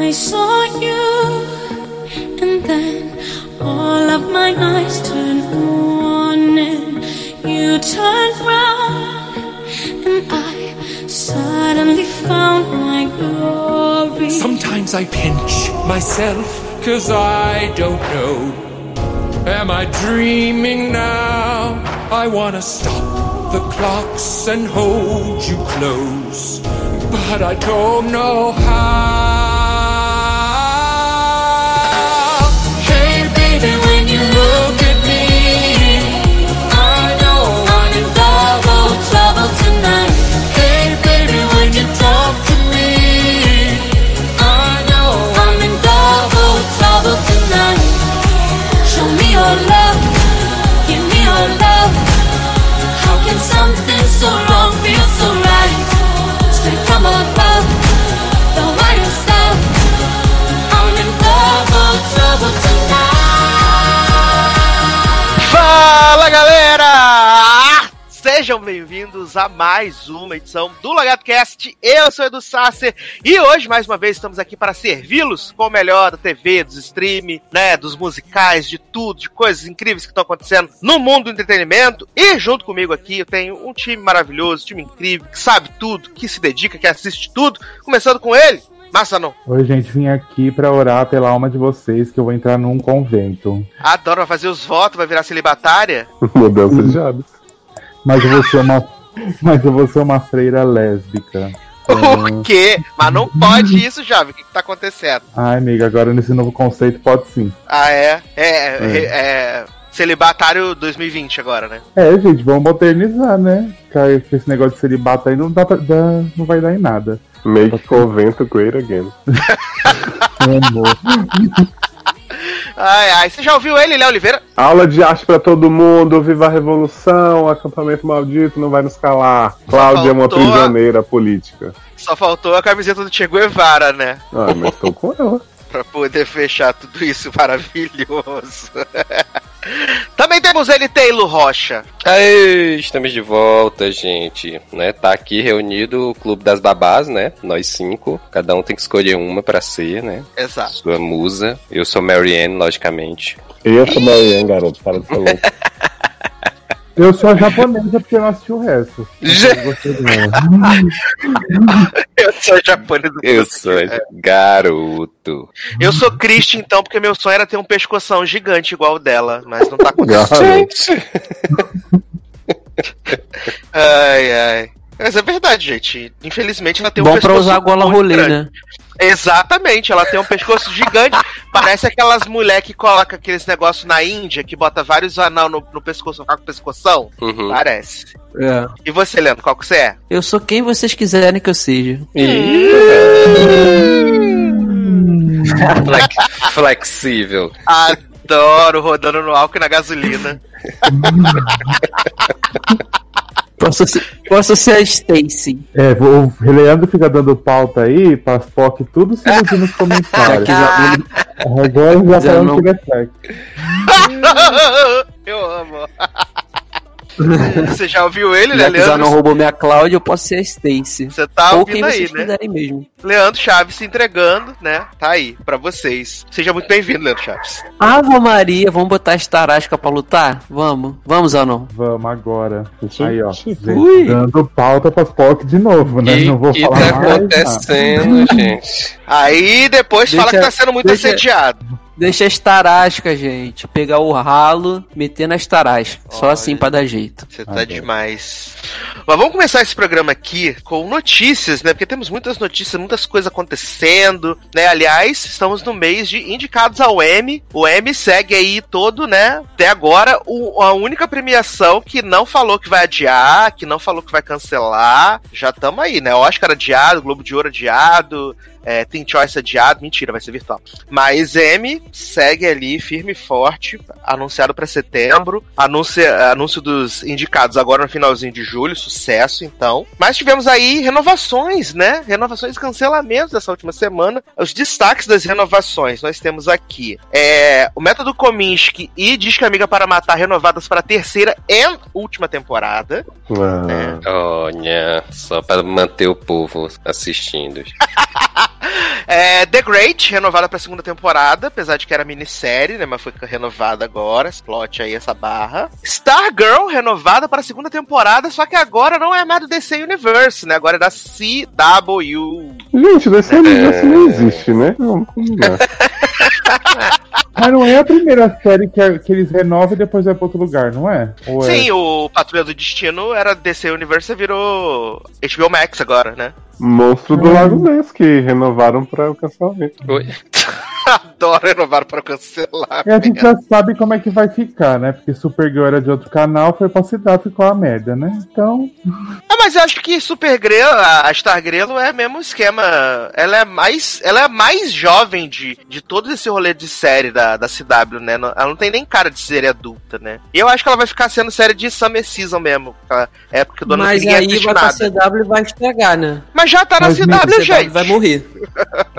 I saw you, and then all of my eyes turned on, and you turned round, and I suddenly found my glory. Sometimes I pinch myself, cause I don't know. Am I dreaming now? I wanna stop the clocks and hold you close, but I don't know how. so long. Sejam bem-vindos a mais uma edição do LagartoCast. Eu sou o Edu Sasser e hoje, mais uma vez, estamos aqui para servi-los com o melhor da TV, dos stream, né, dos musicais, de tudo, de coisas incríveis que estão acontecendo no mundo do entretenimento. E junto comigo aqui eu tenho um time maravilhoso, um time incrível, que sabe tudo, que se dedica, que assiste tudo. Começando com ele, Massa não. Oi, gente, vim aqui pra orar pela alma de vocês que eu vou entrar num convento. Adoro, vai fazer os votos, vai virar celibatária. Mudança de hábitos. Mas eu vou ser uma, mas eu vou ser uma freira lésbica. O quê? Mas não pode isso, Jovem. O que, que tá acontecendo? Ai, amiga, agora nesse novo conceito pode sim. Ah, é? É, é, é celibatário 2020 agora, né? É, gente, vamos modernizar, né? Porque esse negócio de celibato aí não, dá pra, dá- não vai dar em nada. Make convento great again. Amor. Ai, ai. Você já ouviu ele, Léo Oliveira? Aula de arte pra todo mundo, viva a revolução, acampamento maldito não vai nos calar. Cláudia é uma faltou a- prisioneira política. Só faltou a camiseta do Che Guevara, né? Ah, mas tô com ela. Pra poder fechar tudo isso maravilhoso. Também temos ele, Taylor Rocha. Aê, estamos de volta, gente. Né, tá aqui reunido o Clube das Babás, né? Nós cinco. Cada um tem que escolher uma pra ser, né? Exato. Sua musa. Eu sou Marianne, logicamente. Eu sou Marianne, garoto, para de ser louco. Eu sou a japonesa porque eu não assisti o resto. Já- Eu sou japonês. Eu sou garoto. Eu sou Christian, então, porque meu sonho era ter um pescoção gigante igual o dela, mas não tá acontecendo. Ai, ai. Mas é verdade, gente. Infelizmente ela tem um Bom pra pescoço usar a gola rolê, grande. né? Exatamente, ela tem um pescoço gigante. Parece aquelas mulher que coloca aqueles negócios na Índia, que bota vários anel no, no pescoço, fica com o pescoção. Uhum. Parece. É. E você, Leandro, qual que você é? Eu sou quem vocês quiserem que eu seja. Flex- flexível. Adoro rodando no álcool e na gasolina. Posso ser, posso ser a Stacy. É, o Leandro fica dando pauta aí, pras POC, tudo se iludir nos comentários. Agora já Já falando não- que é. Eu amo. Você já ouviu ele, né, Já que já não Leandro? roubou minha Cláudia, eu posso ser a Stacy. Você tá Ou ouvindo aí, né? mesmo. Leandro Chaves se entregando, né? Tá aí, pra vocês. Seja muito bem-vindo, Leandro Chaves. Ave Maria, vamos botar essa tarasca pra lutar? Vamos. Vamos não? Vamos agora. Aí, ó. Gente, dando pauta pras POC de novo, né? E não vou que falar tá mais. acontecendo, gente? Aí depois fala que Deixa- tá sendo muito deixa- assediado. Deixa as tarascas, gente. Pegar o ralo, meter nas tarascas. Só assim pra dar jeito. Você tá demais. Mas vamos começar esse programa aqui com notícias, né? Porque temos muitas notícias, muitas coisas acontecendo, né? Aliás, estamos no mês de indicados ao M. O M segue aí todo, né? Até agora, o- a única premiação que não falou que vai adiar, que não falou que vai cancelar. Já estamos aí, né? Oscar adiado, Globo de Ouro adiado. É, tem Choice adiado, mentira, vai ser virtual. Mas M segue ali firme e forte, anunciado pra setembro. Anúncio, anúncio dos indicados agora no finalzinho de julho, sucesso então. Mas tivemos aí renovações, né? Renovações e cancelamentos dessa última semana. Os destaques das renovações nós temos aqui: é, o Método Kominsky e Disque Amiga para Matar renovadas para a terceira e última temporada. Ah, Olha, só pra manter o povo assistindo. É, The Great, renovada pra segunda temporada, apesar de que era minissérie, né? Mas foi renovada agora. Explode aí essa barra. Stargirl, renovada para a segunda temporada, só que agora não é mais do DC Universe, né? Agora é da CW. Gente, desse universo não existe, né? Vamos combinar. Mas não é a primeira série que, que eles renovam e depois vai pra outro lugar, não é? Ou é? Sim, o Patrulha do Destino era DC Universe e virou HBO Max agora, né? Monstro do Lago Ness, que renovaram pra o cancelamento. Oi. Adoro renovar para cancelar. E a gente já sabe como é que vai ficar, né? Porque Supergirl era de outro canal, foi pra cidade, ficou a merda, né? Então. Ah, mas eu acho que Supergrelo, a Stargrelo é mesmo esquema. Ela é mais, ela é mais jovem de, de todo esse rolê de série da, da CW, né? Ela não tem nem cara de série adulta, né? E eu acho que ela vai ficar sendo série de Summer Season mesmo. aquela Época que Dona Mas ninguém aí vai pra. CW vai estragar, né? Mas já tá na Mas CW, gente. vai morrer.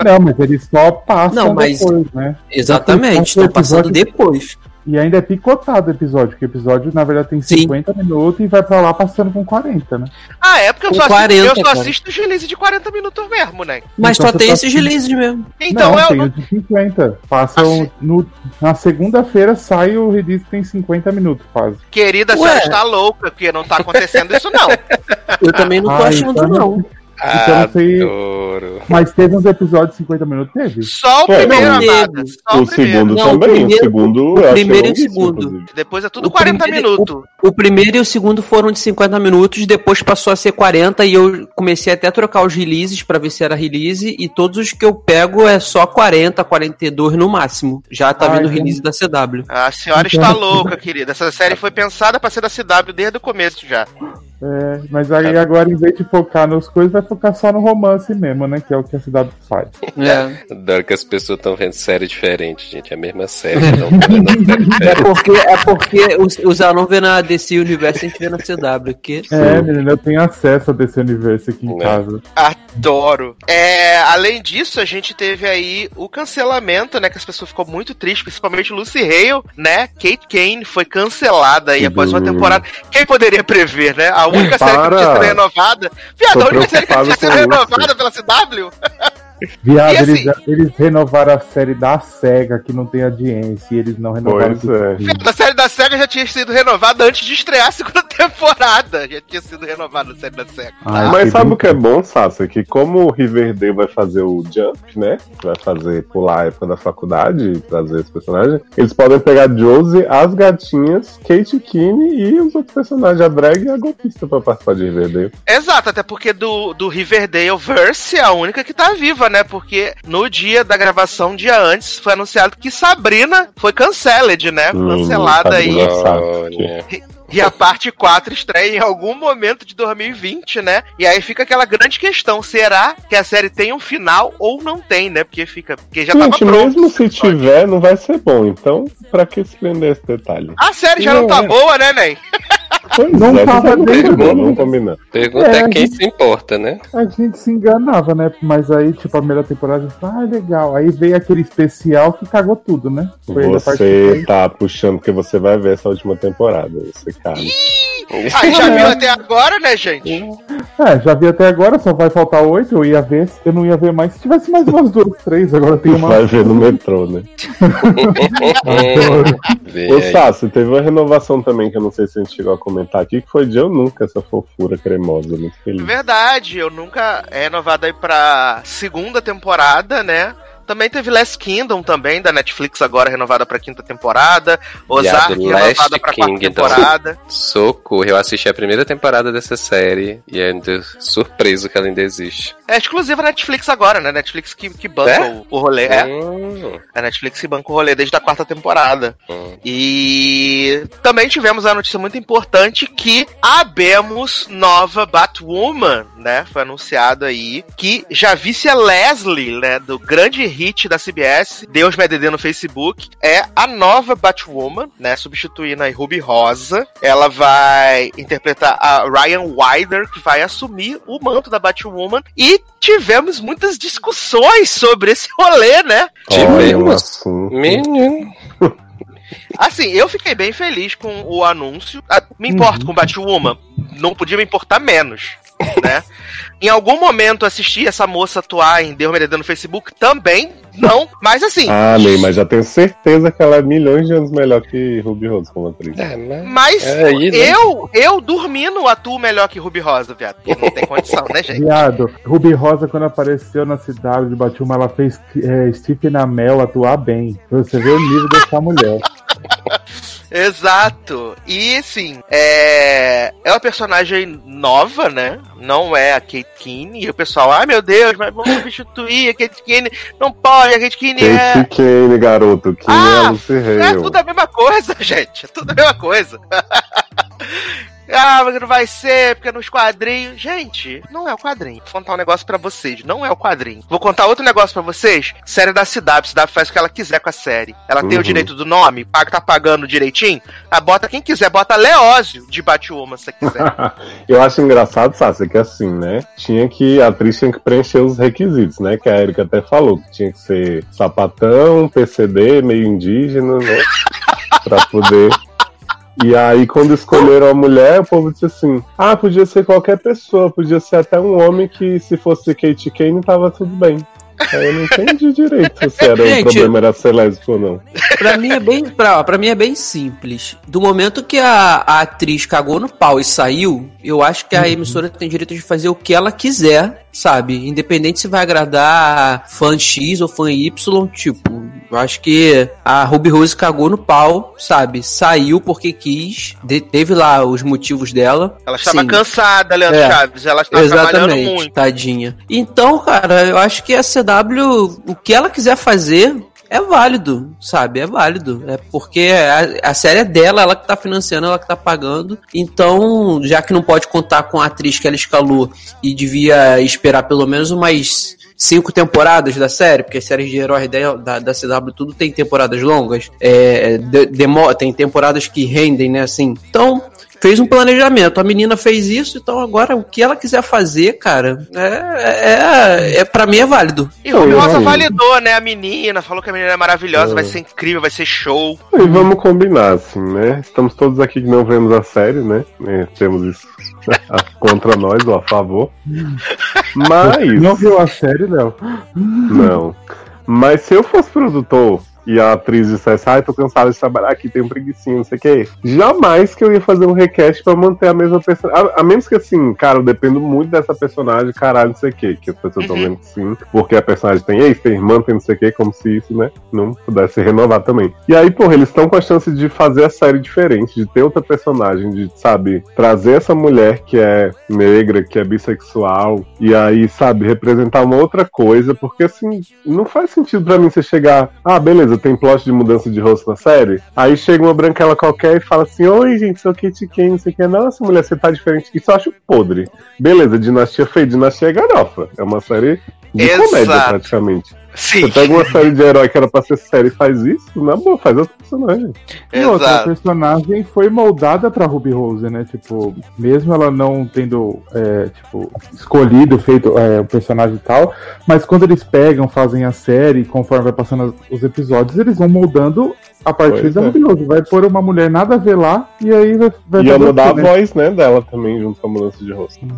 Não, mas eles só passam Não, mas- depois, né? Exatamente, Então, estão passando depois. E ainda é picotado o episódio, porque o episódio, na verdade, tem Sim. 50 minutos e vai pra lá passando com 40, né? Ah, é porque eu só, 40, assisto, eu só assisto os releases de 40 minutos mesmo, né? Mas Então só tem tá esses releases mesmo. Então não, eu tem não- o de 50. Passam Assim. no, na segunda-feira sai o release tem 50 minutos quase. Querida, a Ué. senhora está louca, porque não tá acontecendo isso, não. Eu também não tô Ah, achando, então- não. Então, não sei- Adoro. Mas teve uns episódios de 50 minutos, teve? Só o É, primeiro, amada. nego. Só o o primeiro. segundo Não, o também. primeiro- o segundo o primeiro e o segundo. inclusive. Depois é tudo O 40 primeiro- minutos. O primeiro e o segundo foram de 50 minutos, depois passou a ser 40 e eu comecei até a trocar os releases pra ver se era release e todos os que eu pego é só 40, 42 no máximo. Já tá Ai, vindo o release da CW. A senhora está louca, querida. Essa série foi pensada pra ser da CW desde o começo já. É, mas aí agora, em vez de focar nas coisas, vai focar só no romance mesmo, né? Que é o que a cidade faz. É. Adoro que as pessoas estão vendo série diferente, gente. É a mesma série. Série É porque, é porque os, os Zé não vê na DC Universo, a gente vê na CW. Que... É, menina, eu tenho acesso a desse universo aqui em É. casa. Adoro. É, além disso, a gente teve aí o cancelamento, né? Que as pessoas ficou muito tristes, principalmente Lucy Hale, né? Kate Kane foi cancelada aí após uma temporada. Quem poderia prever, né? A única série que Para. podia ser renovada. Viado, a única série que ser com isso. renovada pela CW? Viado, assim- eles, eles renovaram a série da SEGA, que não tem audiência, e eles não renovaram. Pois é. A série da SEGA já tinha sido renovada antes de estrear a segunda temporada. Já tinha sido renovada a série da SEGA. Ai, Mas sabe o que é bom, Sassa? Que como o Riverdale vai fazer o Jump, né? Vai fazer pular a época da faculdade e trazer esse personagem, eles podem pegar Josie, as gatinhas, Kate Kinney e os outros personagens, a drag e a golpista pra participar de Riverdale. Exato, até porque do, do Riverdale Verse é a única que tá viva, né? Porque no dia da gravação, um dia antes, foi anunciado que Sabrina foi canceled, né? Hum, Cancelada aí. E a parte 4 estreia em algum momento de 2020, né? E aí fica aquela grande questão: será que a série tem um final ou não tem, né? Porque fica. Porque já tava Gente, pronto. mesmo se tiver, não vai ser bom. Então, pra que se prender esse detalhe? A série já não tá Não, é. boa, né, Ney? Não tava não dentro, bom, vamos combinar. Pergunta É, é, quem gente- se importa, né? A gente se enganava, né? Mas aí, tipo, a primeira temporada, a gente fala, ah, legal. Aí veio aquele especial que cagou tudo, né? Foi Você tá puxando porque você vai ver essa última temporada. Você cara. Aí já viu até agora, né, gente? É, já vi até agora, só vai faltar oito. Eu ia ver, eu não ia ver mais se tivesse mais umas duas, três. Agora tem uma. Vai ver no metrô, né? Ô. Sassi, teve uma renovação também que eu não sei se a gente chegou a comentar aqui, que foi de Eu Nunca, essa fofura cremosa, muito feliz. Verdade, eu nunca é renovado aí pra segunda temporada, né? Também teve Last Kingdom também, da Netflix, agora renovada pra quinta temporada. Ozark renovada pra quarta temporada. Socorro, eu assisti a primeira temporada dessa série e ainda surpreso que ela ainda existe. É exclusiva Netflix agora, né? Netflix que, que banca É? o, o rolê. É. Hum, A Netflix que banca o rolê desde a quarta temporada. hum. E também tivemos a notícia muito importante que abemos nova Batwoman, né? Foi anunciado aí que Javicia Leslie, né, do grande hit da CBS, Deus me ADD no Facebook, é a nova Batwoman, né, substituindo a Ruby Rosa. Ela vai interpretar a Ryan Wilder, que vai assumir o manto da Batwoman e tivemos muitas discussões sobre esse rolê, né? Tivemos. Menino. Assim, eu fiquei bem feliz com o anúncio. Ah, Me importo com Batwoman. Não podia me importar menos, né? Em algum momento assisti essa moça atuar em Deus Meredando no Facebook também, não, mas assim. Ah, Ney, mas já tenho certeza que ela é milhões de anos melhor que Ruby Rose como atriz. É, mas... Mas É aí, né? eu, eu dormindo atuo melhor que Ruby Rosa, viado. Porque não tem condição, né, gente? Viado, Ruby Rosa, quando apareceu na cidade de Batuma, ela fez é, Stephen Amell atuar bem. Você ver o nível dessa mulher. Exato. E sim, é... é uma personagem nova, né? Não é a Kate Keane. E o pessoal, ai meu Deus, mas vamos substituir a Kate Keane. Não pode, a Kate Keane é. Kate Kane, garoto. Quem é Ah, Lucy é tudo a mesma coisa, gente. É tudo a mesma coisa. Ah, mas não vai ser, porque nos quadrinhos. Gente, não é o quadrinho. Vou contar um negócio pra vocês. Não é o quadrinho. Vou contar outro negócio pra vocês. Série da CW. CW faz o que ela quiser com a série. Ela tem Uhum. o direito do nome, paga, tá pagando direitinho. Ah, bota quem quiser, bota Leózio de Batwoman se quiser. Eu acho engraçado, Sácia, que assim, né? Tinha que. A atriz tinha que preencher os requisitos, né? Que a Erika até falou, que tinha que ser sapatão, PCD, meio indígena, né? pra poder. E aí, quando escolheram a mulher, o povo disse assim: ah, podia ser qualquer pessoa, podia ser até um homem que, se fosse Kate Kane, tava tudo bem. Aí eu não entendi direito se era, o Gente, problema era ser lésbico ou não. Pra mim é bem, pra, pra mim é bem simples. Do momento que a, a atriz cagou no pau e saiu, eu acho que a emissora tem direito de fazer o que ela quiser, sabe? Independente se vai agradar fã X ou fã Y, tipo, eu acho que a Ruby Rose cagou no pau, sabe? Saiu porque quis, de- teve lá os motivos dela. Ela estava Sim. cansada, Leandro É, Chaves. Ela estava trabalhando muito. tadinha. Então, cara, eu acho que a CW, o que ela quiser fazer é válido, sabe? É válido. É porque a, a série é dela, ela que tá financiando, ela que tá pagando. Então, já que não pode contar com a atriz que ela escalou e devia esperar pelo menos umas cinco temporadas da série, porque as séries de heróis da, da, da CW tudo tem temporadas longas, é, de- demo- tem temporadas que rendem, né, assim. Então, fez um planejamento. A menina fez isso, então agora o que ela quiser fazer, cara, é, é, é para mim é válido. E Rosa não. validou, né? A menina, falou que a menina é maravilhosa, É. vai ser incrível, vai ser show. E vamos combinar, assim, né? Estamos todos aqui que não vemos a série, né? É, temos isso contra nós ou a favor. Mas. Não viu a série, Léo? Não. Mas se eu fosse produtor e a atriz dissesse, ai, tô cansada de trabalhar aqui, tenho preguicinha, não sei o que, jamais que eu ia fazer um request pra manter a mesma personagem. A, a menos que assim, cara, eu dependo muito dessa personagem, caralho, não sei o que, que as pessoas estão Uhum. vendo que sim, porque a personagem tem ex, tem irmã, tem não sei o que, como se isso, né, não pudesse renovar também. E aí, porra, eles estão com a chance de fazer a série diferente, de ter outra personagem, de, sabe, trazer essa mulher que é negra, que é bissexual, e aí, sabe, representar uma outra coisa, porque assim, não faz sentido pra mim você chegar, ah, beleza, tem plot de mudança de rosto na série, aí chega uma branquela qualquer e fala assim, oi gente, sou Kate Kane, não sei o que, nossa mulher, você tá diferente, isso eu acho podre. Beleza, Dinastia feia, Dinastia é garofa, é uma série de Exato. comédia praticamente. Sim, Você pega uma série de herói que era pra ser série e faz isso, na boa, faz outro personagem. E outra, a personagem foi moldada pra Ruby Rose, né? Tipo, mesmo ela não tendo, é, tipo, escolhido, feito é, o personagem e tal, mas quando eles pegam, fazem a série, conforme vai passando os episódios, eles vão moldando a partir Pois da é. Ruby Rose. Vai pôr uma mulher nada a ver lá, e aí vai, vai Ia fazer o mudar a né? voz, né, dela também, junto com a mudança de rosto.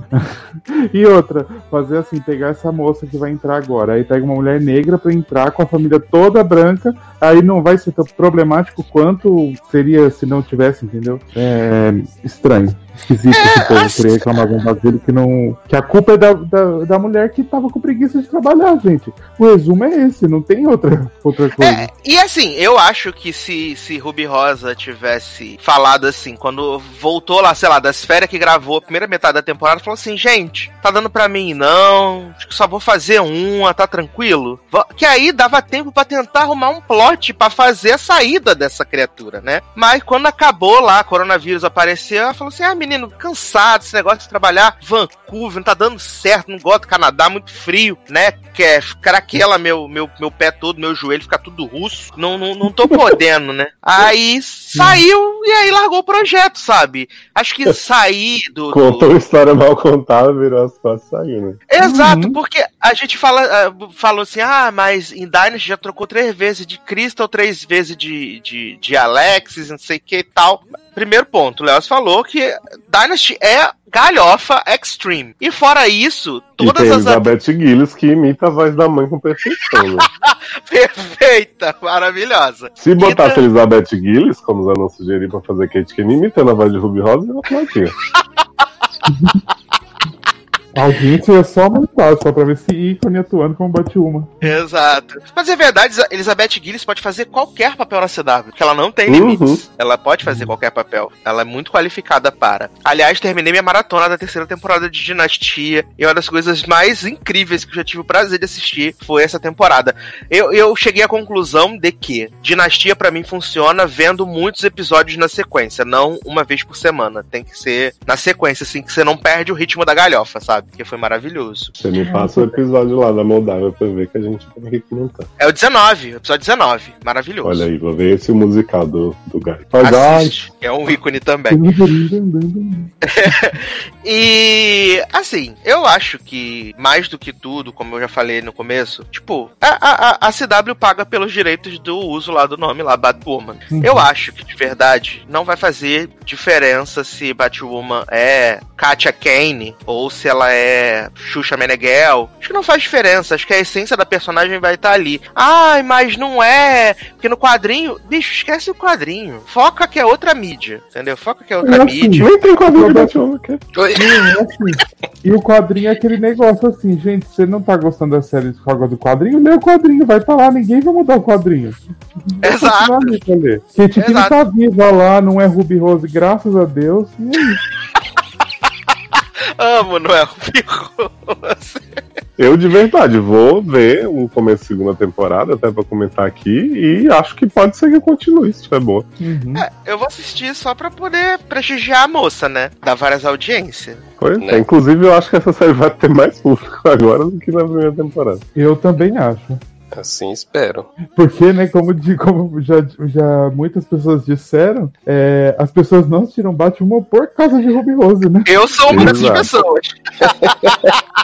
E outra, fazer assim, pegar essa moça que vai entrar agora, aí pega uma mulher negra pra entrar com a família toda branca, aí não vai ser tão problemático quanto seria se não tivesse, entendeu? É estranho. Esquisito esse povo querer reclamar de um bagulho que não. Que a culpa é da, da, da mulher que tava com preguiça de trabalhar, gente. O resumo é esse, não tem outra, outra coisa. É, e assim, eu acho que se, se Ruby Rosa tivesse falado assim, quando voltou lá, sei lá, das férias que gravou a primeira metade da temporada, falou assim, gente, tá dando pra mim não, acho que só vou fazer uma, tá tranquilo? Que aí dava tempo pra tentar arrumar um plot pra fazer a saída dessa criatura, né? Mas quando acabou lá, coronavírus apareceu, ela falou assim, ah, menino, cansado desse negócio de trabalhar Vancouver, não tá dando certo, não gosto do Canadá, muito frio, né? Quer craquela meu, meu, meu pé todo, meu joelho fica tudo russo. Não, não, não tô podendo, né? Aí saiu e aí largou o projeto, sabe? Acho que sair do. do- Contou uma história mal contada, virou as costas e saiu, né? Exato, Uhum. porque a gente fala, ah, falou assim: ah, mas em Dynasty já trocou três vezes de Crystal, três vezes de, de, de Alexis, não sei o que e tal. Primeiro ponto, o Leoz falou que Dynasty é galhofa extreme. E fora isso, E todas tem as. Elizabeth Gillis que imita a voz da mãe com perfeição, né? Perfeita, maravilhosa. Se Então- botasse Elizabeth Gillis, como os anúncios sugeriram pra fazer Kate Kenny, imitando a voz de Ruby Rosa, eu aplaudia. Alguém tinha só aumentar, só pra ver se ícone atuando como Batwoman. Exato. Mas é verdade, Elizabeth Gillis pode fazer qualquer papel na CW, porque ela não tem Uhum. limites. Ela pode fazer qualquer papel. Ela é muito qualificada para. Aliás, terminei minha maratona da terceira temporada de Dinastia, e uma das coisas mais incríveis que eu já tive o prazer de assistir foi essa temporada. Eu, eu cheguei à conclusão de que Dinastia pra mim funciona vendo muitos episódios na sequência, não uma vez por semana. Tem que ser na sequência, assim, que você não perde o ritmo da galhofa, sabe? Porque foi maravilhoso. Você me passa o episódio lá da Moldávia pra ver que a gente tem que tá. É o 19, o episódio 19. Maravilhoso. Olha aí, vou ver esse musical do, do Guy. Mas, é um ícone também. E assim, eu acho que mais do que tudo, como eu já falei no começo, tipo, a, a, a CW paga pelos direitos do uso lá do nome lá, Batwoman. Eu acho que de verdade não vai fazer diferença se Batwoman é Katia Kane ou se ela é Xuxa Meneghel. Acho que não faz diferença. Acho que a essência da personagem vai estar ali. Ai, mas não é. Porque no quadrinho. Bicho, esquece o quadrinho. Foca que é outra mídia. Entendeu? Foca que é outra É assim, mídia. nem tem quadrinho aqui. É assim. E o quadrinho é aquele negócio assim, gente, você não tá gostando da série de Fogo do quadrinho, lê o quadrinho, vai pra lá, ninguém vai mudar o quadrinho. Exato. Kate Kine Exato. tá viva lá, não é Ruby Rose, graças a Deus. E é isso. Amo Noel Rose. Eu, de verdade, vou ver o começo da segunda temporada, até pra comentar aqui, e acho que pode ser que eu continue, se tiver boa. Uhum. Eu vou assistir só pra poder prestigiar a moça, né? Dar várias audiências. Pois Né? é, inclusive eu acho que essa série vai ter mais público agora do que na primeira temporada. Eu também acho. Assim espero. Porque, né, como, de, como já, já muitas pessoas disseram, é, as pessoas não tiram Batwoman por causa de Ruby Rose, né? Eu sou uma dessas pessoas.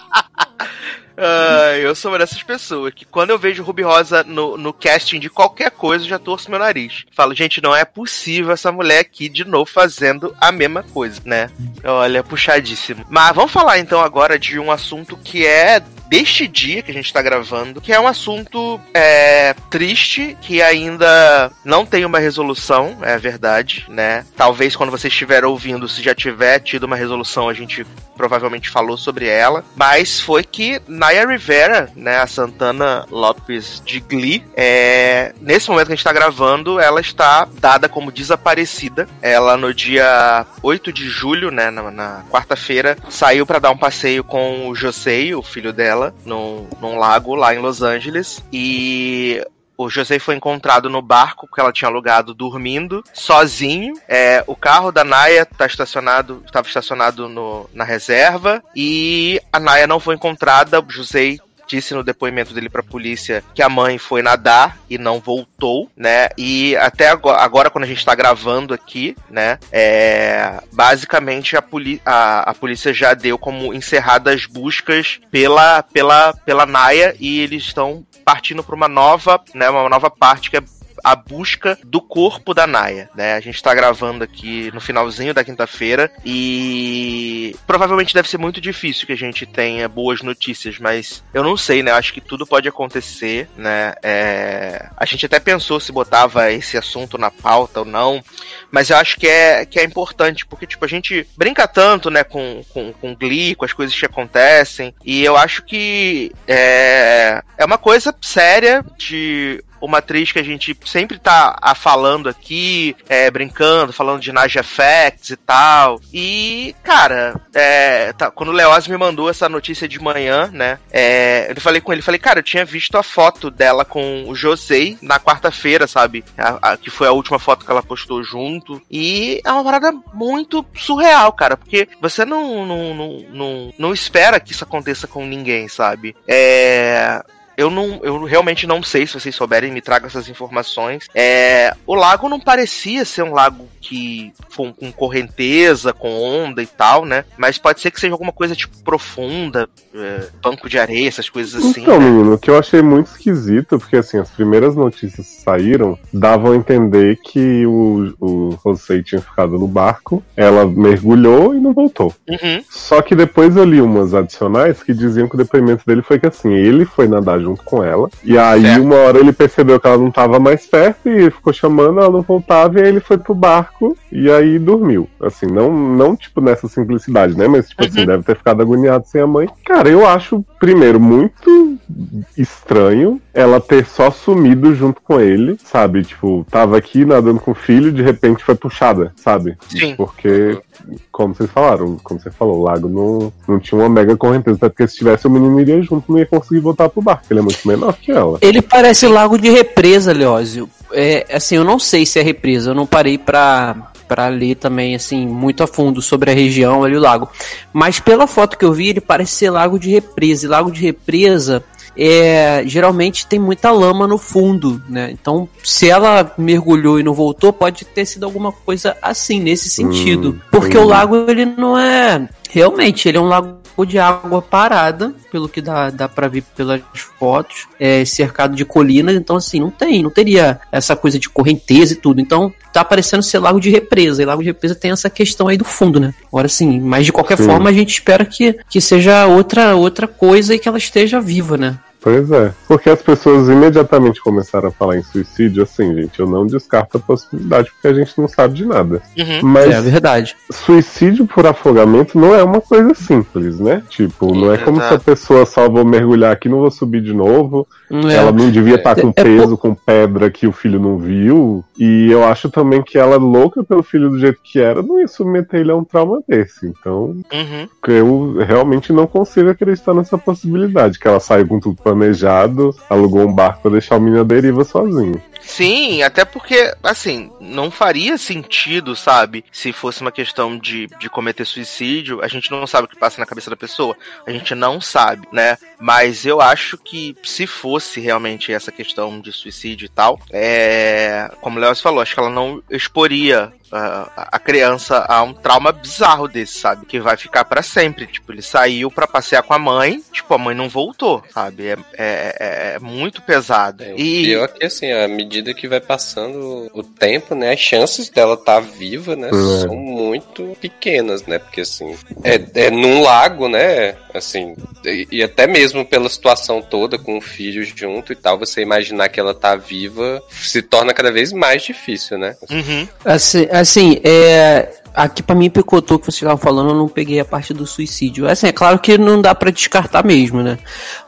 Eu sou uma dessas pessoas que quando eu vejo Ruby Rosa no, no casting de qualquer coisa, eu já torço meu nariz. Falo, gente, não é possível essa mulher aqui de novo fazendo a mesma coisa, né? Olha, puxadíssimo. Mas vamos falar então agora de um assunto que é deste dia que a gente tá gravando, que é um assunto é, triste, que ainda não tem uma resolução, é verdade, né? Talvez quando você estiver ouvindo, se já tiver tido uma resolução, a gente provavelmente falou sobre ela, mas foi que Naya Rivera, né, a Santana Lopes de Glee, é, nesse momento que a gente tá gravando, ela está dada como desaparecida. Ela no dia 8 de julho, né, na, na quarta-feira, saiu para dar um passeio com o Josei, o filho dela, num, num lago lá em Los Angeles, e o José foi encontrado no barco que ela tinha alugado dormindo, sozinho. É, o carro da Naya tá estacionado, estava estacionado no- na reserva e a Naya não foi encontrada. O José disse no depoimento dele pra polícia que a mãe foi nadar e não voltou, né? E até agora, agora quando a gente tá gravando aqui, né? É, basicamente a, a, a polícia já deu como encerradas as buscas pela, pela, pela Naya e eles estão partindo para uma nova, né? Uma nova parte que é a busca do corpo da Naya, né? A gente tá gravando aqui no finalzinho da quinta-feira e provavelmente deve ser muito difícil que a gente tenha boas notícias, mas eu não sei, né? Eu acho que tudo pode acontecer, né? É, A gente até pensou se botava esse assunto na pauta ou não, mas eu acho que é, que é importante, porque, tipo, a gente brinca tanto, né, com, com, com Glee, com as coisas que acontecem, e eu acho que é, é uma coisa séria de uma atriz que a gente sempre tá falando aqui, é, brincando, falando de Naja Effects e tal. E, cara, é, tá, quando o Leoz me mandou essa notícia de manhã, né? É, eu falei com ele, falei, cara, eu tinha visto a foto dela com o Josei na quarta-feira, sabe? A- a- que foi a última foto que ela postou junto. E é uma parada muito surreal, cara, porque você não, não, não, não, não espera que isso aconteça com ninguém, sabe? É eu não, eu realmente não sei se vocês souberem, me tragam essas informações. É, o lago não parecia ser um lago que com, com correnteza, com onda e tal, né? Mas pode ser que seja alguma coisa tipo profunda, é, banco de areia, essas coisas assim. Então, né? menino, o que eu achei muito esquisito, porque assim, as primeiras notícias que saíram davam a entender que o, o José tinha ficado no barco, ela mergulhou e não voltou. Uhum. Só que depois eu li umas adicionais que diziam que o depoimento dele foi que assim, ele foi nadar junto com ela, e aí Certo. uma hora ele percebeu que ela não tava mais perto e ficou chamando, ela não voltava, e aí ele foi pro barco e aí dormiu. Assim, não, não tipo nessa simplicidade, né? Mas tipo assim, deve ter ficado agoniado sem a mãe. Cara, eu acho, primeiro, muito estranho ela ter só sumido junto com ele, sabe? Tipo, tava aqui nadando com o filho, de repente foi puxada, sabe? Sim. Porque, como vocês falaram, como você falou, o lago não, não tinha uma mega correnteza, até porque se tivesse o menino iria junto, não ia conseguir voltar pro barco, ele é muito menor que ela. Ele parece lago de represa, Leózio. É, assim, eu não sei se é represa, eu não parei pra, pra ler também, assim, muito a fundo sobre a região ali, o lago. Mas pela foto que eu vi, ele parece ser lago de represa. E lago de represa, é, geralmente tem muita lama no fundo, né? Então, se ela mergulhou e não voltou, pode ter sido alguma coisa assim, nesse sentido. Porque o entendi. lago, ele não é... Realmente, ele é um lago de água parada, pelo que dá, dá pra ver pelas fotos, é cercado de colinas, então assim, não tem, não teria essa coisa de correnteza e tudo. Então, tá parecendo ser lago de represa, e lago de represa tem essa questão aí do fundo, né? Agora sim, mas de qualquer Sim. forma a gente espera que, que seja outra, outra coisa e que ela esteja viva, né? Pois é. Porque as pessoas imediatamente começaram a falar em suicídio, assim, gente, eu não descarto a possibilidade, porque a gente não sabe de nada. Uhum. Mas É verdade. suicídio por afogamento não é uma coisa simples, né? Tipo, não é como se a pessoa só vou mergulhar aqui, não vou subir de novo. É. Ela não devia estar com É, é peso, com pedra que o filho não viu. E eu acho também que ela, louca pelo filho do jeito que era, não ia submeter ele a um trauma desse. Então, Uhum. eu realmente não consigo acreditar nessa possibilidade. Que ela saiu com tudo planejado, alugou um barco pra deixar o menino à deriva sozinho. Sim, até porque, assim, não faria sentido, sabe? Se fosse uma questão de, de cometer suicídio, a gente não sabe o que passa na cabeça da pessoa. A gente não sabe, né? Mas eu acho que se fosse realmente essa questão de suicídio e tal, é. Como o Léo falou, acho que ela não exporia a, a criança a um trauma bizarro desse, sabe? Que vai ficar pra sempre. Tipo, ele saiu pra passear com a mãe, tipo, a mãe não voltou, sabe? É, é, é- é muito pesado. É, e pior é que, assim, à medida que vai passando o tempo, né, as chances dela estar viva, né, É. são muito pequenas, né, porque, assim, é, é num lago, né, assim, e, e até mesmo pela situação toda, com o filho junto e tal, você imaginar que ela tá viva se torna cada vez mais difícil, né? Uhum. Assim, assim, é. Aqui pra mim picotou que vocês estavam falando, eu não peguei a parte do suicídio. Assim, é claro que não dá pra descartar mesmo, né?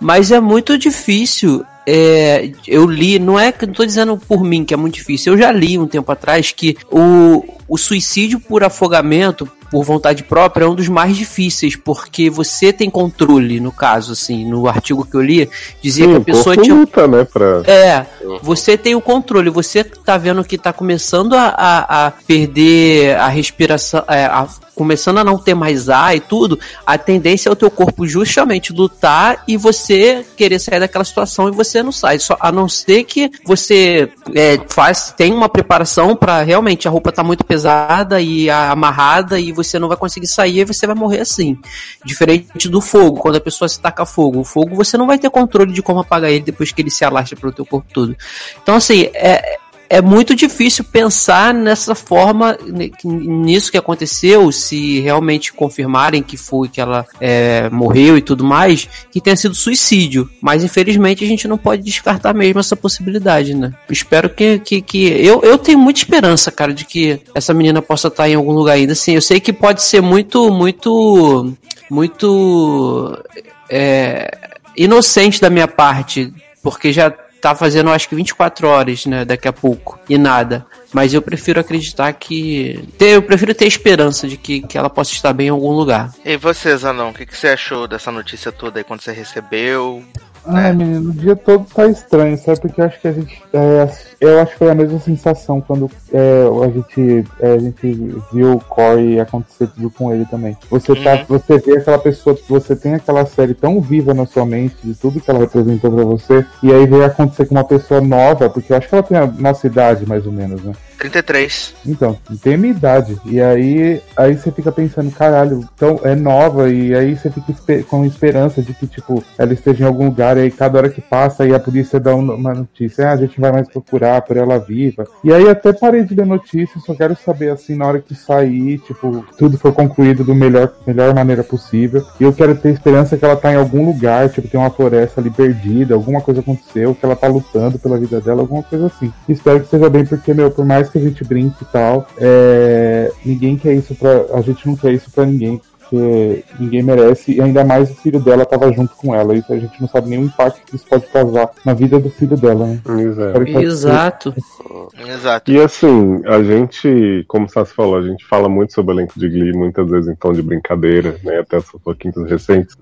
Mas é muito difícil. É, eu li, não é que não tô dizendo por mim que é muito difícil. Eu já li um tempo atrás que o, o suicídio por afogamento, por vontade própria, é um dos mais difíceis, porque você tem controle, no caso, assim, no artigo que eu li, dizia que Sim, a o pessoa tinha luta, né, pra... é, você tem o controle, você tá vendo que tá começando a, a, a perder a respiração, é, a- começando a não ter mais ar e tudo, a tendência é o teu corpo justamente lutar e você querer sair daquela situação e você não sai. Só, a não ser que você é, faz, tem uma preparação pra realmente a roupa tá muito pesada e a- amarrada e você não vai conseguir sair e você vai morrer assim. Diferente do fogo, quando a pessoa se taca fogo. O fogo você não vai ter controle de como apagar ele depois que ele se alastra pelo teu corpo todo. Então, assim, é, é muito difícil pensar nessa forma, n- nisso que aconteceu, se realmente confirmarem que foi que ela é, morreu e tudo mais, que tenha sido suicídio. Mas infelizmente a gente não pode descartar mesmo essa possibilidade, né? Espero que. que, que... Eu, eu tenho muita esperança, cara, de que essa menina possa estar em algum lugar ainda. Assim, eu sei que pode ser muito, muito. Muito. é, inocente da minha parte, porque já tá fazendo acho que 24 horas, né, daqui a pouco, e nada. Mas eu prefiro acreditar que. Eu prefiro ter esperança de que, que ela possa estar bem em algum lugar. E você, Zanon, o que, que você achou dessa notícia toda aí quando você recebeu? Ai, menino, o dia todo tá estranho, sabe? Porque eu acho que a gente. é, eu acho que foi a mesma sensação quando é, a, gente, é, a gente viu o Corey acontecer tudo com ele também. Você, tá, Uhum. você vê aquela pessoa, você tem aquela série tão viva na sua mente, de tudo que ela representou pra você, e aí veio acontecer com uma pessoa nova, porque eu acho que ela tem a nossa idade, mais ou menos, né? 33. Então, tem minha idade. E aí, aí você fica pensando, caralho, então é nova, e aí você fica espe- com esperança de que, tipo, ela esteja em algum lugar, e aí cada hora que passa, aí a polícia dá um- uma notícia, ah, a gente vai mais procurar por ela viva. E aí até parei de ler notícias, só quero saber, assim, na hora que sair, tipo, tudo for concluído do melhor, melhor maneira possível. E eu quero ter esperança que ela tá em algum lugar, tipo, tem uma floresta ali perdida, alguma coisa aconteceu, que ela tá lutando pela vida dela, alguma coisa assim. Espero que seja bem, porque, meu, por mais que a gente brinque e tal, é, ninguém quer isso pra. A gente não quer isso pra ninguém. Porque ninguém merece, e ainda mais o filho dela tava junto com ela. Isso a gente não sabe nem o impacto que isso pode causar na vida do filho dela, né? Exato. Que- Exato. Exato. E assim, a gente, como o Sassi falou, a gente fala muito sobre o elenco de Glee, muitas vezes em tom de brincadeira, né? Até essas pouquinhos recentes.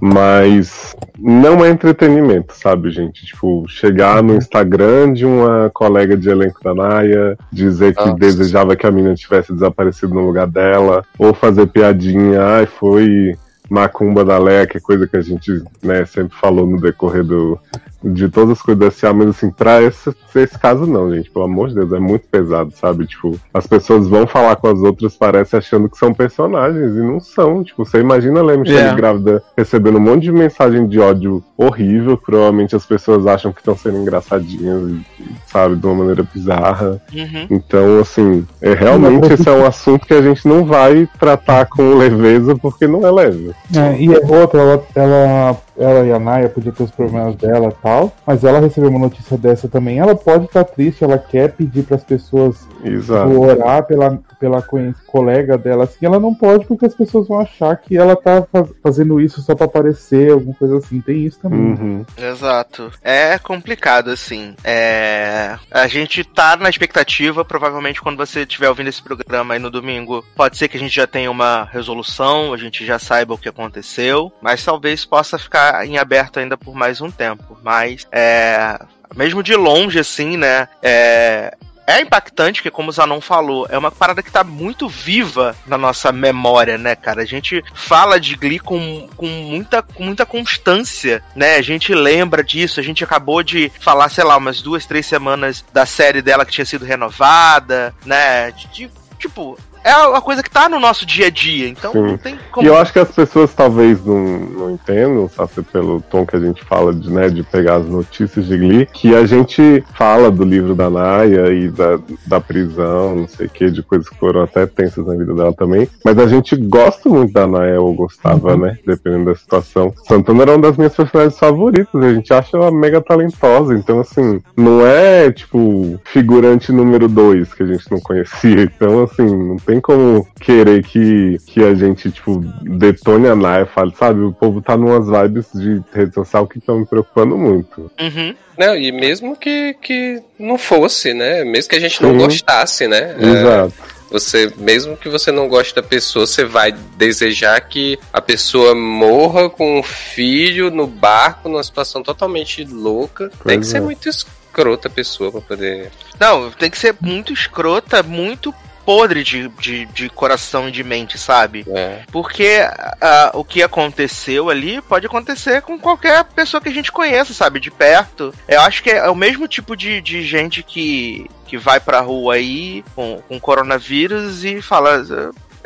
Mas não é entretenimento, sabe, gente? Tipo, chegar no Instagram de uma colega de elenco da Naya, dizer que Nossa. desejava que a menina tivesse desaparecido no lugar dela, ou fazer piadinha, ai, foi macumba da Leia, que é coisa que a gente né, sempre falou no decorrer do, de todas as coisas desse mas assim, pra esse, esse caso não, gente, pelo amor de Deus, é muito pesado, sabe? Tipo, as pessoas vão falar com as outras, parece achando que são personagens, e não são. Tipo, você imagina a Lea É. grávida recebendo um monte de mensagem de ódio horrível, que provavelmente as pessoas acham que estão sendo engraçadinhas, e, sabe, de uma maneira bizarra. Uhum. Então, assim, é, realmente esse é um assunto que a gente não vai tratar com leveza, porque não é leve. É, e é outra, ela, ela, ela e a Naya podia ter os problemas dela e tal, mas ela recebeu uma notícia dessa também. Ela pode estar triste, ela quer pedir para as pessoas Exato. tipo, orar pela, pela colega dela, assim, ela não pode porque as pessoas vão achar que ela tá faz- fazendo isso só pra aparecer, alguma coisa assim. Tem isso também. Uhum. Exato. É complicado, assim. É... A gente tá na expectativa, provavelmente quando você estiver ouvindo esse programa aí no domingo, pode ser que a gente já tenha uma resolução, a gente já saiba o que aconteceu, mas talvez possa ficar em aberto ainda por mais um tempo. Mas, é... Mesmo de longe, assim, né? É... É impactante, porque como o Zanon falou, é uma parada que tá muito viva na nossa memória, né, cara? A gente fala de Glee com, com, muita, com muita constância, né? A gente lembra disso, a gente acabou de falar, sei lá, umas duas, três semanas da série dela que tinha sido renovada, né? De- tipo, é uma coisa que tá no nosso dia a dia, então Sim. não tem como. E eu acho que as pessoas talvez não, não entendam, sabe, pelo tom que a gente fala de, né, de pegar as notícias de Glee, que a gente fala do livro da Naya e da, da prisão, não sei o que, de coisas que foram até tensas na vida dela também. Mas a gente gosta muito da Naya, ou gostava, né? Dependendo da situação. Santana era uma das minhas personagens favoritas, a gente acha ela mega talentosa, então assim, não é tipo figurante número dois que a gente não conhecia. Então, assim, não tem como querer que, que a gente, tipo, detone a Naya, fale, sabe, o povo tá numas vibes de rede social que estão me preocupando muito. Uhum. Não, e mesmo que, que não fosse, né? Mesmo que a gente não Sim. gostasse, né? É, Exato. Você, mesmo que você não goste da pessoa, você vai desejar que a pessoa morra com um filho no barco, numa situação totalmente louca. Tem que Pois ser é. muito escrota a pessoa pra poder. Não, tem que ser muito escrota, muito podre de, de, de coração e de mente, sabe? É. Porque ah, o que aconteceu ali pode acontecer com qualquer pessoa que a gente conheça, sabe? De perto. Eu acho que é o mesmo tipo de, de gente que, que vai pra rua aí com, com coronavírus e fala.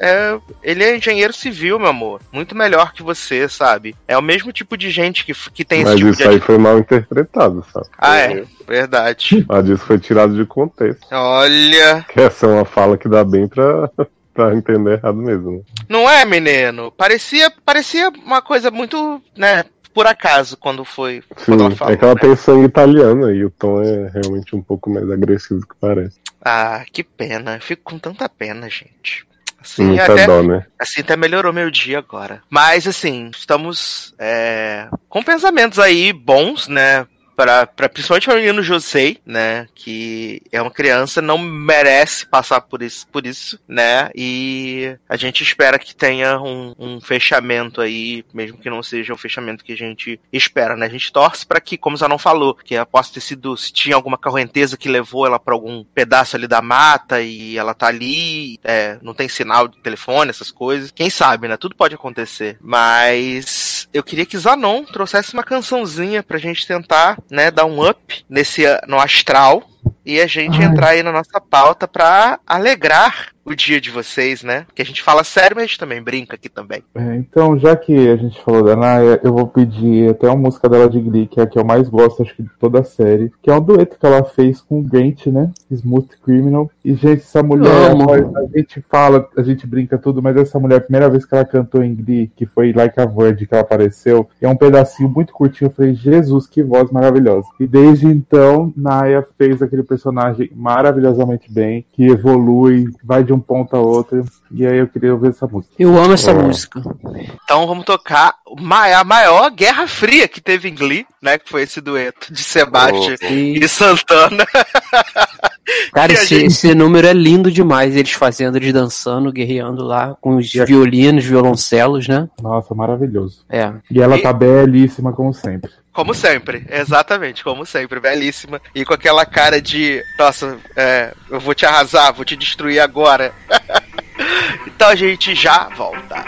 É, ele é engenheiro civil, meu amor. Muito melhor que você, sabe? É o mesmo tipo de gente que, que tem esse Mas tipo isso de. aí foi mal interpretado, sabe? Ah, é. Verdade. Mas isso foi tirado de contexto. Olha. Que essa é uma fala que dá bem pra, pra entender errado mesmo. né? Não é, menino? Parecia, parecia uma coisa muito, né? Por acaso, quando foi. Quando ela Sim, falou, é que ela né? tem sangue italiano e o tom é realmente um pouco mais agressivo do que parece. Ah, que pena. Eu fico com tanta pena, gente. Assim, Muita até, dó, né? assim, até melhorou meu dia agora. Mas, assim, estamos é, com pensamentos aí bons, né? Pra, principalmente para o menino Josei, né? Que é uma criança, não merece passar por isso, por isso, né? E a gente espera que tenha um, um fechamento aí, mesmo que não seja o fechamento que a gente espera, né? A gente torce para que, como já não falou, que possa ter sido, se tinha alguma correnteza que levou ela para algum pedaço ali da mata e ela tá ali, é, não tem sinal de telefone, essas coisas. Quem sabe, né? Tudo pode acontecer. Mas eu queria que Zanon trouxesse uma cançãozinha pra gente tentar, né, dar um up nesse no astral e a gente entrar aí na nossa pauta pra alegrar o dia de vocês, né? Que a gente fala sério, mas a gente também brinca aqui também. É, então, já que a gente falou da Naya, eu vou pedir até uma música dela de Glee, que é a que eu mais gosto, acho que de toda a série, que é um dueto que ela fez com o Brent, né? Smooth Criminal. E, gente, essa mulher, a, a gente fala, a gente brinca tudo, mas essa mulher, a primeira vez que ela cantou em Glee, que foi Like a Virgin, que ela apareceu, é um pedacinho muito curtinho. Eu falei, Jesus, que voz maravilhosa. E desde então, Naya fez aquele personagem maravilhosamente bem, que evolui, vai de um ponto a outro. E aí eu queria ouvir essa música. Eu amo essa É. música. Então vamos tocar a maior Guerra Fria que teve em Glee, né? Que foi esse dueto de Sebastião E, e Santana. cara, esse, gente- esse número é lindo demais. Eles fazendo, eles dançando, guerreando lá, com os violinos, violoncelos, né? Nossa, maravilhoso. É. E ela E- tá belíssima, como sempre. Como sempre, exatamente, como sempre, belíssima. E com aquela cara de, nossa, é, eu vou te arrasar, vou te destruir agora. então a gente já volta.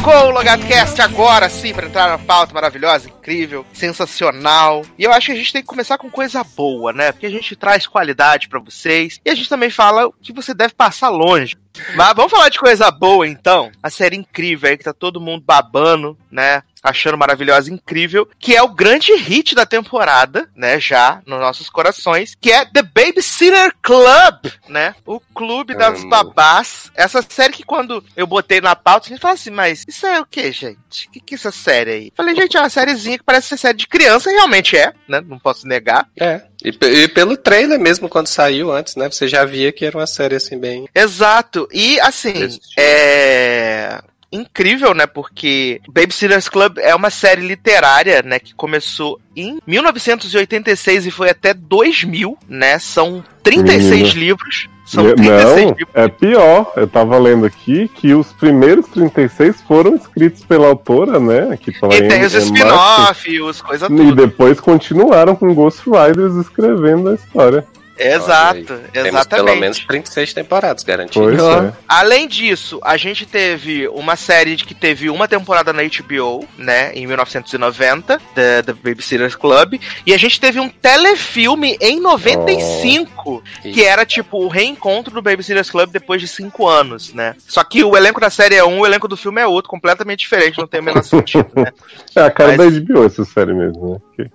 Com o Logadcast agora sim, para entrar na pauta maravilhosa, incrível, sensacional. E eu acho que a gente tem que começar com coisa boa, né? Porque a gente traz qualidade pra vocês e a gente também fala o que você deve passar longe. Mas vamos falar de coisa boa então. A série incrível aí que tá todo mundo babando, né? Achando maravilhosa, incrível, que é o grande hit da temporada, né? Já nos nossos corações, que é The Babysitter Club, né? O clube das Amo. babás. Essa série que quando eu botei na pauta, a gente fala assim, mas isso é o que, gente? O que, que é essa série aí? Falei, gente, é uma sériezinha que parece ser série de criança, e realmente é, né? Não posso negar. É. E, e pelo trailer mesmo, quando saiu antes, né? Você já via que era uma série assim bem. Exato. E assim, é incrível, né? Porque Babysitters Club é uma série literária, né? Que começou em 1986 e foi até 2000, né? São 36 Menino. livros. São E- 36 Não, livros. é pior. Eu tava lendo aqui que os primeiros 36 foram escritos pela autora, né? Que tá E tem em- os em spin-off, os coisas E tudo. depois continuaram com Ghost Riders escrevendo a história. Exato, aí. Temos exatamente. pelo menos 36 temporadas garantidas. Pois Ó. é. Além disso, a gente teve uma série que teve uma temporada na HBO, né, em 1990, da da Babysitters Club, e a gente teve um telefilme em 95, que era tipo o reencontro do Babysitters Club depois de cinco anos, né? Só que o elenco da série é um, o elenco do filme é outro, completamente diferente, não tem o menor sentido, né? É a cara Mas- da HBO essa série mesmo, né?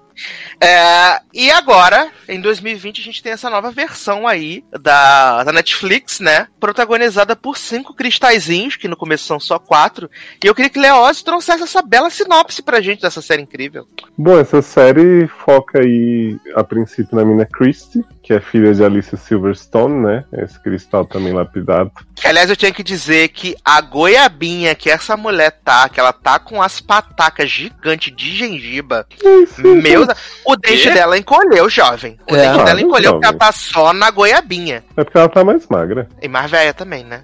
É, e agora, em 2020, a gente tem essa nova versão aí da, da Netflix, né? Protagonizada por cinco cristalzinhos, que no começo são só quatro. E eu queria que Leoz trouxesse essa bela sinopse pra gente dessa série incrível. Bom, essa série foca aí, a princípio, na mina Christie, que é filha de Alicia Silverstone, né? Esse cristal também lapidado. Que, aliás, eu tinha que dizer que a goiabinha que essa mulher tá, que ela tá com as patacas gigantes de gengiba, meu... O dente dela encolheu, jovem. O É. dente dela encolheu porque ela tá só na goiabinha. É porque ela tá mais magra. E mais velha também, né?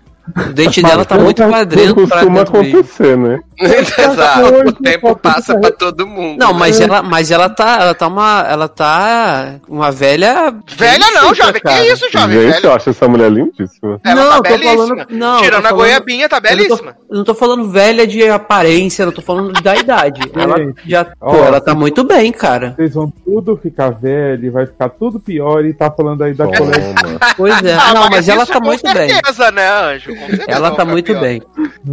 O dente dela tá Mas muito não padrento pra costuma dentro acontecer, né? Exato. O tempo passa pra todo mundo. Não, né? mas ela, mas ela tá, ela tá uma, ela tá uma velha. Velha não, jovem. cara. Que isso, jovem? Gente, velha. eu acho essa mulher lindíssima. Ela Não, tá eu tô belíssima. falando- não, Tirando tô a falando- goiabinha, tá Eu não, tô, belíssima. eu não tô falando velha de aparência, eu tô falando da idade. Ela já, pô, ó, ela tá muito bem, cara. Vocês vão tudo ficar velho, vai ficar tudo pior e tá falando aí da coleção. Pois é. Ah, não, mas ela isso tá com muito bem. certeza, né, Anjo? Ela tá ficar muito bem.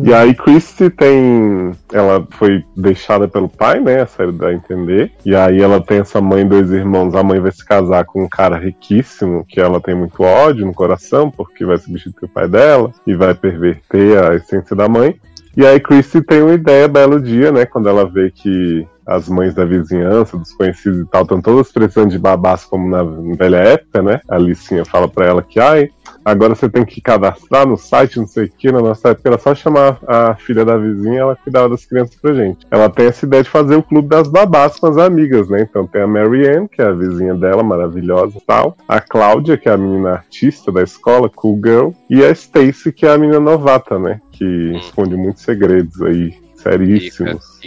E aí, Christie tem. Ela foi deixada pelo pai, né? A série dá a entender. E aí, ela tem essa mãe e dois irmãos. A mãe vai se casar com um cara riquíssimo, que ela tem muito ódio no coração, porque vai substituir o pai dela e vai perverter a essência da mãe. E aí, Christie tem uma ideia belo dia, né? Quando ela vê que as mães da vizinhança, dos conhecidos e tal, estão todas precisando de babás como na velha época, né? A Licinha fala pra ela que, ai, agora você tem que cadastrar no site, não sei o que, na nossa época era só chamar a filha da vizinha ela cuidava das crianças pra gente. Ela tem essa ideia de fazer o clube das babás com as amigas, né? Então tem a Marianne, que é a vizinha dela, maravilhosa e tal, a Cláudia, que é a menina artista da escola, cool girl, e a Stacy, que é a menina novata, né? Que esconde muitos segredos aí, seríssimos.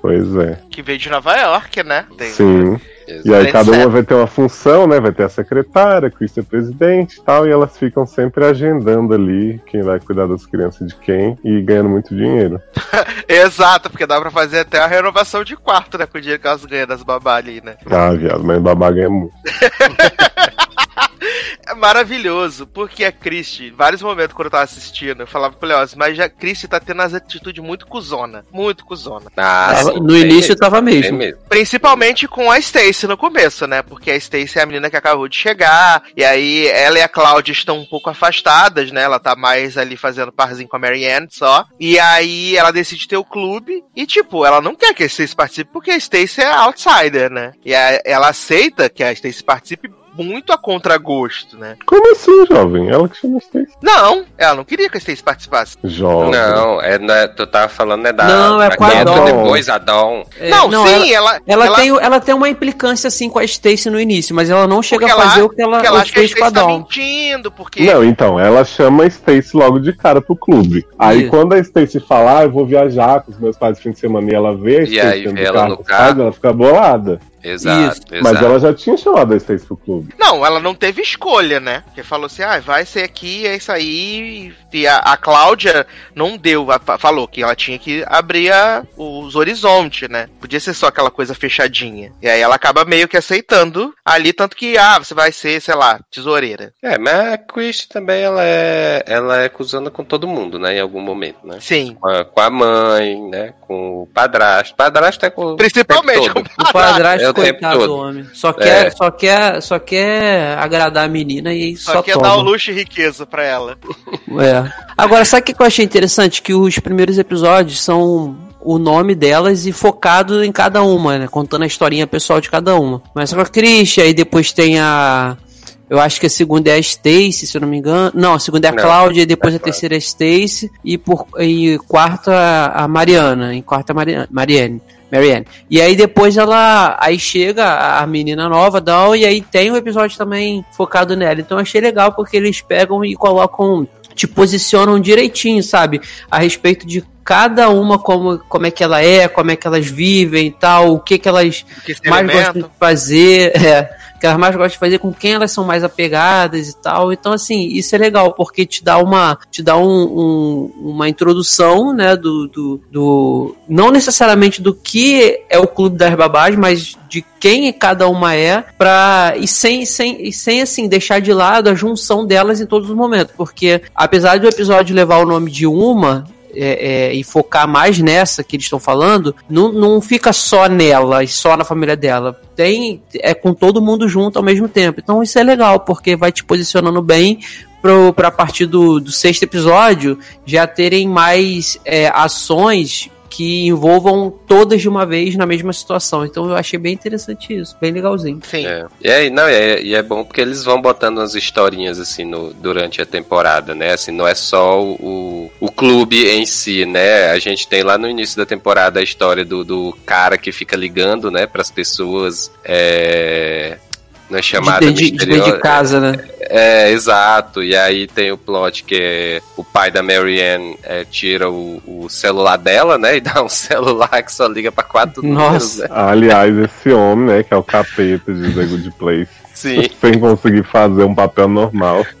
Pois é. Que veio de Nova York, né? Tem- Sim. E aí cada uma vai ter uma função, né? Vai ter a secretária, Chris é presidente e tal, e elas ficam sempre agendando ali quem vai cuidar das crianças de quem e ganhando muito dinheiro. Exato, porque dá pra fazer até a renovação de quarto, né? Com o dinheiro que elas ganham das babá ali, né? Ah, viado, mas babá ganha muito. É maravilhoso, porque a Christie, vários momentos quando eu tava assistindo, eu falava pro Leoz, mas a Christie tá tendo as atitudes muito cuzona. Muito cuzona. Ah, Tava- sim, no início mesmo, tava mesmo. mesmo. Principalmente com a Stacy no começo, né? Porque a Stacy é a menina que acabou de chegar, e aí ela e a Cláudia estão um pouco afastadas, né? Ela tá mais ali fazendo parzinho com a Marianne só. E aí ela decide ter o clube, e tipo, ela não quer que a Stacy participe porque a Stacy é outsider, né? E a- ela aceita que a Stacy participe muito a contragosto, né? Como assim, jovem? Ela que chama Stacy. Não, ela não queria que a Stacy participasse. Jovem. Não, é, não é- tu tava falando é da. Não, é com a Dawn. depois, a Dawn. É, não, sim, ela, ela, ela, tem, ela tem uma implicância assim com a Stacy no início, mas ela não chega a fazer ela- o que ela, ela acha que a fez com a Stacy tá mentindo, porque Não, então, ela chama a Stacy logo de cara pro clube. Aí Isso. quando a Stacy fala, ah, eu vou viajar com os meus pais no fim de semana e ela vê a E Stacy ela no carro. ela fica bolada. Exato, exato. Mas ela já tinha chamado a Stacy pro clube. Não, ela não teve escolha, né? Porque falou assim, ah, vai ser aqui, é isso aí. E a, a Cláudia não deu, a- fa- falou que ela tinha que abrir a- os horizontes, né? Podia ser só aquela coisa fechadinha. E aí ela acaba meio que aceitando ali, tanto que, ah, você vai ser, sei lá, tesoureira. É, mas a Christie também ela é, ela é cuzona com todo mundo, né? Em algum momento, né? Sim. Com a, com a mãe, né? Com o padrasto. Padrasto é com Principalmente o com todo. O padrasto, É o coitado todo. do homem. Só quer, É. só, quer, só quer agradar a menina e Só, só, quer toma. dar o luxo e riqueza pra ela. É. Agora, sabe o que eu achei interessante? Que os primeiros episódios são o nome delas e focado em cada uma, né? Contando a historinha pessoal de cada uma. Começa com a Christian, aí depois tem a. Eu acho que a segunda é a Stacy, se eu não me engano. Não, a segunda é a Não, Cláudia, e depois a terceira é a Stacy, e por e quarta a Mariana, em quarta a Mariana, Marianne. Marianne. E aí depois ela. Aí chega a menina nova, Doll, e aí tem um episódio também focado nela. Então eu achei legal porque eles pegam e colocam. Te posicionam direitinho, sabe? A respeito de cada uma, como, como é que ela é, como é que elas vivem e tal, o que que elas Que mais gostam de fazer, é, que elas mais gostam de fazer, com quem elas são mais apegadas e tal. Então, assim, isso é legal, porque te dá uma, te dá um, um- uma introdução, né, do, do, do- não necessariamente do que é o Clube das Babás, mas de quem cada uma é, pra, e sem, sem, e sem, assim, deixar de lado a junção delas em todos os momentos, porque apesar do episódio levar o nome de uma, é, é, e focar mais nessa que eles estão falando, não, não fica só nela e só na família dela. Tem é com todo mundo junto ao mesmo tempo. Então isso é legal, porque vai te posicionando bem pro, pra partir do, do sexto episódio já terem mais é, ações que envolvam todas de uma vez na mesma situação. Então eu achei bem interessante isso, bem legalzinho. Sim. É. E, é, não, é, e é bom porque eles vão botando umas historinhas assim no, durante a temporada, né? Assim, não é só o, o clube em si, né? A gente tem lá no início da temporada a história do, do cara que fica ligando, né, pras pessoas. É, na chamada de, de, misteriosa. de casa, né? É, exato. E aí tem o plot que é o pai da Marianne é, tira o, o celular dela, né? E dá um celular que só liga pra quatro números, Nossa. né? Aliás, esse homem, né, que é o capeta de The Good Place, Sim. sem conseguir fazer um papel normal.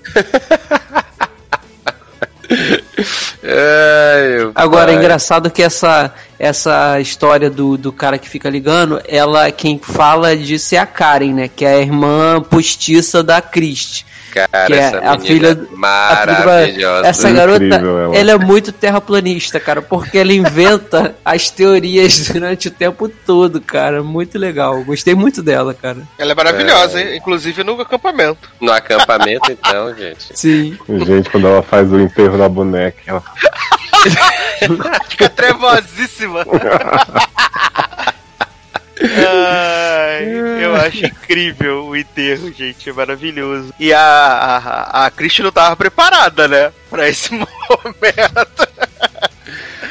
Meu Agora, é engraçado que essa, essa história do, do cara que fica ligando, ela, quem fala disso é a Karen, né? Que é a irmã postiça da Christie. Cara, que é essa a menina filha- maravilhosa. Essa garota, ela. ela é muito terraplanista, cara, porque ela inventa as teorias durante o tempo todo, cara. Muito legal. Gostei muito dela, cara. Ela é maravilhosa, hein? inclusive no acampamento. No acampamento, então, gente. Sim. Gente, quando ela faz o enterro da boneca, ela Fica trevosíssima. Ai, eu acho incrível o enterro, gente. É maravilhoso. E a, a, a Christie não tava preparada, né? Pra esse momento.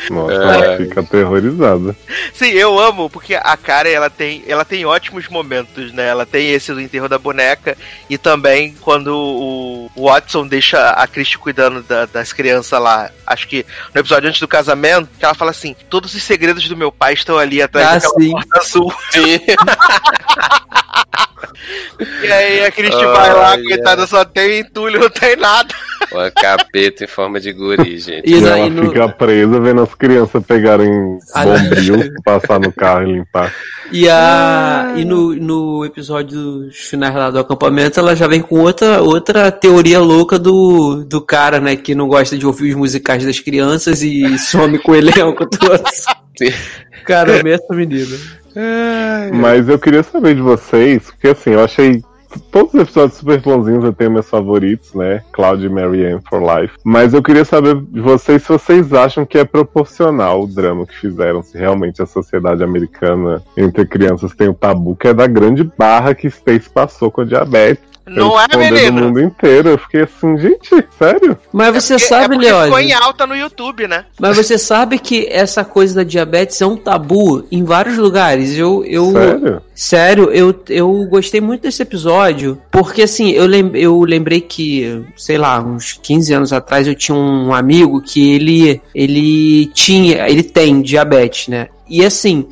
Nossa, É. ela fica aterrorizada. Sim, eu amo, porque a cara ela tem, ela tem ótimos momentos, né? Ela tem esse do enterro da boneca e também quando o o Watson deixa a Christie cuidando da- das crianças lá. Acho que no episódio antes do casamento, que ela fala assim: todos os segredos do meu pai estão ali atrás Ah, daquela sim. porta azul. Sim. E aí a Christie vai lá, Ai, coitada, ai. só tem entulho, não tem nada. Uma capeta em forma de guri, gente. E, E na- ela no- fica presa vendo as crianças pegarem Ah, bombril, passar no carro e limpar. E, a, e no, no episódio dos finais lá do acampamento, ela já vem com outra, outra teoria louca do, do cara, né? Que não gosta de ouvir os musicais das crianças e some com o elenco todo. Cara, eu amei essa menina. Mas eu queria saber de vocês, porque assim, eu achei todos os episódios super bonzinhos, eu tenho meus favoritos, né? Cloud e Marianne for Life. Mas eu queria saber de vocês se vocês acham que é proporcional o drama que fizeram, se realmente a sociedade americana entre crianças tem o tabu, que é da grande barra que Stacy passou com a diabetes. Não é, menino? mundo inteiro. Eu fiquei assim, gente, sério? Mas você É sabe, porque ficou em Leózio, alta no YouTube, né? mas você sabe que essa coisa da diabetes é um tabu em vários lugares. Eu, eu, Sério? Sério, eu, eu gostei muito desse episódio, porque assim, eu, lem eu lembrei que, sei lá, uns 15 anos atrás eu tinha um amigo que ele, ele tinha, ele tem diabetes, né? E assim,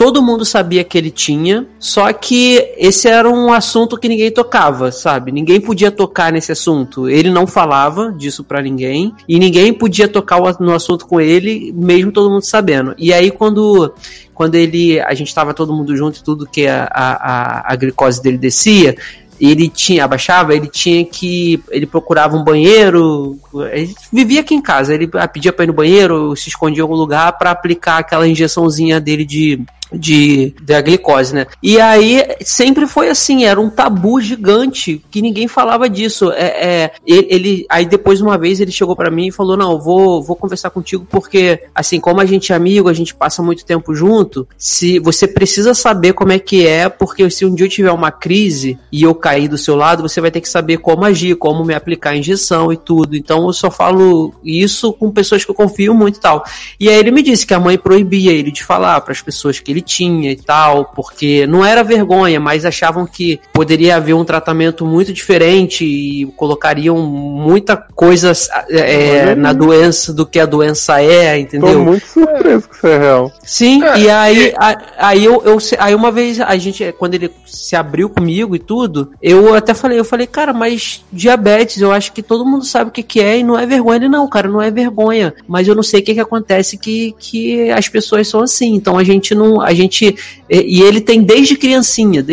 todo mundo sabia que ele tinha, só que esse era um assunto que ninguém tocava, sabe? Ninguém podia tocar nesse assunto. Ele não falava disso pra ninguém, e ninguém podia tocar no assunto com ele, mesmo todo mundo sabendo. E aí quando quando ele a gente estava todo mundo junto e tudo que a, a, a- a glicose dele descia ele tinha abaixava ele tinha que ele procurava um banheiro ele vivia aqui em casa ele ah, pedia para ir no banheiro se escondia em algum lugar para aplicar aquela injeçãozinha dele de de da glicose, né? E aí sempre foi assim, era um tabu gigante que ninguém falava disso. É, é, ele, aí depois uma vez ele chegou pra mim e falou: "Não, vou vou conversar contigo porque assim, como a gente é amigo, a gente passa muito tempo junto, se você precisa saber como é que é, porque se um dia eu tiver uma crise e eu cair do seu lado, você vai ter que saber como agir, como me aplicar a injeção e tudo. Então eu só falo isso com pessoas que eu confio muito e tal. E aí ele me disse que a mãe proibia ele de falar para as pessoas que ele ele tinha e tal, porque não era vergonha, mas achavam que poderia haver um tratamento muito diferente e colocariam muita coisa é, na doença do que a doença é, entendeu? Tô muito surpreso que isso é real. Sim, É, e aí, a- aí eu, eu aí uma vez a gente, quando ele se abriu comigo e tudo, eu até falei, eu falei, cara, mas diabetes, eu acho que todo mundo sabe o que, que é e não é vergonha. Ele, não, cara, não é vergonha. Mas eu não sei o que, que acontece que, que as pessoas são assim. Então a gente não. A gente. E ele tem desde criancinha,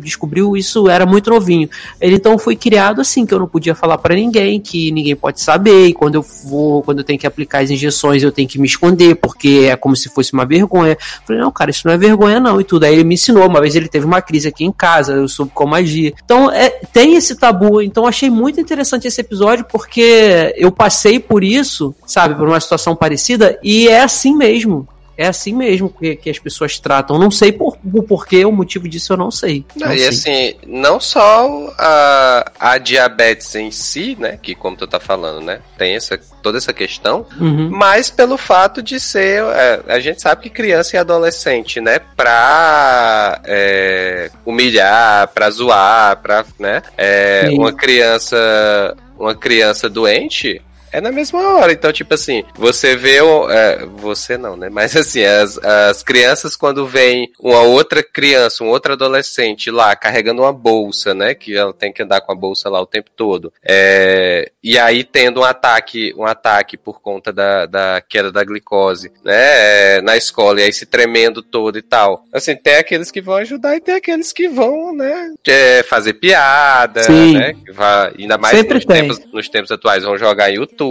descobriu isso, era muito novinho. Ele então foi criado assim, que eu não podia falar pra ninguém, que ninguém pode saber, e quando eu vou, quando eu tenho que aplicar as injeções, eu tenho que me esconder, porque é como se fosse uma vergonha. Falei, não, cara, isso não é vergonha, não, e tudo. Aí ele me ensinou, uma vez ele teve uma crise aqui em casa, eu soube como agir. Então, é, tem esse tabu. Então, achei muito interessante esse episódio, porque eu passei por isso, sabe, por uma situação parecida, e é assim mesmo. É assim mesmo que, que as pessoas tratam. Não sei por, o porquê, o motivo disso eu não sei. Não, Não e sei. assim, não só a, a diabetes em si, né? Que como tu tá falando, né? Tem essa, toda essa questão, Uhum. mas pelo fato de ser. é, a gente sabe que criança e adolescente, né? Pra é, humilhar, pra zoar, pra. né? É, uma criança. Uma criança doente. É na mesma hora, então, tipo assim, você vê o. é, você não, né? Mas assim, as, as crianças, quando vem uma outra criança, um outro adolescente lá carregando uma bolsa, né? Que ela tem que andar com a bolsa lá o tempo todo. É, e aí tendo um ataque, um ataque por conta da, da queda da glicose, né? é, na escola, e aí se tremendo todo e tal. Assim, tem aqueles que vão ajudar e tem aqueles que vão, né? é, fazer piada, Sim. né? vai- ainda mais Sempre nos tem. tempos, nos tempos atuais, vão jogar YouTube,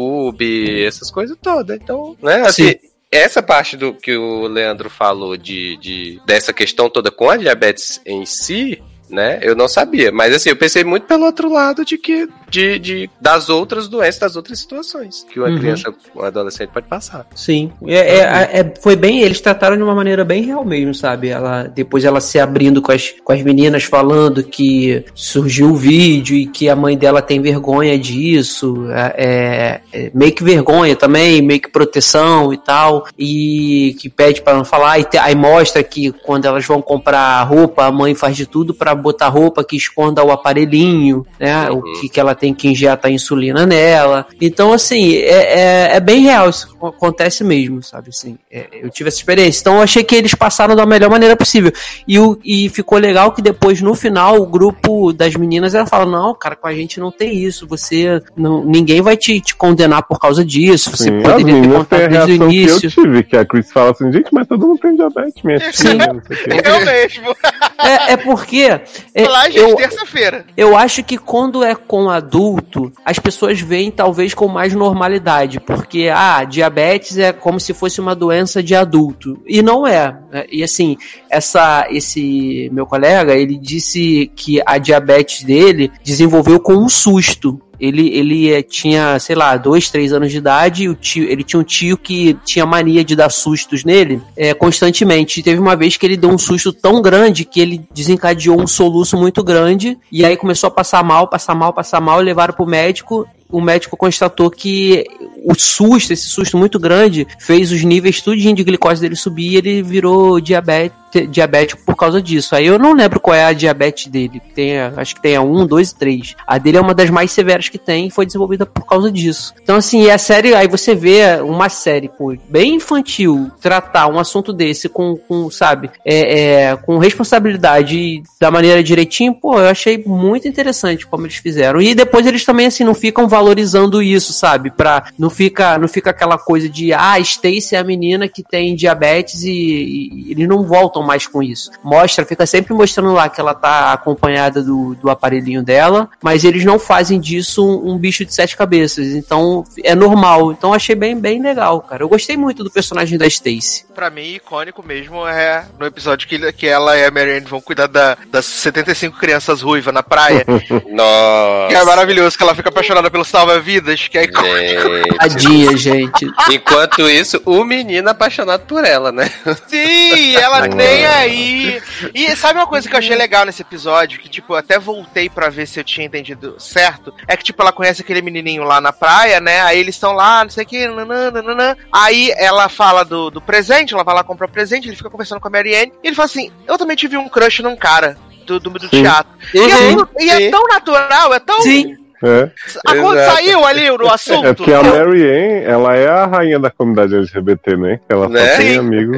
essas coisas todas. Então, né? Assim, Sim. essa parte do que o Leandro falou de, de dessa questão toda com a diabetes em si, né? Eu não sabia. Mas assim, eu pensei muito pelo outro lado de que de, de das outras doenças, das outras situações que uma Uhum. criança, um adolescente pode passar. Sim, é, é- é- foi bem, eles trataram de uma maneira bem real mesmo, sabe? Ela, depois ela se abrindo com as, com as meninas falando que surgiu o vídeo e que a mãe dela tem vergonha disso, é, é, meio que vergonha também, meio que proteção e tal, e que pede para não falar, e te- aí mostra que quando elas vão comprar roupa, a mãe faz de tudo para botar roupa que esconda o aparelhinho, né? O que, que ela tem que injetar insulina nela. Então, assim, é, é, é bem real, isso acontece mesmo, sabe? Assim, é, eu tive essa experiência. Então, eu achei que eles passaram da melhor maneira possível. E, o, e ficou legal que depois, no final, o grupo das meninas ela fala: Não, cara, com a gente não tem isso. Você. Não, ninguém vai te, te condenar por causa disso. Você Sim, poderia ter a contado desde o reação que eu início. tive, que a Chris fala assim, gente, mas todo mundo tem diabetes, minha filha, não sei o quê. Eu mesmo. É, é porque. É, Lá, gente, eu, terça-feira. Eu acho que quando é com adulto, as pessoas veem talvez com mais normalidade, porque ah, diabetes é como se fosse uma doença de adulto e não é. né? E assim, essa esse meu colega, ele disse que a diabetes dele desenvolveu com um susto. Ele, ele eh, tinha, sei lá, dois, três anos de idade, o tio, ele tinha um tio que tinha mania de dar sustos nele eh, constantemente. E teve uma vez que ele deu um susto tão grande que ele desencadeou um soluço muito grande, e aí começou a passar mal, passar mal, passar mal, e levaram pro médico. O médico constatou que o susto, esse susto muito grande, fez os níveis tudinho de glicose dele subir e ele virou diabete, diabético por causa disso. Aí eu não lembro qual é a diabetes dele. Tem, acho que tem a 1, 2 e 3. A dele é uma das mais severas que tem e foi desenvolvida por causa disso. Então, assim, a série, aí você vê uma série, pô, bem infantil, tratar um assunto desse com, com sabe, é, é, com responsabilidade da maneira direitinho, pô, eu achei muito interessante como eles fizeram. E depois eles também, assim, não ficam valorizando isso, sabe? Pra, não fica, não fica aquela coisa de, ah, Stacy é a menina que tem diabetes e, e eles não voltam mais com isso. Mostra, fica sempre mostrando lá que ela tá acompanhada do, do aparelhinho dela, mas eles não fazem disso um, um bicho de sete cabeças. Então, é normal. Então, achei bem, bem legal, cara. Eu gostei muito do personagem da Stacy. Pra mim, icônico mesmo é no episódio que, que ela e a Marianne vão cuidar da- das 75 crianças ruivas na praia. Nossa. que é maravilhoso, que ela fica apaixonada pelo salva-vidas, que é icônico. Gente. Tadinha, gente. Enquanto isso, o menino apaixonado por ela, né? Sim, ela Não nem nem aí. E sabe uma coisa que eu achei legal nesse episódio? Que, tipo, eu até voltei pra ver se eu tinha entendido certo. É que, tipo, ela conhece aquele menininho lá na praia, né? Aí eles estão lá, não sei o que, nananana. Aí ela fala do, do presente, ela vai lá comprar o presente, ele fica conversando com a Marianne. E ele fala assim: Eu também tive um crush num cara do, do, do teatro. E, é, Uhum. e é tão natural, é tão. Sim. É. A coisa Exato. saiu ali no assunto. É porque a Mary Ann, ela é a rainha da comunidade LGBT, né? Ela Né? só tem Sim. amigos.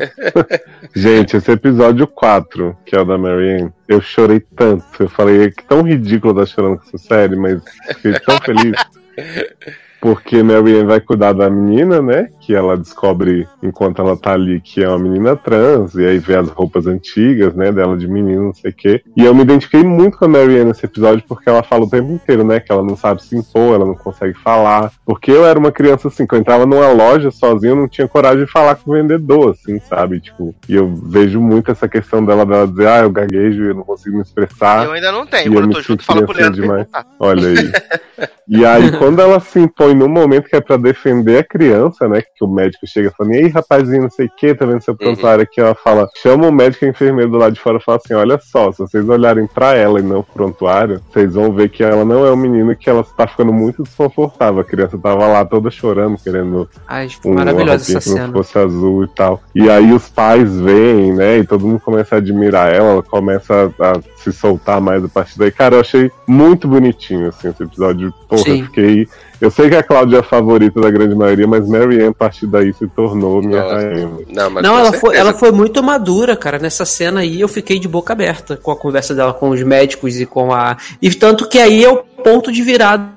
Gente, esse episódio 4, que é o da Mary Ann, eu chorei tanto. Eu falei, é que tão ridículo eu estar chorando com essa série, mas fiquei tão feliz. Porque Mary Ann vai cuidar da menina, né? Que ela descobre enquanto ela tá ali que é uma menina trans, e aí vê as roupas antigas, né? Dela de menino, não sei o quê. E eu me identifiquei muito com a Mary Ann nesse episódio porque ela fala o tempo inteiro, né? Que ela não sabe se impor, ela não consegue falar. Porque eu era uma criança assim, que eu entrava numa loja sozinho, eu não tinha coragem de falar com o vendedor, assim, sabe? Tipo, e eu vejo muito essa questão dela, dela dizer, ah, eu gaguejo e eu não consigo me expressar. Eu ainda não tenho. Quando eu tô junto, fala pro Leandro. Olha aí. E aí, quando ela se impõe no momento que é pra defender a criança, né? Que o médico chega falando, e aí, rapazinho, não sei o que, tá vendo seu prontuário aqui? Ela fala, chama o médico e o enfermeiro do lado de fora e fala assim: olha só, se vocês olharem pra ela e não pro prontuário, vocês vão ver que ela não é um menino que ela tá ficando muito desconfortável. A criança tava lá toda chorando, querendo Ai, um, maravilhosa essa que não cena. fosse azul e tal. E aí os pais veem, né? E todo mundo começa a admirar ela, ela começa a, a se soltar mais a partir daí. Cara, eu achei muito bonitinho, assim, esse episódio. Porra, Sim. eu fiquei. Eu sei que a Cláudia é a favorita da grande maioria, mas Mary Ann, a partir daí, se tornou minha Nossa. rainha. Não, mas Não, ela foi, ela foi muito madura, cara. Nessa cena aí eu fiquei de boca aberta com a conversa dela com os médicos e com a. E tanto que aí é o ponto de virada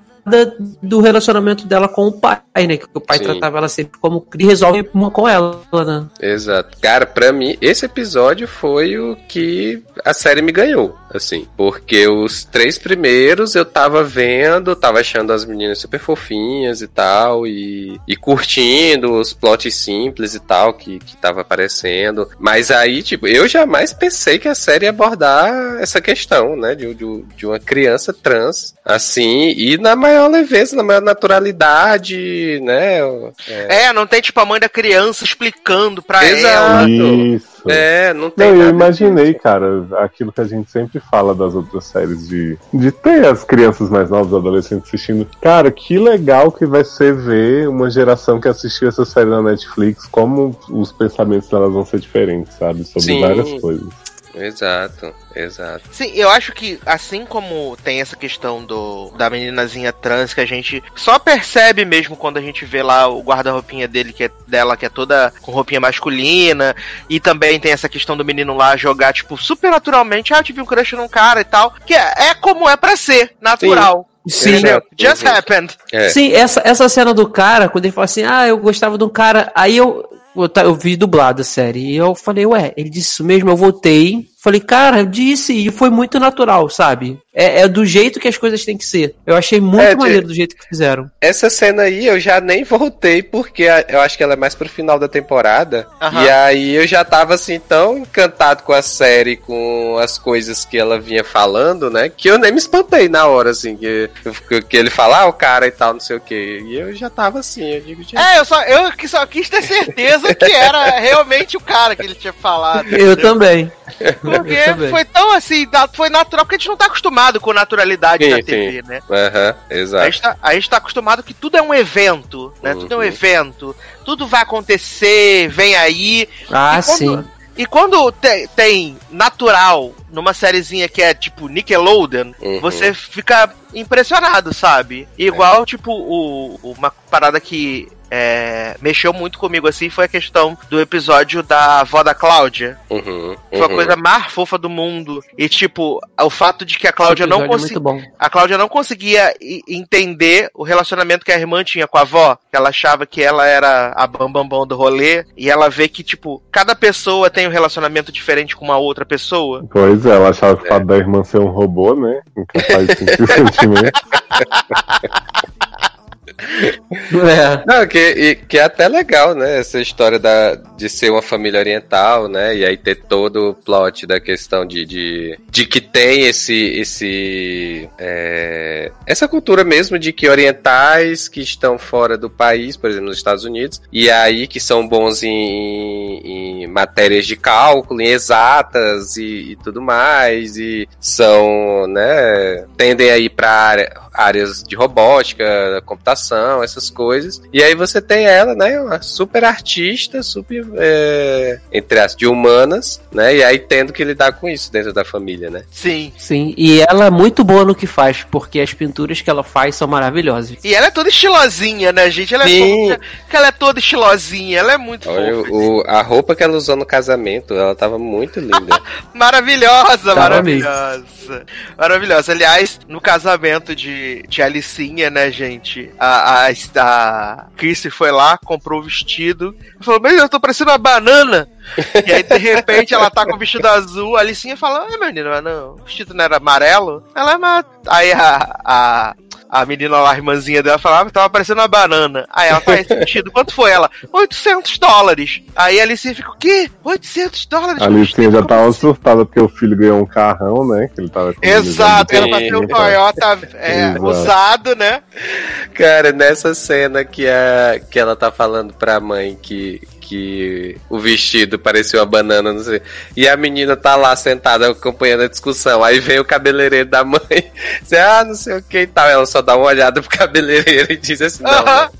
do relacionamento dela com o pai, né? Que o pai Sim. tratava ela sempre como. E resolve uma com ela, né? Exato. Cara, pra mim, esse episódio foi o que a série me ganhou, assim. Porque os três primeiros eu tava vendo, tava achando as meninas super fofinhas e tal, e, e curtindo os plots simples e tal que, que tava aparecendo. Mas aí, tipo, eu jamais pensei que a série ia abordar essa questão, né? De, de, de uma criança trans, assim, e na maior leveza, na maior naturalidade, né? É, É, não tem tipo a mãe da criança explicando pra Exato. ela. Isso. é não tem Não, eu imaginei, cara, aquilo que a gente sempre fala das outras séries de, de ter as crianças mais novas, adolescentes assistindo. Cara, que legal que vai ser ver uma geração que assistiu essa série na Netflix, como os pensamentos delas vão ser diferentes, sabe? Sobre Sim. várias coisas. Exato, exato. Sim, eu acho que assim como tem essa questão do da meninazinha trans que a gente só percebe mesmo quando a gente vê lá o guarda-roupinha dele que é dela que é toda com roupinha masculina e também tem essa questão do menino lá jogar tipo super naturalmente, ah, eu tive um crush num cara e tal, que é, é como é pra ser, natural. Sim. Sim. Just Uhum. happened. É. Sim, essa, essa cena do cara, quando ele fala assim, ah, eu gostava de um cara, aí eu. Eu, eu vi dublado a série. E eu falei, ué, ele disse isso mesmo, eu voltei. Falei, cara, eu disse, e foi muito natural, sabe? É, é do jeito que as coisas têm que ser. Eu achei muito É, de- maneiro do jeito que fizeram. Essa cena aí eu já nem voltei, porque a- eu acho que ela é mais pro final da temporada. E aí eu já tava assim tão encantado com a série, com as coisas que ela vinha falando, né? Que eu nem me espantei na hora, assim, que, que, ele fala, ah, o cara e tal, não sei o quê. E eu já tava assim, eu digo. É, eu só, eu só quis ter certeza que era realmente o cara que ele tinha falado. Eu também. Porque foi tão assim, foi natural, porque a gente não tá acostumado com naturalidade Sim, na sim. TV, né? A exato. gente, tá, a gente tá acostumado que tudo é um evento, né? Tudo é um Uhum. evento, tudo vai acontecer, vem aí. Ah, E quando- sim. E quando te- tem natural numa sériezinha que é tipo Nickelodeon, Uhum. você fica impressionado, sabe? Igual, tipo, o, uma parada que é, mexeu muito comigo assim foi a questão do episódio da avó da Cláudia. Uhum, Foi a uhum. coisa mais fofa do mundo. E, tipo, o fato de que a Cláudia não é conseguia. muito bom. A Cláudia não conseguia entender o relacionamento que a irmã tinha com a avó. Que ela achava que ela era a bambambam bam, bam do rolê. E ela vê que, tipo, cada pessoa tem um relacionamento diferente com uma outra pessoa. Pois é, ela achava que o fato da irmã ser um robô, né? Incapaz de sentir sentimento. É. Não, que, que é até legal, né? Essa história da, de ser uma família oriental, né? E aí ter todo o plot da questão de, de, de que tem esse, esse, é, essa cultura mesmo de que orientais que estão fora do país, por exemplo, nos Estados Unidos, e aí que são bons em, em matérias de cálculo, em exatas e, e tudo mais, e são, né, tendem aí para área áreas de robótica, computação, essas coisas. E aí você tem ela, né, uma super artista, super, é, entre as de humanas, né, e aí tendo que lidar com isso dentro da família, né. Sim. Sim, e ela é muito boa no que faz, porque as pinturas que ela faz são maravilhosas. E ela é toda estilosinha, né, gente? Ela é, Sim. toda, que ela é toda estilosinha, ela é muito Olha, fofa. o, a roupa que ela usou no casamento, ela tava muito linda. Maravilhosa, Tava maravilhosa. Maravilhosa. Aliás, no casamento de, de Alicinha, né, gente? A, a, a Chrissy foi lá, comprou o vestido. Falou, mas eu tô parecendo uma banana. e aí, de repente, ela tá com o vestido azul. A Alicinha fala, é, menina, mas não, o vestido não era amarelo? Ela é uma... Aí a... a a menina lá, a irmãzinha dela, falava que tava parecendo uma banana. Aí ela faz sentido. Quanto foi ela? 800 dólares. Aí a Alicinha fica, o quê? 800 dólares? A Alicinha já tava surtada porque o filho ganhou um carrão, né? Que ele tava com Exato, pra ter um. Toyota é, usado, né? Cara, nessa cena que, a, que ela tá falando pra mãe que, que o vestido parecia uma banana, não sei. E a menina tá lá sentada acompanhando a discussão. Aí vem o cabeleireiro da mãe, diz, ah, não sei o que e tal. Ela só dá uma olhada pro cabeleireiro e diz assim, não.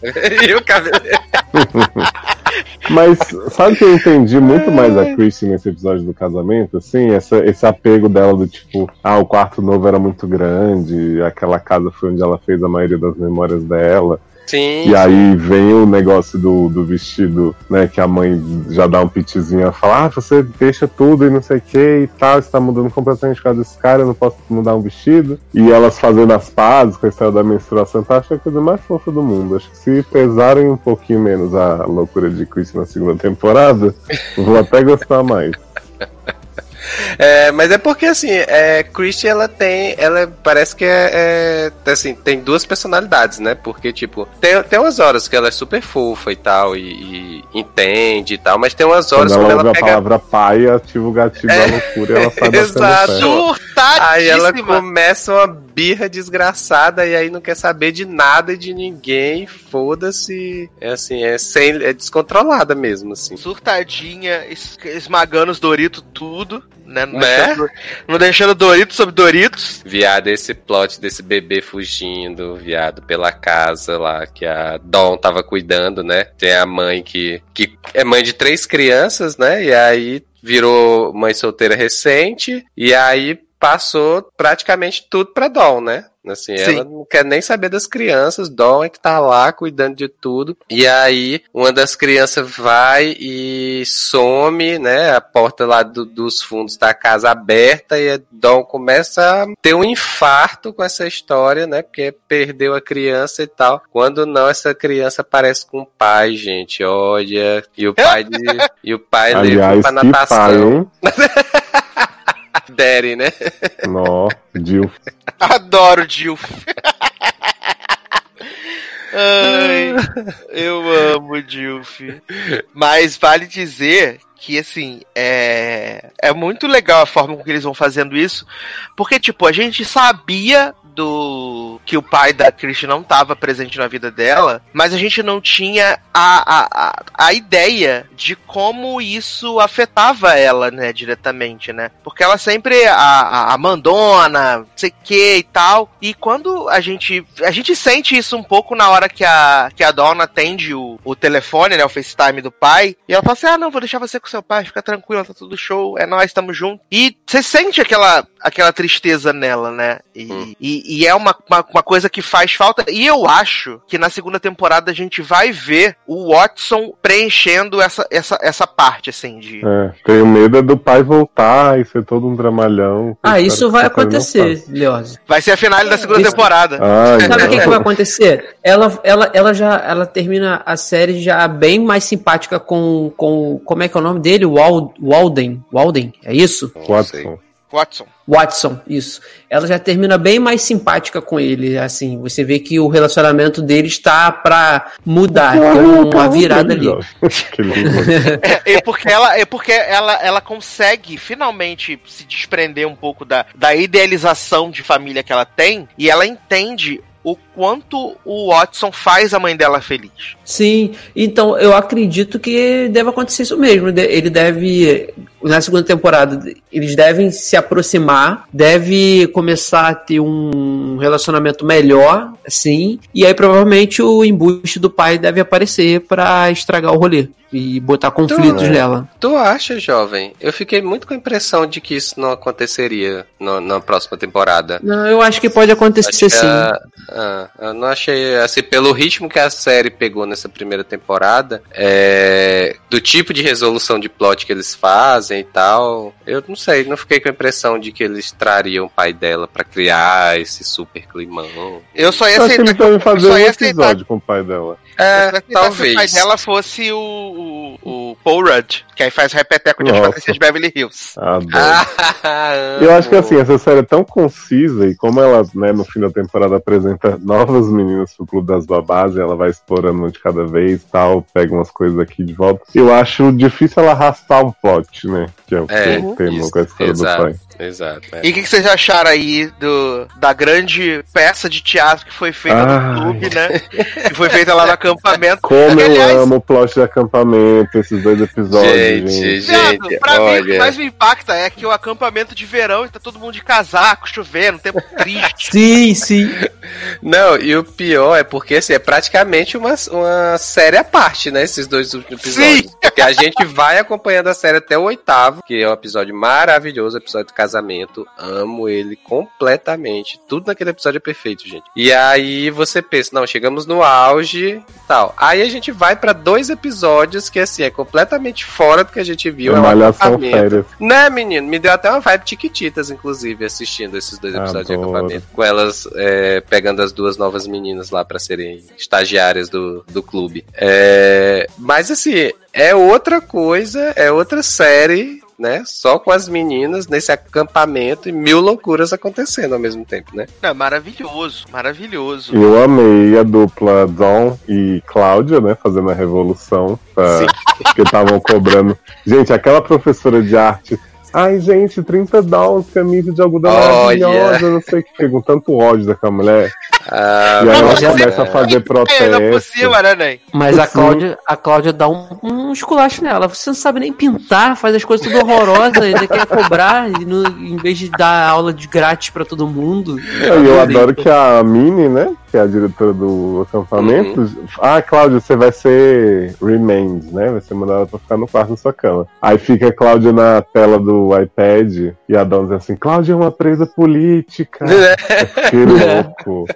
E o cabeleireiro. Mas sabe que eu entendi muito mais a Chrissy nesse episódio do casamento? Assim, essa, esse apego dela do tipo, ah, o quarto novo era muito grande, aquela casa foi onde ela fez a maioria das memórias dela. Sim. E aí vem o negócio do, do vestido, né? Que a mãe já dá um pitizinho e fala, ah, você deixa tudo e não sei o que e tal, você tá mudando completamente por causa desse cara, eu não posso mudar um vestido. E elas fazendo as pazes com a história da menstruação, tá? Acho que é a coisa mais fofa do mundo. Acho que se pesarem um pouquinho menos a loucura de Chris na segunda temporada, vou até gostar mais. É, mas é porque assim, é, Christie ela tem, ela parece que é, é, assim, tem duas personalidades, né? Porque tipo, tem, tem umas horas que ela é super fofa e tal e, e entende e tal, mas tem umas horas Quando quando ela ela ouve a pega palavra pai, ativa o gatilho É, da loucura e ela sai batendo exato. Aí ela começa uma birra desgraçada e aí não quer saber de nada e de ninguém, foda-se. É assim, é, sem, é descontrolada mesmo, assim. Surtadinha, es- esmagando os Doritos tudo, né? Não, Né? deixando, não deixando Doritos sobre Doritos. Viado, esse plot desse bebê fugindo, viado, pela casa lá, que a Dawn tava cuidando, né? Tem a mãe que, que é mãe de três crianças, né? E aí virou mãe solteira recente, e aí passou praticamente tudo pra Dawn, né? Assim, Sim. ela não quer nem saber das crianças, Dawn é que tá lá cuidando de tudo. E aí, uma das crianças vai e some, né? A porta lá do- dos fundos da casa aberta e a Dawn começa a ter um infarto com essa história, né? Porque perdeu a criança e tal. Quando não, essa criança parece com o pai, gente. Olha. E o pai, de, e o pai levou Aliás, pra que pai, natação. hein? Daddy, né? Nó, Jill. Adoro Dilf. Ai, eu amo Dilf. Mas vale dizer que, assim, é, é muito legal a forma com que eles vão fazendo isso, porque, tipo, a gente sabia do que o pai da Christian não estava presente na vida dela, mas a gente não tinha a, a, a, ideia de como isso afetava ela, né, diretamente, né? Porque ela sempre a, a, a mandona, não sei o que e tal. E quando a gente a gente sente isso um pouco na hora que a que a dona atende o, o telefone, né, o FaceTime do pai, e ela fala assim: "Ah, não, vou deixar você com seu pai, fica tranquila, tá tudo show, é nós, estamos juntos". E você sente aquela aquela tristeza nela, né? E, e, e é uma, uma, uma coisa que faz falta. E eu acho que na segunda temporada a gente vai ver o Watson preenchendo essa, essa, essa parte, assim, de. É, tenho medo é do pai voltar e ser todo um dramalhão. Ah, isso que vai acontecer. Leose. Vai ser a final da segunda Isso- temporada. Ai, Sabe o que, não. que vai acontecer? Ela, ela, ela já ela termina a série já bem mais simpática com, com como é que é o nome dele? Wal, Walden. Walden, é isso? Watson. Watson. Watson, isso. Ela já termina bem mais simpática com ele, assim. Você vê que o relacionamento dele está pra mudar, tem uma virada ali. Que lindo. É, é porque ela é porque ela, ela consegue finalmente se desprender um pouco da, da idealização de família que ela tem e ela entende o quanto o Watson faz a mãe dela feliz. Sim, então eu acredito que deve acontecer isso mesmo. Ele deve, na segunda temporada, eles devem se aproximar, deve começar a ter um relacionamento melhor, assim, e aí provavelmente o embuste do pai deve aparecer pra estragar o rolê e botar conflitos é. nela. Tu acha, jovem? Eu fiquei muito com a impressão de que isso não aconteceria no- na próxima temporada. Não, eu acho que pode acontecer que sim. a- ah, eu não achei, assim, pelo ritmo que a série pegou nessa primeira temporada, é, do tipo de resolução de plot que eles fazem e tal, eu não sei, não fiquei com a impressão de que eles trariam o pai dela pra criar esse super climão. Eu só ia Eu acho que aceitar eles devem fazer só um ia aceitar episódio com o pai dela. É, aceitar se o pai talvez. dela fosse o, o, o Paul Rudd, que aí faz o repeteco de. Patrícia de Beverly Hills. Ah, Eu acho que assim, essa série é tão concisa e como ela, né, no fim da temporada apresenta novas meninas pro Clube das Babás e ela vai explorando de cada vez tal, pega umas coisas aqui de volta. Eu acho difícil ela arrastar um plot, né? Que é o que É, eu temo isso, com a história do exato. pai. Exato. é. E o que, que vocês acharam aí do, da grande peça de teatro que foi feita Ai. no clube, né? Que foi feita lá no acampamento. Como aliás, eu amo o plot de acampamento, esses dois episódios, gente. Gente, gente, pra mim, o que olha. mais me impacta é que o acampamento de verão e tá todo mundo de casaco, chovendo, tempo triste. Sim, sim. Não, e o pior é porque assim, é praticamente uma, uma série à parte, né? Esses dois últimos episódios. Sim. Porque a gente vai acompanhando a série até o oitavo, que é um episódio maravilhoso, episódio de casamento. Amo ele completamente. Tudo naquele episódio é perfeito, gente. E aí você pensa, não, chegamos no auge tal. Aí a gente vai pra dois episódios que assim, é completamente fora do que a gente viu. É um acampamento. férias. Né, menino? Me deu até uma vibe tiquititas, inclusive, assistindo esses dois episódios de Adoro. acampamento. Com elas é, pegando as duas novas meninas lá pra serem estagiárias do, do clube. É, mas assim, é outra coisa, é outra série. Né? Só com as meninas nesse acampamento e mil loucuras acontecendo ao mesmo tempo, né? Não, maravilhoso, maravilhoso. Eu amei a dupla Dom e Cláudia, né, fazendo a revolução, pra... porque estavam cobrando. Gente, aquela professora de arte. Ai, gente, 30 dólares, camisa de algodão Olha. maravilhosa, não sei o que. Fiquei com tanto ódio daquela mulher. Ah, e aí ela é- começa a fazer protesto. cima, né, Ney? Mas a. Cláudia, a Cláudia dá um, um esculacho nela. Você não sabe nem pintar, faz as coisas tudo horrorosas, ainda quer cobrar, e no- em vez de dar aula de grátis pra todo mundo. E eu adoro que a Mini, né, que é a diretora do acampamento, Uhum. ah, Cláudia, você vai ser Remains, né, vai ser mandada pra ficar no quarto da sua cama. Aí fica a Cláudia na tela do iPad e a Dona diz assim, Cláudia é uma presa política. Que louco.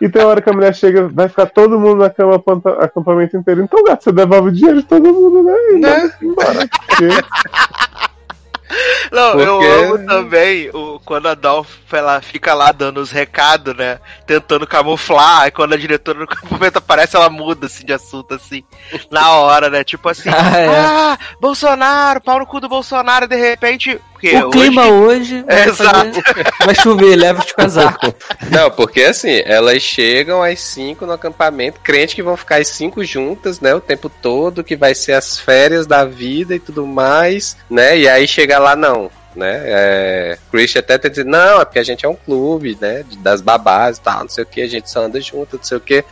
E tem hora que a mulher chega, vai ficar todo mundo na cama, acampamento inteiro. Então, gato, você devolve o dinheiro de todo mundo, né? E Né? embora. Porque Não, eu Porque- amo também o, quando a Dolph ela fica lá dando os recados, né? Tentando camuflar, aí quando a diretora do acampamento aparece, ela muda assim de assunto, assim, na hora, né? Tipo assim, Ah, é. ah, Bolsonaro, pau no cu do Bolsonaro, de repente. Porque O clima hoje- hoje vai, É, exato. fazer- vai chover, leva os casacos. Não, porque assim, elas chegam às 5 no acampamento, crente que vão ficar às 5 juntas, né, o tempo todo, que vai ser as férias da vida e tudo mais, né? E aí chega lá, não. Né? É, Christian até tem dizer, não, é porque a gente é um clube, né? de- Das babás e tal, não sei o que, a gente só anda junto, não sei o que.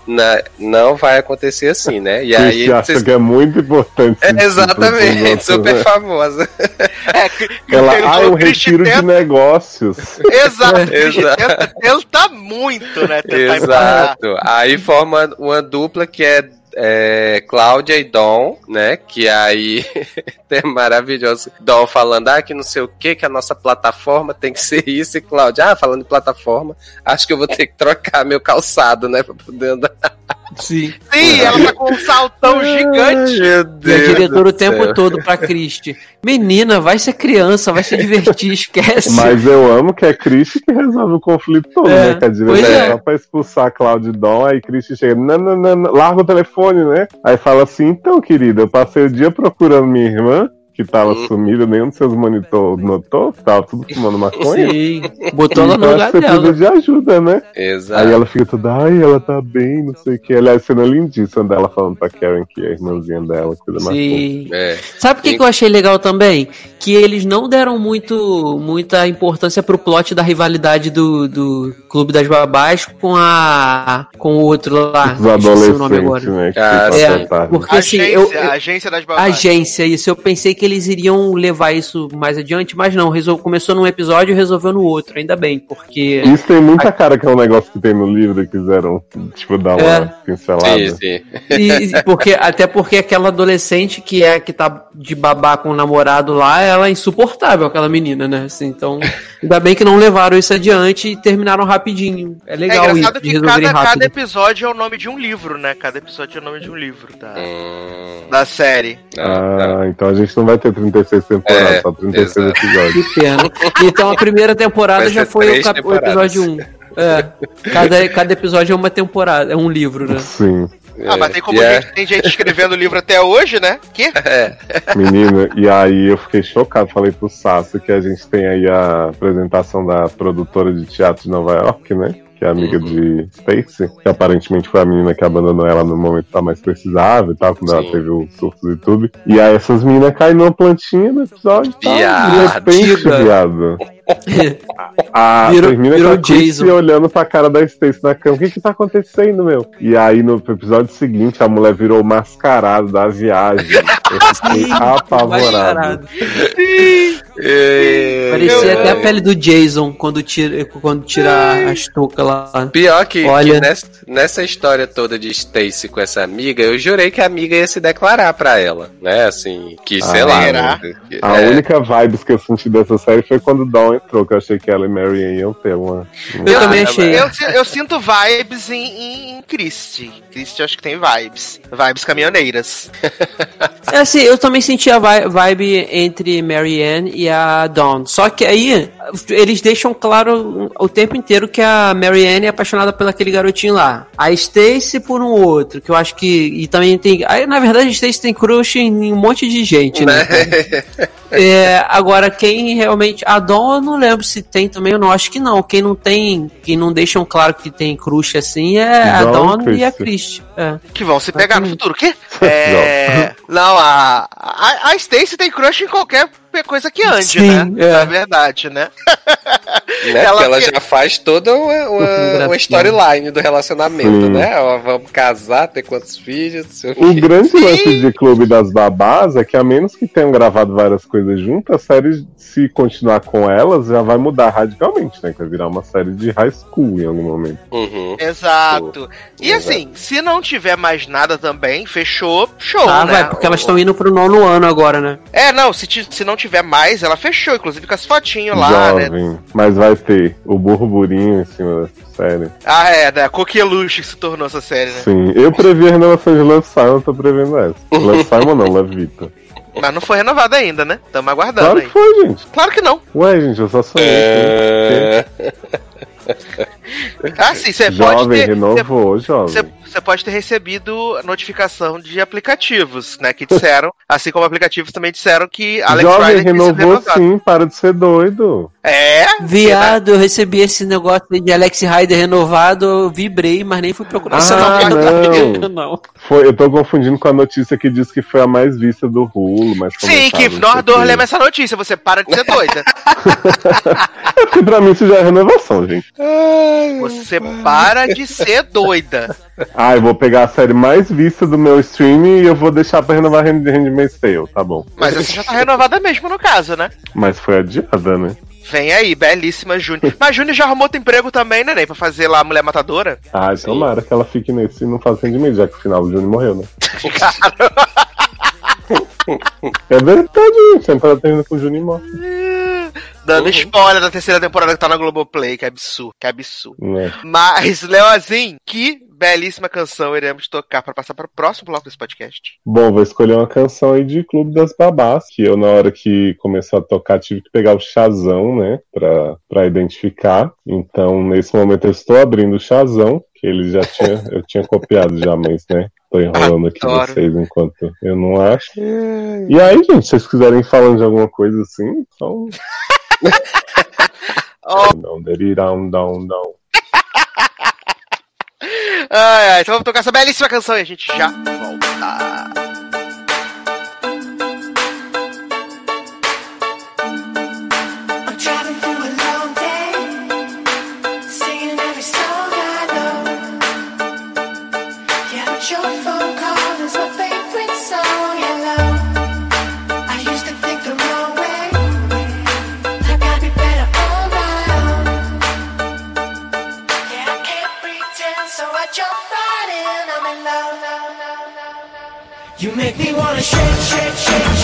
não vai acontecer assim, né? E aí. Christian acha vocês- que é muito importante. É, pros exatamente, outros, super né? famosa. É, Ela, ele ah, um retiro de tenta- negócios. Exato, Exato. tenta, tenta muito, né? Exato. Aí forma uma dupla que é, é Cláudia e Dom, né? Que aí é maravilhoso. Dom falando, ah, que não sei o que, que a nossa plataforma tem que ser isso. E Cláudia, ah, falando de plataforma, acho que eu vou ter que trocar meu calçado, né? Pra poder andar. Sim. Sim, ela tá com um saltão gigante. Meu E a Deus diretora o tempo céu. todo pra Cristi. Menina, vai ser criança, vai se divertir, esquece. Mas eu amo que é Christian que resolve o conflito todo, É, né? Que a diretora é. só pra expulsar a Cláudia Dom, aí Christian chega, não, não, não, larga o telefone, né? Aí fala assim, então, querida, eu passei o dia procurando minha irmã, que que tava sumida, nenhum dos seus monitor notou, que tava tudo fumando maconha. Sim. Botou ela no Então lugar acho que você dela. precisa de ajuda, né? Exato. Aí ela fica toda, ai, ela tá bem, não sei o que. Aliás, cena lindíssima dela falando pra Karen que é a irmãzinha dela, mais Sim. É. Sabe o que, que eu achei legal também? Que eles não deram muito, muita importância pro plot da rivalidade do, do Clube das Babás com a. com o outro lá. Os esqueci o nome agora. adolescentes, né? Que Ah, é, porque assim, agência, eu, eu- a agência das babás. agência, isso. Eu pensei que eles iriam levar isso mais adiante, mas não. Resol... Começou num episódio e resolveu no outro. Ainda bem, porque. Isso tem muita cara que é um negócio que tem no livro e quiseram, tipo, dar uma É. pincelada. Sim, sim. E, porque, até porque aquela adolescente que é que tá de babá com o namorado lá, ela é insuportável, aquela menina, né? Assim, então, ainda bem que não levaram isso adiante e terminaram rapidinho. É É legal isso, engraçado de que cada, cada episódio é o nome de um livro, né? Cada episódio é o nome de um livro da, Hum, da série. ah, Ah, então a gente não vai ter 36 temporadas, É, só 36 exato. episódios. Que pena. Então a primeira temporada Vai já foi o, cap- o episódio 1. É, cada, cada episódio é uma temporada, é um livro, né? Sim. Ah, mas tem como E é- gente, tem gente escrevendo livro até hoje, né? Que? Menina, e aí eu fiquei chocado, falei pro Sasso que a gente tem aí a apresentação da produtora de teatro de Nova York, né? Que é amiga de Stacy, que aparentemente foi a menina que abandonou ela no momento que ela mais precisava e tal, quando ela Sim. teve o surto de tudo. E aí essas meninas caem numa plantinha no episódio e tal. De repente, viado. A Virou- termina virou com a Chrissy Jason. olhando pra cara da Stacy na cama. O que que tá acontecendo, meu? E aí no episódio seguinte, a mulher virou o mascarado da viagem. Eu fiquei apavorado. Mascarado. É, Parecia é. até a pele do Jason quando tira, quando tira as toucas lá. Pior que, Olha- que nessa, nessa história toda de Stacy com essa amiga, eu jurei que a amiga ia se declarar pra ela, né? Assim, que sei Ah, lá. né, A é, única vibes que eu senti dessa série foi quando o Entrou, que eu achei que ela e Marianne iam ter uma. Eu Ah, também achei. Eu, eu sinto vibes em, em, Christie. Christie acho que tem vibes. Vibes caminhoneiras. É assim, eu também senti a vi- vibe entre Mary Ann e a Dawn. Só que aí eles deixam claro o tempo inteiro que a Mary Ann é apaixonada por aquele garotinho lá. A Stacy por um outro, que eu acho que. E também tem. Aí, na verdade, a Stacy tem crush em um monte de gente, né? É, agora, quem realmente. A Dawn eu não lembro se tem também, eu não acho que não. Quem não tem. Quem não deixam claro que tem crush assim é a Dawn e a Christie. É. Que vão se pegar no futuro. O quê? É... não, a, a, a Stacy tem crush em qualquer coisa que ande, Sim, né? é. Na verdade, né? né, ela porque ela já faz toda uma, uma, uma storyline do relacionamento, Sim. né? Ó, vamos casar, ter quantos filhos, o grande Sim. lance de Clube das Babás é que, a menos que tenham gravado várias coisas juntas, a série, se continuar com elas, já vai mudar radicalmente, né? Que vai virar uma série de high school em algum momento. Uhum. Exato. E Exato. assim, se não tiver mais nada também, fechou, show, Tá, né? vai, porque elas estão indo pro nono ano agora, né? É, não, se, se não tiver mais, ela fechou, inclusive com as fotinhos lá, né? Jovem. Mas vai ter o burburinho em cima dessa série. Ah, é, da Coqueluche que se tornou essa série, né? Sim. Eu previ a renovação de Love Simon, tô prevendo essa. Love Simon não, Love Vita. Mas não foi renovada ainda, né? Tamo aguardando Claro aí. que foi, gente. Claro que não. Ué, gente, eu só sonhei. É... Ah, sim, você pode Jovem, ter. renovou, jovem. Você pode ter recebido notificação de aplicativos, né? Que disseram, assim como aplicativos também disseram que Alex Jovem renovou sim, para de ser doido. É? Viado, eu recebi esse negócio de Alex Rider renovado, eu vibrei, mas nem fui procurar Ah, que não. tá não. Foi, eu tô confundindo com a notícia que diz que foi a mais vista do Rulo, mas Sim, que nós dois lemos essa notícia, você para de ser doida. É porque pra mim isso já é renovação, gente. Você para de ser doida. Ah, eu vou pegar a série mais vista do meu streaming e eu vou deixar pra renovar Hand- Handmaid's Tale, tá bom. Mas essa já tá renovada mesmo no caso, né? Mas foi adiada, né? Vem aí, belíssima Júnior. Mas Júnior já arrumou outro emprego também, né, Ney? Pra fazer lá a Mulher Matadora. Ah, tomara que ela fique nesse e não faça Handmaid, já que o final do Júnior morreu, né? É verdade. Sempre ela termina com o Júnior e morre. Dando spoiler da terceira temporada que tá na Globoplay, que absurdo, que absurdo. Né? Mas, Leozinho, que belíssima canção iremos tocar pra passar para o próximo bloco desse podcast. Bom, vou escolher uma canção aí de Clube das Babás, que eu, na hora que começou a tocar, tive que pegar o Chazão, né, pra, pra identificar. Então, nesse momento, eu estou abrindo o Chazão, que ele já tinha, eu tinha copiado já, mas, né, Tô enrolando aqui Adoro. vocês enquanto eu não acho. E aí, gente, se vocês quiserem falando de alguma coisa assim, então. Ó. Não, down, down, down. Ai, ai, então vamos tocar essa belíssima canção e a gente já volta. You make me wanna shake, shake, shake, shake,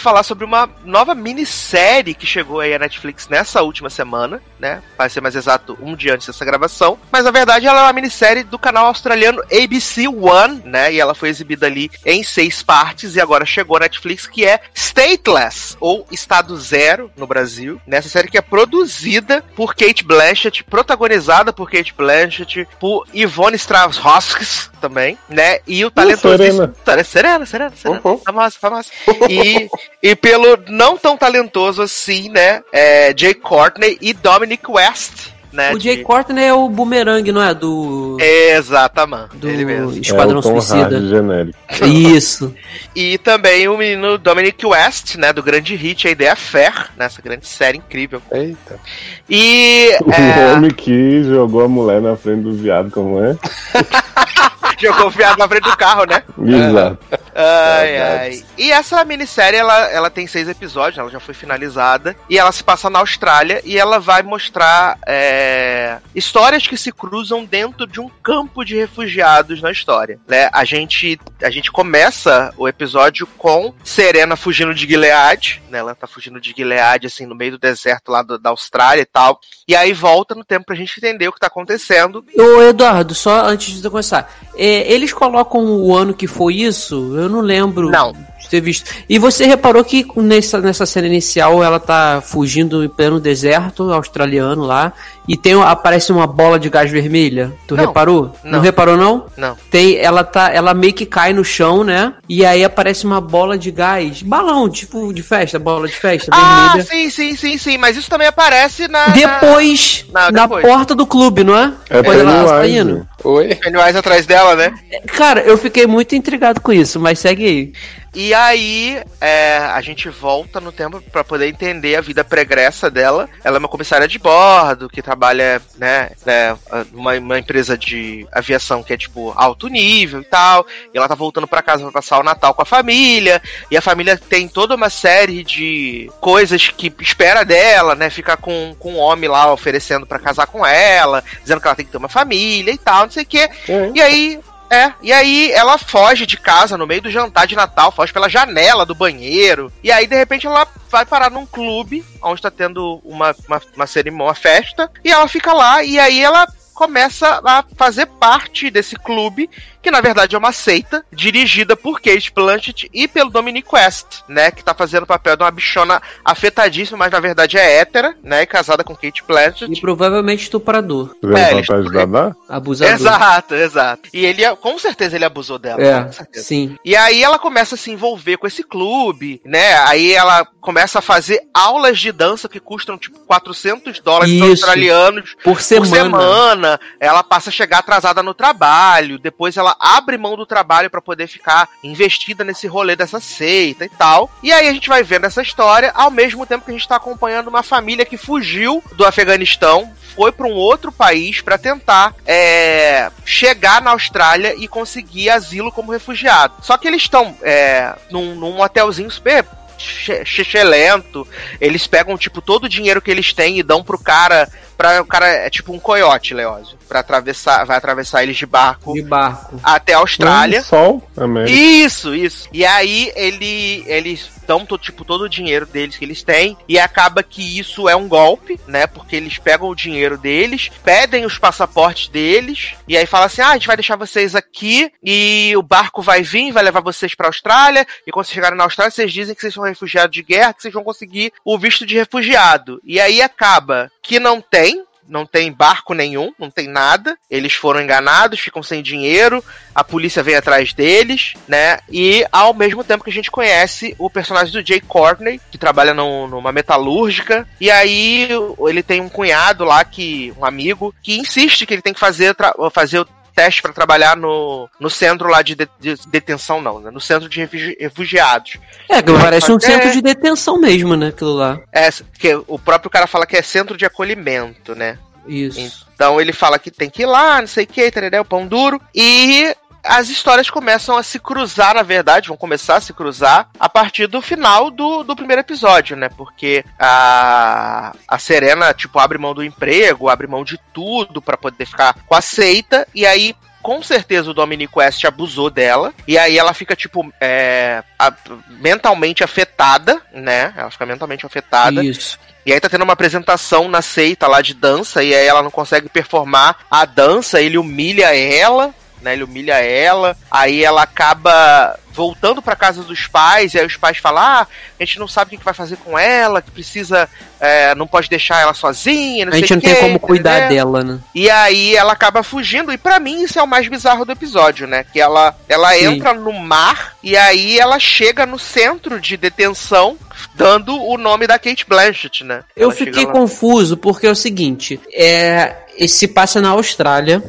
falar sobre uma nova minissérie que chegou aí à Netflix nessa última semana, né? Vai ser mais exato um dia antes dessa gravação. Mas na verdade ela é uma minissérie do canal australiano ABC One, né? E ela foi exibida ali em seis partes e agora chegou à Netflix, que é Stateless, ou Estado Zero no Brasil. Nessa série que é produzida por Kate Blanchett, protagonizada por Kate Blanchett, por Yvonne Strauss-Hoskins também, né? E o talentosíssimo... Serena. Serena, Serena, Serena. Uhum. Famosa, famosa. E, e pelo não tão talentoso assim, né? É, Jay Courtney e Dominic West, né? O Jay de- Courtney é o Boomerang, não é? Do. Exatamente, Do ele mesmo. Esquadrão é o Tom Suicida. Hardy genérico. Isso. E também o menino Dominic West, né? Do grande hit aí, The Affair, nessa grande série incrível. Eita. E O é, homem que jogou a mulher na frente do viado, como é? jogou o viado na frente do carro, né? Exato. Ai, ai. E essa minissérie, ela, ela tem seis episódios, ela já foi finalizada. E ela se passa na Austrália e ela vai mostrar é, histórias que se cruzam dentro de um campo de refugiados na história. Né? A, gente, a gente começa o episódio com Serena fugindo de Gilead. Né? Ela tá fugindo de Gilead, assim, no meio do deserto lá do- da Austrália e tal. E aí volta no tempo pra gente entender o que tá acontecendo. Ô, Eduardo, só antes de começar. É, eles colocam o ano que foi isso? Eu não lembro Não. De ter visto. E você reparou que nessa, nessa cena inicial ela tá fugindo em pleno deserto australiano lá. E tem, aparece uma bola de gás vermelha. Tu Não. reparou? Não. Não. reparou, não? Não. Tem, ela tá, ela meio que cai no chão, né? E aí aparece uma bola de gás, balão, tipo de festa, bola de festa Ah, vermelha. sim, sim, sim, sim. Mas isso também aparece na. Depois, Não, na depois. porta do clube, não é? É Quando ela tá indo. Oi? na Pennywise atrás dela, né? Cara, eu fiquei muito intrigado com isso, mas segue aí. E aí, é, a gente volta no tempo pra poder entender a vida pregressa dela. Ela é uma comissária de bordo que trabalha, né, né, numa uma empresa de aviação que é tipo alto nível e tal. E ela tá voltando pra casa pra passar o Natal com a família. E a família tem toda uma série de coisas que espera dela, né? Fica com, com um homem lá oferecendo pra casar com ela, dizendo que ela tem que ter uma família e tal, não sei o quê. É. E aí, é, e aí ela foge de casa no meio do jantar de Natal, foge pela janela do banheiro. E aí, de repente, ela vai parar num clube onde tá tendo uma, uma, uma cerimônia, uma festa. E ela fica lá, e aí ela começa a fazer parte desse clube, que na verdade é uma seita, dirigida por Kate Blanchett e pelo Dominic West, né? Que tá fazendo o papel de uma bichona afetadíssima, mas na verdade é hétera, né? Casada com Kate Blanchett. E provavelmente estuprador. É, Dadá? Abusador. Exato, exato. E ele, com certeza, ele abusou dela. É, com certeza. sim. E aí ela começa a se envolver com esse clube, né? Aí ela começa a fazer aulas de dança que custam tipo 400 dólares Isso. australianos Por por semana. semana. Ela passa a chegar atrasada no trabalho, depois ela abre mão do trabalho pra poder ficar investida nesse rolê dessa seita e tal. E aí a gente vai vendo essa história ao mesmo tempo que a gente tá acompanhando uma família que fugiu do Afeganistão, foi pra um outro país pra tentar é, chegar na Austrália e conseguir asilo como refugiado. Só que eles estão é, num, num hotelzinho super xixelento. Eles pegam, tipo, todo o dinheiro que eles têm e dão pro cara. Pra, o cara é tipo um coiote, Leózio. Pra atravessar. Vai atravessar eles de barco De barco. até a Austrália. Um Sol, América. Isso, isso. E aí ele, eles dão tipo todo o dinheiro deles que eles têm e acaba que isso é um golpe, né? Porque eles pegam o dinheiro deles, pedem os passaportes deles e aí fala assim: "Ah, a gente vai deixar vocês aqui e o barco vai vir, vai levar vocês pra Austrália e quando vocês chegarem na Austrália, vocês dizem que vocês são refugiados de guerra, que vocês vão conseguir o visto de refugiado". E aí acaba que não tem não tem barco nenhum, não tem nada. Eles foram enganados, ficam sem dinheiro, a polícia vem atrás deles, né? E ao mesmo tempo que a gente conhece o personagem do Jay Courtney, que trabalha num- numa metalúrgica, e aí ele tem um cunhado lá, que um amigo, que insiste que ele tem que fazer, fazer teste para trabalhar no, no centro lá de, de- de detenção, não, né? No centro de refugi- refugiados. É, que parece um É. centro de detenção mesmo, né? Aquilo lá. É, porque o próprio cara fala que é centro de acolhimento, né? Isso. Então ele fala que tem que ir lá, não sei o que, o pão duro. E as histórias começam a se cruzar, na verdade, vão começar a se cruzar a partir do final do, do primeiro episódio, né? Porque a, a Serena, tipo, abre mão do emprego, abre mão de tudo pra poder ficar com a seita, e aí. Com certeza o Dominic West abusou dela. E aí ela fica, tipo, é, a- mentalmente afetada, né? Ela fica mentalmente afetada. Isso. E aí tá tendo uma apresentação na seita lá de dança, e aí ela não consegue performar a dança, ele humilha ela, né? Ele humilha ela, aí ela acaba voltando pra casa dos pais, e aí os pais falam, ah, a gente não sabe o que vai fazer com ela, que precisa, é, não pode deixar ela sozinha, não A gente não tem como cuidar dela, né? E aí ela acaba fugindo, e pra mim isso é o mais bizarro do episódio, né? Que ela, ela Sim. entra no mar e aí ela chega no centro de detenção, dando o nome da Kate Blanchett, né? Eu Ela fiquei confuso porque é o seguinte, é, se passa na Austrália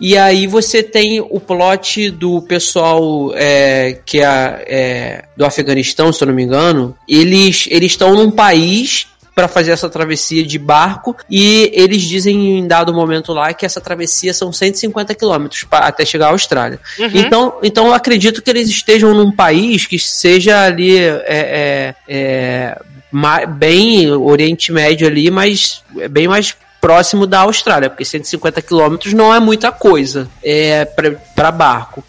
e aí você tem o plot do pessoal é, que é, é, do Afeganistão, se eu não me engano, eles eles estão num país para fazer essa travessia de barco e eles dizem em dado momento lá que essa travessia são 150 quilômetros até chegar à Austrália. Uhum. Então, então eu acredito que eles estejam num país que seja ali é, é, é, bem Oriente Médio ali, mas é bem mais próximo da Austrália, porque 150 quilômetros não é muita coisa é, para barco.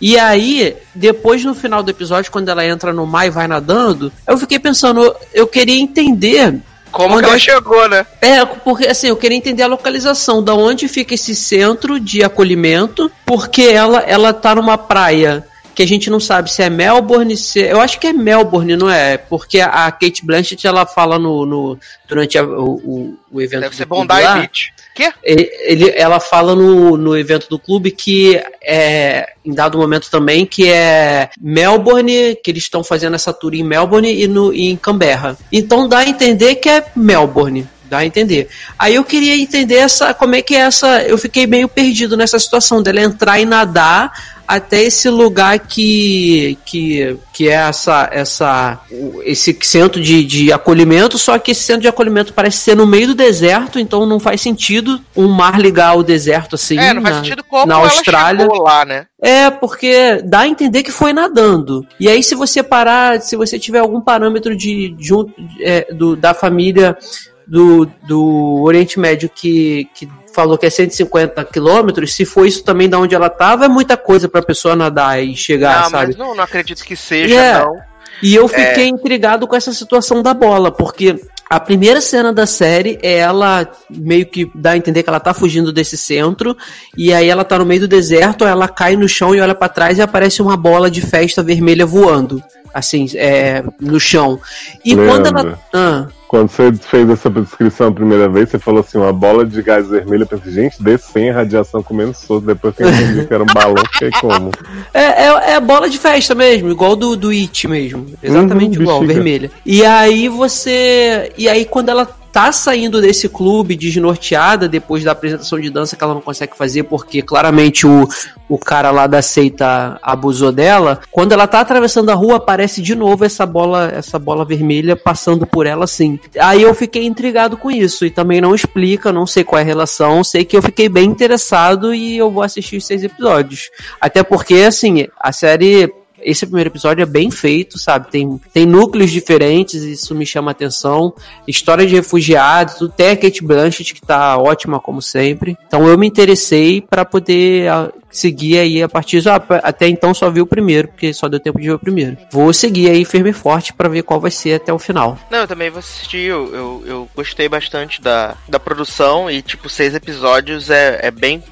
E aí, depois no final do episódio, quando ela entra no mar e vai nadando, eu fiquei pensando, eu queria entender Como ela é chegou, né? é, porque assim, eu queria entender a localização, da onde fica esse centro de acolhimento, porque ela ela tá numa praia que a gente não sabe se é Melbourne, se eu acho que é Melbourne, não é? Porque a Kate Blanchett ela fala no, no durante a- o, o, evento Deve do ser Bondi lá, Beach. Quê? ele- ela fala no, no evento do clube que é em dado momento também que é Melbourne, que eles estão fazendo essa tour em Melbourne e, no, e em Canberra. Então dá a entender que é Melbourne. Dá a entender. Aí eu queria entender essa, como é que é essa. Eu fiquei meio perdido nessa situação dela entrar e nadar até esse lugar que que, que é essa essa o- esse centro de, de acolhimento, só que esse centro de acolhimento parece ser no meio do deserto, então não faz sentido um mar ligar ao deserto assim. É, não faz na- sentido como na Austrália. lá, né? É, porque dá a entender que foi nadando. E aí, se você parar, se você tiver algum parâmetro de junto é, do, da família do, do Oriente Médio que, que falou que é 150 quilômetros, se for isso também da onde ela tava, é muita coisa pra pessoa nadar e chegar, não, sabe? mas não, não acredito que seja, É. não. E eu fiquei intrigado com essa situação da bola, porque A primeira cena da série é ela meio que dá a entender que ela tá fugindo desse centro e aí ela tá no meio do deserto, ela cai no chão e olha pra trás e aparece uma bola de festa vermelha voando, assim, é, no chão. E quando ela Leandro. ah, Quando você fez essa descrição a primeira vez, você falou assim, uma bola de gás vermelho. Eu pensei, gente, descem radiação comendo solto. Depois que eu entendi que era um balão, fiquei como? É, é, é bola de festa mesmo, igual do, do It mesmo. Exatamente Uhum, igual, bexiga. vermelha. E aí você. E aí quando ela tá saindo desse clube desnorteada depois da apresentação de dança que ela não consegue fazer porque claramente o, o cara lá da seita abusou dela, quando ela tá atravessando a rua aparece de novo essa bola, essa bola vermelha passando por ela assim. Aí eu fiquei intrigado com isso e também não explica, não sei qual é a relação, sei que eu fiquei bem interessado e eu vou assistir os seis episódios. Até porque assim, a série esse primeiro episódio é bem feito, sabe? Tem, tem núcleos diferentes, isso me chama atenção. História de refugiados, tudo. Tem a Kate Blanchett, que tá ótima, como sempre. Então eu me interessei para poder ah, seguir aí a partir. Ah, até então só vi o primeiro, porque só deu tempo de ver o primeiro. Vou seguir aí firme e forte para ver qual vai ser até o final. Não, eu também vou assistir. Eu, eu, eu gostei bastante da, da produção e, tipo, seis episódios é, é bem.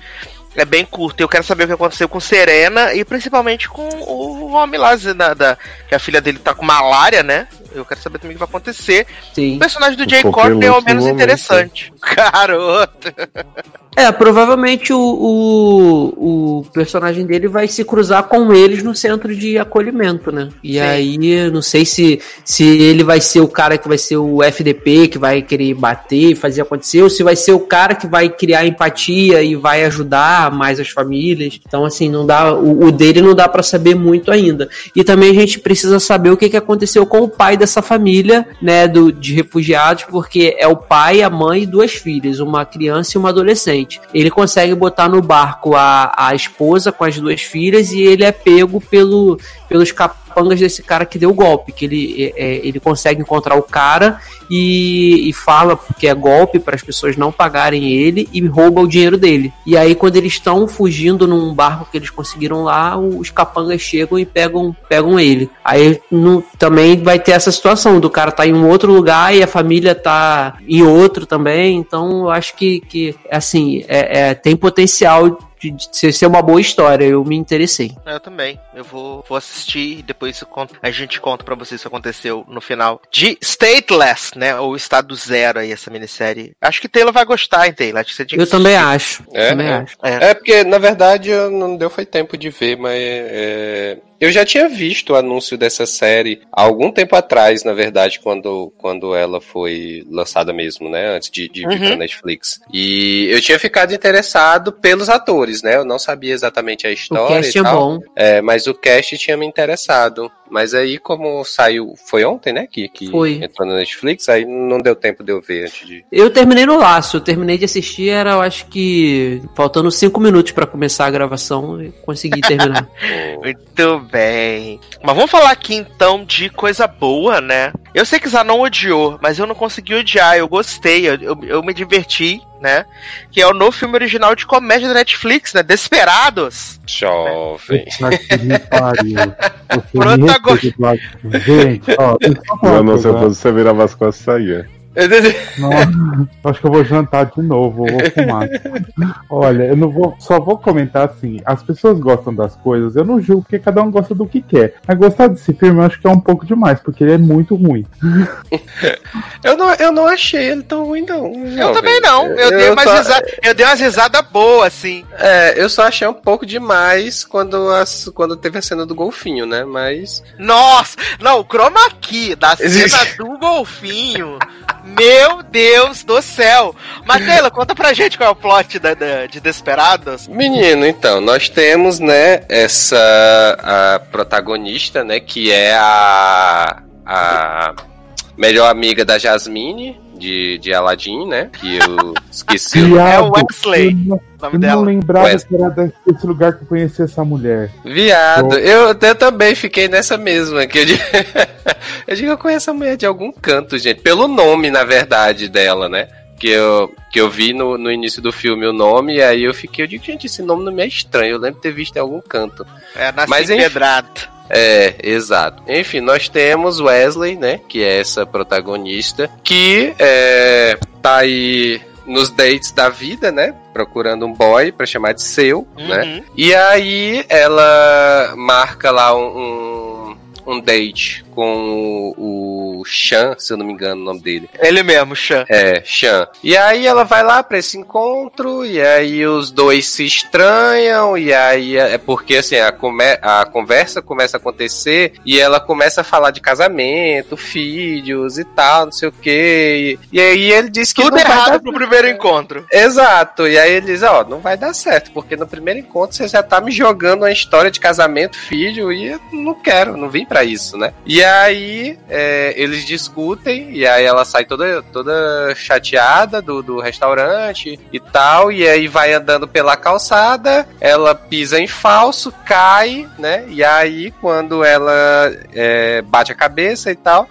É bem curto. Eu quero saber o que aconteceu com Serena e principalmente com o homem lá, da, da- que a filha dele tá com malária, né? Eu quero saber também o que vai acontecer. Sim. O personagem do Jay Courtney é o menos momento. interessante. Garoto. É, provavelmente o, o, o personagem dele vai se cruzar com eles no centro de acolhimento, né? E Sim. aí, não sei se, se ele vai ser o cara que vai ser o FDP, que vai querer bater e fazer acontecer, ou se vai ser o cara que vai criar empatia e vai ajudar mais as famílias. Então, assim, não dá. O, o dele não dá pra saber muito ainda. E também a gente precisa saber o que, que aconteceu com o pai dessa família, né, do, de refugiados, porque é o pai, a mãe e duas filhas, uma criança e uma adolescente. Ele consegue botar no barco a, a esposa com as duas filhas e ele é pego pelo, pelos capangas desse cara que deu o golpe, que ele, é, é, ele consegue encontrar o cara e, e fala que é golpe para as pessoas não pagarem ele e rouba o dinheiro dele. E aí quando eles estão fugindo num barco que eles conseguiram lá, os capangas chegam e pegam, pegam ele. Aí no, também vai ter essa situação do cara tá em um outro lugar e a família tá em outro também. Então eu acho que, que assim, é, é, tem potencial de, de ser- uma boa história. Eu me interessei. Eu também. Eu vou, vou assistir e depois eu conto- a gente conta pra vocês o que aconteceu no final de Stateless, né? Ou Estado Zero aí, essa minissérie. Acho que Taylor vai gostar, hein, Taylor? Acho que você tinha que Eu também acho. É, também é. acho. É. É, porque, na verdade, não deu foi tempo de ver, mas é, eu já tinha visto o anúncio dessa série há algum tempo atrás, na verdade, quando, quando ela foi lançada mesmo, né? Antes de, de vir Uhum. pra Netflix. E eu tinha ficado interessado pelos atores, né? Eu não sabia exatamente a O história cast e é tal. bom. É, mas o cast tinha me interessado. Mas aí, como saiu. Foi ontem, né? Que, que Foi. entrou na Netflix, aí não deu tempo de eu ver antes de. Eu terminei no laço, eu terminei de assistir, era eu acho que faltando cinco minutos pra começar a gravação e consegui terminar. Muito bem. Mas vamos falar aqui então de coisa boa, né? Eu sei que Zanon odiou, mas eu não consegui odiar, eu gostei, eu, eu, eu me diverti, né? Que é o novo filme original de comédia da Netflix, né? Desperados. Jovem. Puta que me pariu. Você me Protagon- respeita, Eduardo. Gente, ó, eu Não, uma não, se eu coisa. fosse você virava as costas e saía. Não, acho que eu vou jantar de novo, eu vou fumar. Olha, eu não vou, só vou comentar assim, as pessoas gostam das coisas, eu não julgo porque cada um gosta do que quer. Mas gostar desse filme eu acho que é um pouco demais, porque ele é muito ruim. Eu não, eu não achei ele tão ruim, não. Eu também não. Eu, dei umas só- risada- eu dei umas risadas boas, assim. É, eu só achei um pouco demais quando, as, quando teve a cena do golfinho, né? Mas. Nossa! Não, o chroma key da cena Existe. do golfinho. Meu Deus do céu! Taylor, conta pra gente qual é o plot da, da- de Desperados. Menino, então, nós temos, né, essa a protagonista, né, que é a. a melhor amiga da Jasmine, de, de Aladdin, né? Que eu esqueci o É o Wesley, Eu não, nome eu dela. não lembrava Wesley. que era desse lugar que eu conheci essa mulher. Viado, eu, eu também fiquei nessa mesma. Que eu, digo, eu digo, eu conheço a mulher de algum canto, gente. Pelo nome, na verdade, dela, né? Que eu, que eu vi no, no início do filme o nome, e aí eu fiquei, eu digo, gente, esse nome não me é estranho. Eu lembro de ter visto em algum canto. É, nasci Mas, enfim. É, exato. Enfim, nós temos Wesley, né? Que é essa protagonista, que é, tá aí nos dates da vida, né? Procurando um boy pra chamar de seu, né? E aí ela marca lá um, um, um date com o, Chan, se eu não me engano o nome dele. Ele mesmo, Chan. É, Chan. E aí ela vai lá pra esse encontro, e aí os dois se estranham, e aí é porque assim, a, come- a conversa começa a acontecer e ela começa a falar de casamento, filhos e tal, não sei o quê. E, aí ele diz que Tudo errado dar pro primeiro encontro. Exato, e aí ele diz, ó, não vai dar certo, porque no primeiro encontro você já tá me jogando uma história de casamento, filho, e eu não quero, não vim pra isso, né? E aí é, eles discutem, e aí ela sai toda, toda chateada do, do restaurante e tal, e aí vai andando pela calçada, ela pisa em falso, cai, né? E aí quando ela é, bate a cabeça e tal,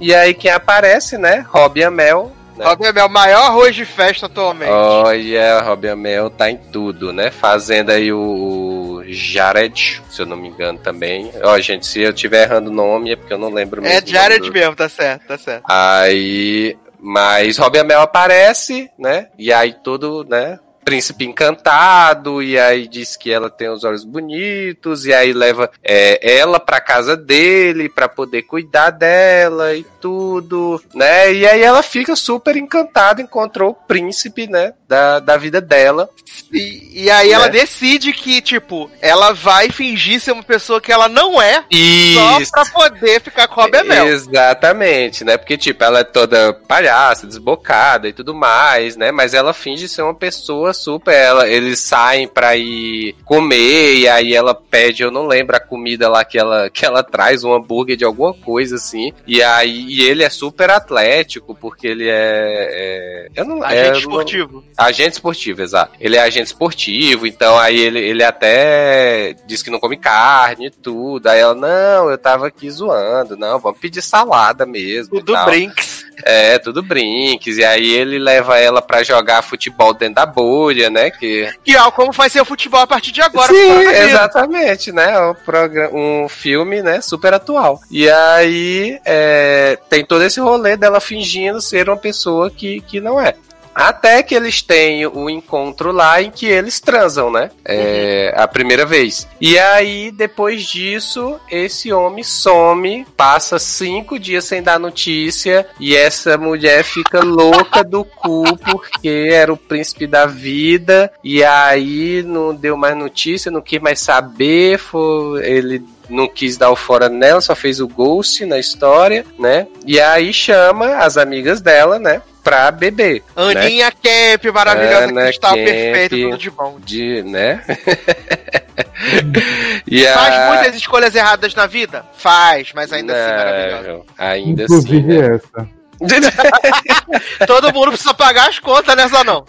e aí quem aparece, né? Robbie Amell, né? É o maior arroz de festa atualmente. Olha, Robbie Amell tá em tudo, né? Fazendo aí o Jared, se eu não me engano também. Ó, gente, se eu estiver errando o nome é porque eu não lembro mesmo. é o nome Jared do- mesmo, tá certo, tá certo. Aí, mas Robbie Amell aparece, né? E aí todo, né? Príncipe encantado, e aí diz que ela tem os olhos bonitos, e aí leva é, ela pra casa dele pra poder cuidar dela e tudo, né? E aí ela fica super encantada, encontrou o príncipe, né? Da, da vida dela. E, e aí ela Né? decide que, tipo, ela vai fingir ser uma pessoa que ela não é, Isso. só pra poder ficar com a Amell. Exatamente, né? Porque, tipo, ela é toda palhaça, desbocada e tudo mais, né? Mas ela finge ser uma pessoa super. Ela, eles saem pra ir comer, e aí ela pede, eu não lembro a comida lá que ela, que ela traz, um hambúrguer de alguma coisa assim. E aí e ele é super atlético, porque ele é. é- eu não Agente é, eu não- esportivo. Agente esportivo, exato. Ele é agente esportivo, então aí ele, ele até diz que não come carne e tudo. Aí ela, não, eu tava aqui zoando, não, vamos pedir salada mesmo. Tudo tal. brinks. É, tudo brinques. E aí ele leva ela pra jogar futebol dentro da bolha, né? Que Que ó, como vai ser o futebol a partir de agora. Sim, exatamente, né? Um, programa, um filme, né? Super atual. E aí é, tem todo esse rolê dela fingindo ser uma pessoa que, que não é. Até que eles têm o encontro lá em que eles transam, né? É, A primeira vez. E aí, depois disso, esse homem some, passa cinco dias sem dar notícia, e essa mulher fica louca do cu, porque era o príncipe da vida, e aí não deu mais notícia, não quis mais saber, foi, ele não quis dar o fora nela, só fez o ghost na história, né? E aí chama as amigas dela, né? Pra beber. né? Aninha Camp, maravilhosa, Ana cristal Camp. perfeito, tudo de bom. De, né? e Faz a... muitas escolhas erradas na vida? Faz, mas ainda assim maravilhosa. Não, Ainda assim, Inclusive né? essa. Todo mundo precisa pagar as contas nessa não.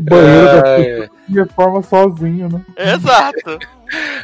Banheiro da Ai, reforma sozinho, né? Exato.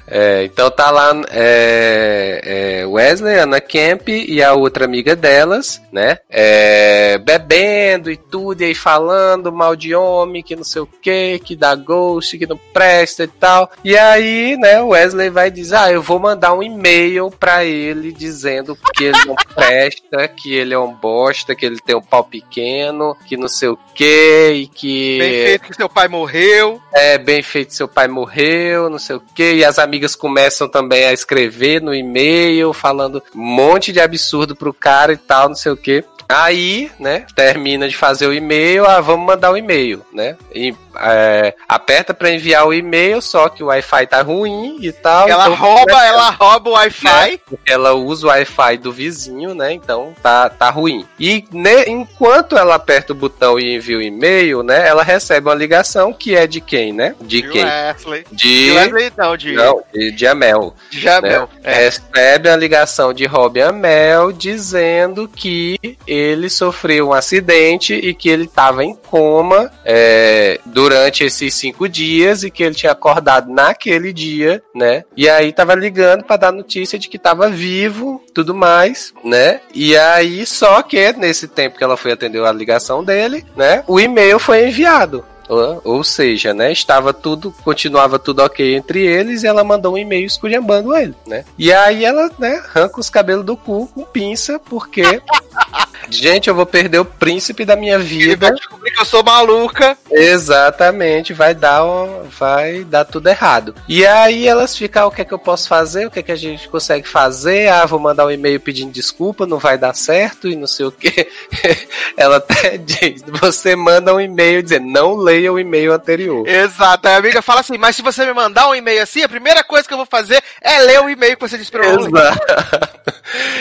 É, então tá lá é, é, Wesley, Ana Camp e a outra amiga delas, né? É, bebendo e tudo, e aí falando mal de homem, que não sei o que, que dá ghost, que não presta e tal. E aí, né, Wesley vai dizer: Ah, eu vou mandar um e-mail pra ele dizendo que ele não presta, que ele é um bosta, que ele tem um pau pequeno, que não sei o que, e que. Bem feito que seu pai morreu. É, bem feito, seu pai morreu, não sei o E as amigas começam também a escrever no e-mail, falando um monte de absurdo pro cara e tal, não sei o quê. Aí, né, termina de fazer o e-mail, ah, vamos mandar o e-mail, né? E, é, aperta pra enviar o e-mail, só que o Wi-Fi tá ruim e tal. Ela então- rouba, ela rouba o Wi-Fi. ela usa o Wi-Fi do vizinho, né? Então tá, tá ruim. E ne- enquanto ela aperta o botão e envia o e-mail, né? Ela recebe uma ligação que é de quem, né? De De quem? Wesley. De. De Wesley não, de, Não, de, de Amel. de Jamel. né? É. Recebe a ligação de Rob Amel dizendo que ele sofreu um acidente e que ele estava em coma é, durante esses cinco dias e que ele tinha acordado naquele dia, né? E aí tava ligando para dar notícia de que tava vivo, tudo mais, né? E aí só que nesse tempo que ela foi atender a ligação dele, né? O e-mail foi enviado. Ou, ou seja, né, estava tudo, continuava tudo ok entre eles e ela mandou um e-mail esculhambando ele, né? E aí ela, né, arranca os cabelos do cu com pinça, porque Gente, eu vou perder o príncipe da minha Ele vida. vai descobrir que eu sou maluca. Exatamente, vai dar um- vai dar tudo errado. E aí elas ficam, "Ah, o que é que eu posso fazer? O que é que a gente consegue fazer? Ah, vou mandar um e-mail pedindo desculpa, não vai dar certo e não sei o que. Ela até diz, você manda um e-mail dizendo, não leia o e-mail anterior. Exato. Aí a amiga fala assim, mas se você me mandar um e-mail assim, a primeira coisa que eu vou fazer é ler o e-mail que você disse pra eu. Exato.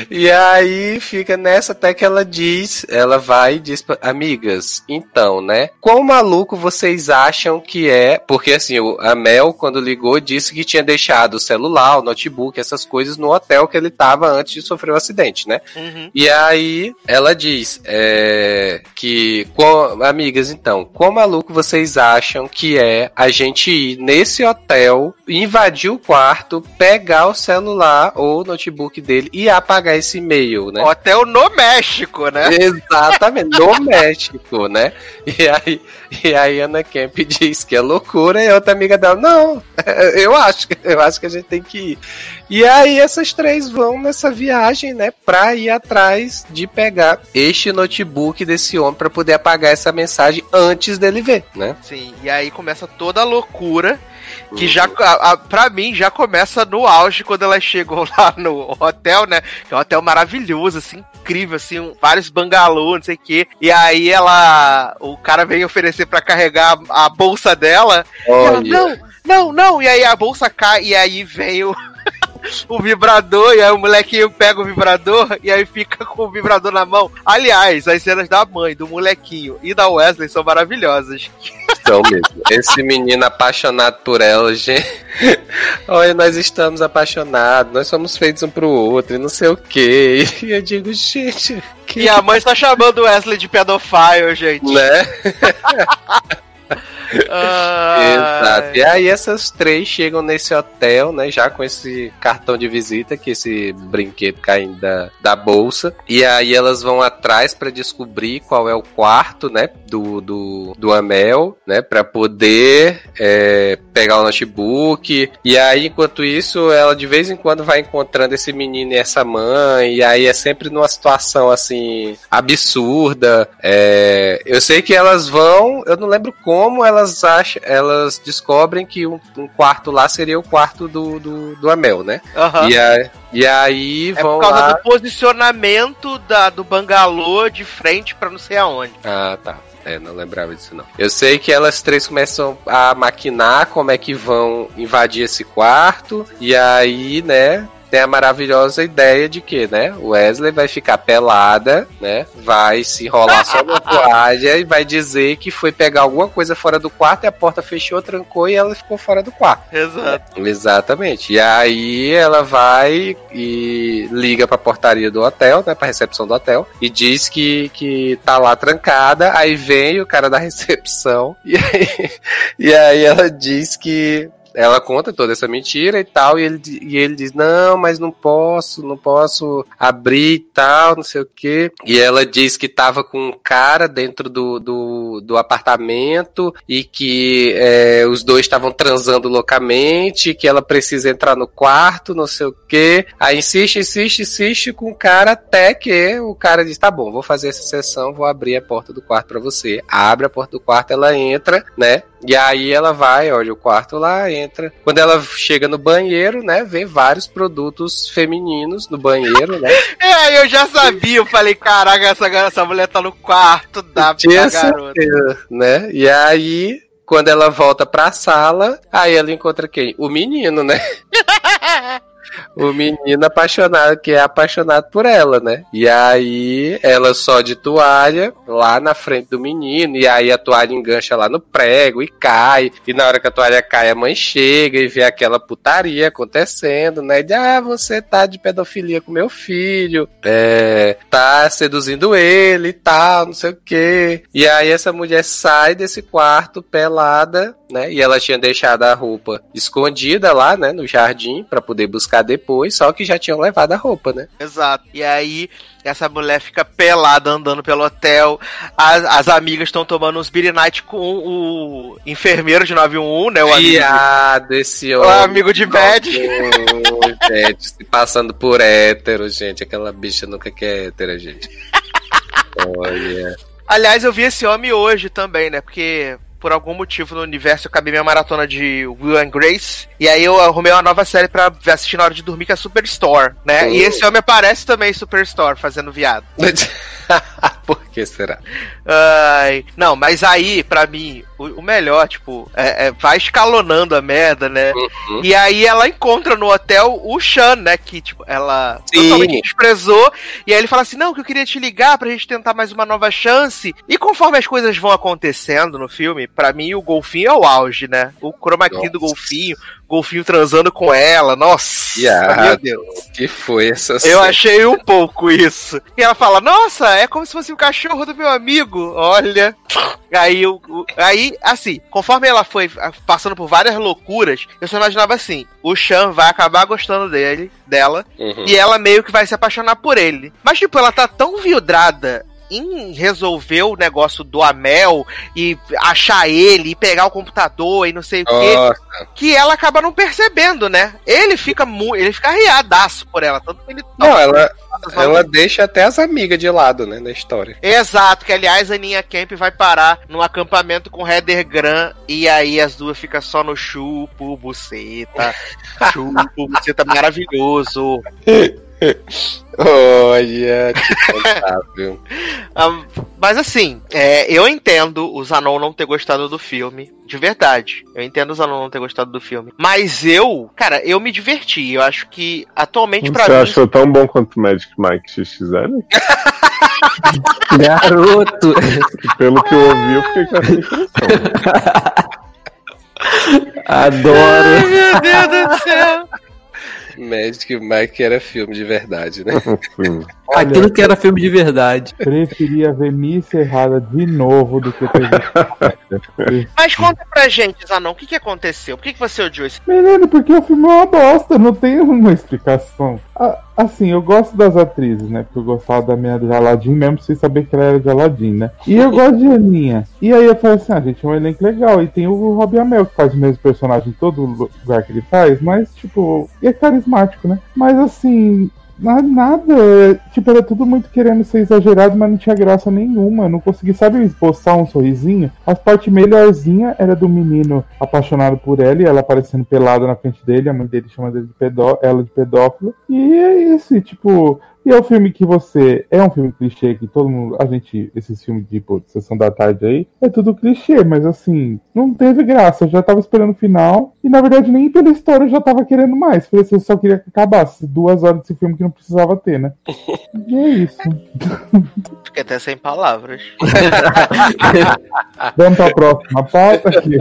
E aí fica nessa até que ela diz, ela vai e diz pra, amigas, então, né? Quão maluco vocês acham que é? Porque assim, a Mel, quando ligou, disse que tinha deixado o celular, o notebook, essas coisas no hotel que ele tava antes de sofrer o acidente, né? Uhum. E aí ela diz é, que, quão- amigas, então, quão maluco vocês acham que é a gente ir nesse hotel, invadir o quarto, pegar o celular ou o notebook dele e apagar esse e-mail, né? Hotel no México, né? Exatamente, no México, né? E aí, e aí Ana Kemp diz que é loucura e a outra amiga dela, não, eu acho, que- eu acho que a gente tem que ir. E aí essas três vão nessa viagem, né, pra ir atrás de pegar este notebook desse homem pra poder apagar essa mensagem antes dele ver, né? Sim, e aí começa toda a loucura. Que já, a, a, pra mim, já começa no auge quando elas chegam lá no hotel, né? Que é um hotel maravilhoso, assim, incrível, assim, um- vários bangalôs, não sei o quê. E aí ela. O cara vem oferecer pra carregar a, a bolsa dela. E ela, não, não, não. E aí a bolsa cai, e aí vem o. O vibrador, e aí o molequinho pega o vibrador e aí fica com o vibrador na mão. Aliás, as cenas da mãe, do molequinho e da Wesley são maravilhosas. Então mesmo. Esse menino apaixonado por ela, gente. Olha, nós estamos apaixonados, nós somos feitos um pro outro, e não sei o quê. E eu digo, gente, que. E a mãe está chamando o Wesley de pedofile, gente. Né? Exato. E aí essas três chegam nesse hotel, né? Já com esse cartão de visita, que esse brinquedo caindo da, da bolsa. E aí elas vão atrás pra descobrir qual é o quarto, né? Do, do, do Amel, né? Pra poder é, pegar o notebook. E aí, enquanto isso, ela de vez em quando vai encontrando esse menino e essa mãe. E aí é sempre numa situação assim absurda. É, eu sei que elas vão, eu não lembro como elas acham, elas descobrem que um, um quarto lá seria o quarto do, do, do Amel, né? Aham. E, a- e aí É vão por causa lá. do posicionamento da, do bangalô de frente pra não sei aonde. Ah, tá. É, não lembrava disso não. Eu sei que elas três começam a maquinar como é que vão invadir esse quarto. E aí, né, tem a maravilhosa ideia de que, né, Wesley vai ficar pelada, né, vai se enrolar só na toalha e vai dizer que foi pegar alguma coisa fora do quarto e a porta fechou, trancou e ela ficou fora do quarto. Exato. Exatamente. E aí ela vai e liga pra portaria do hotel, né, pra recepção do hotel, e diz que, que tá lá trancada. Aí vem o cara da recepção e aí, e aí ela diz que ela conta toda essa mentira e tal, e ele, e ele diz, não, mas não posso, não posso abrir e tal, não sei o quê. E ela diz que tava com um cara dentro do, do, do apartamento e que é, os dois estavam transando loucamente, que ela precisa entrar no quarto, não sei o quê. Aí insiste, insiste, insiste com o cara até que o cara diz, tá bom, vou fazer essa sessão, vou abrir a porta do quarto pra você. Abre a porta do quarto, ela entra, né? E aí ela vai, olha o quarto lá, entra. Quando ela chega no banheiro, né, vê vários produtos femininos no banheiro, né? É, eu já sabia, eu falei, caraca, essa, essa mulher tá no quarto da, da garota. né? E aí, quando ela volta pra sala, aí ela encontra quem? O menino, né? O menino apaixonado, que é apaixonado por ela, né? E aí, ela só de toalha, lá na frente do menino, e aí a toalha engancha lá no prego e cai. E na hora que a toalha cai, a mãe chega e vê aquela putaria acontecendo, né? De, ah, você tá de pedofilia com meu filho, é, tá seduzindo ele e tal, não sei o quê. E aí essa mulher sai desse quarto pelada, né? E ela tinha deixado a roupa escondida lá, né, no jardim, pra poder buscar depois, só que já tinham levado a roupa, né? Exato. E aí, essa mulher fica pelada andando pelo hotel. As, as amigas estão tomando uns beer night com o enfermeiro de 911, né? O amigo, Viado, esse o homem. amigo de bad. Gente, se passando por hétero, gente. Aquela bicha nunca quer hétero, gente. Olha. Aliás, eu vi esse homem hoje também, né? Porque por algum motivo no universo eu acabei minha maratona de Will and Grace. E aí eu arrumei uma nova série pra assistir na hora de dormir, que é Superstore, né? E Oh. esse homem aparece também em Superstore, fazendo viado. que será? Ai, não, mas aí, pra mim, o, o melhor, tipo, é, é- vai escalonando a merda, né? Uhum. E aí ela encontra no hotel o Sean, né? Que, tipo, ela Sim. totalmente desprezou. E aí ele fala assim: não, que eu queria te ligar pra gente tentar mais uma nova chance. E conforme as coisas vão acontecendo no filme, pra mim o golfinho é o auge, né? O chroma key do golfinho, golfinho transando com ela, nossa, Viado. meu Deus. que foi essa Eu cena? achei um pouco isso. E ela fala, nossa, é como se fosse o cachorro do meu amigo. Olha. Aí, o- aí, assim, conforme ela foi ah, passando por várias loucuras, eu só imaginava assim: o Chan vai acabar gostando dele, dela, Uhum. e ela meio que vai se apaixonar por ele. Mas, tipo, ela tá tão vidrada em resolver o negócio do Amel e achar ele e pegar o computador e não sei o quê Nossa, que ela acaba não percebendo, né? Ele fica muito, ele fica arriadaço por ela, tanto que ele não, ela, ela deixa até as amigas de lado, né, na história. Exato, que aliás a Aninha Camp vai parar num acampamento com Heather Gran e aí as duas ficam só no chupo, buceta, chupo, buceta maravilhoso. Olha, que. Ah, mas assim, é, eu entendo o Zanon não ter gostado do filme, de verdade. Eu entendo o Zanon não ter gostado do filme. Mas eu, cara, eu me diverti. Eu acho que atualmente pra Você mim. achou tão bom quanto Magic Mike XXL? Garoto! Pelo que eu ouvi, eu fiquei com essa impressão. Adoro! Meu Deus do céu! Magic Mike era filme de verdade, né? Sim. Aquilo que era filme de verdade. Preferia ver Missa errada de novo do que ter visto. Mas conta pra gente, Zanon, o que, que aconteceu? Por que, que você odiou esse Menino, porque o filme é uma bosta, não tem uma explicação. Ah, assim, eu gosto das atrizes, né? Porque eu gostava da minha de Aladdin, mesmo sem saber que ela era de Aladdin, né? E eu gosto de Aninha. E aí eu falei assim, ah, gente, é um elenco legal. E tem o Robbie Amell, que faz o mesmo personagem em todo lugar que ele faz, mas, tipo, e é carismático, né? Mas assim. Na- Nada, tipo, era tudo muito querendo ser exagerado, mas não tinha graça nenhuma. Não consegui, sabe, esboçar um sorrisinho. As partes melhorzinha era do menino apaixonado por ela e ela aparecendo pelada na frente dele. A mãe dele chama dele de pedó ela de pedófilo. E é isso, tipo. E é um filme que você. É um filme clichê que todo mundo. A gente. Esses filmes tipo, de sessão da tarde aí. É tudo clichê, mas assim. Não teve graça. Eu já tava esperando o final. E na verdade, nem pela história eu já tava querendo mais. Falei assim, eu só queria que acabasse. Duas horas desse filme que não precisava ter, né? E é isso. Fiquei até sem palavras. Vamos pra próxima pauta aqui.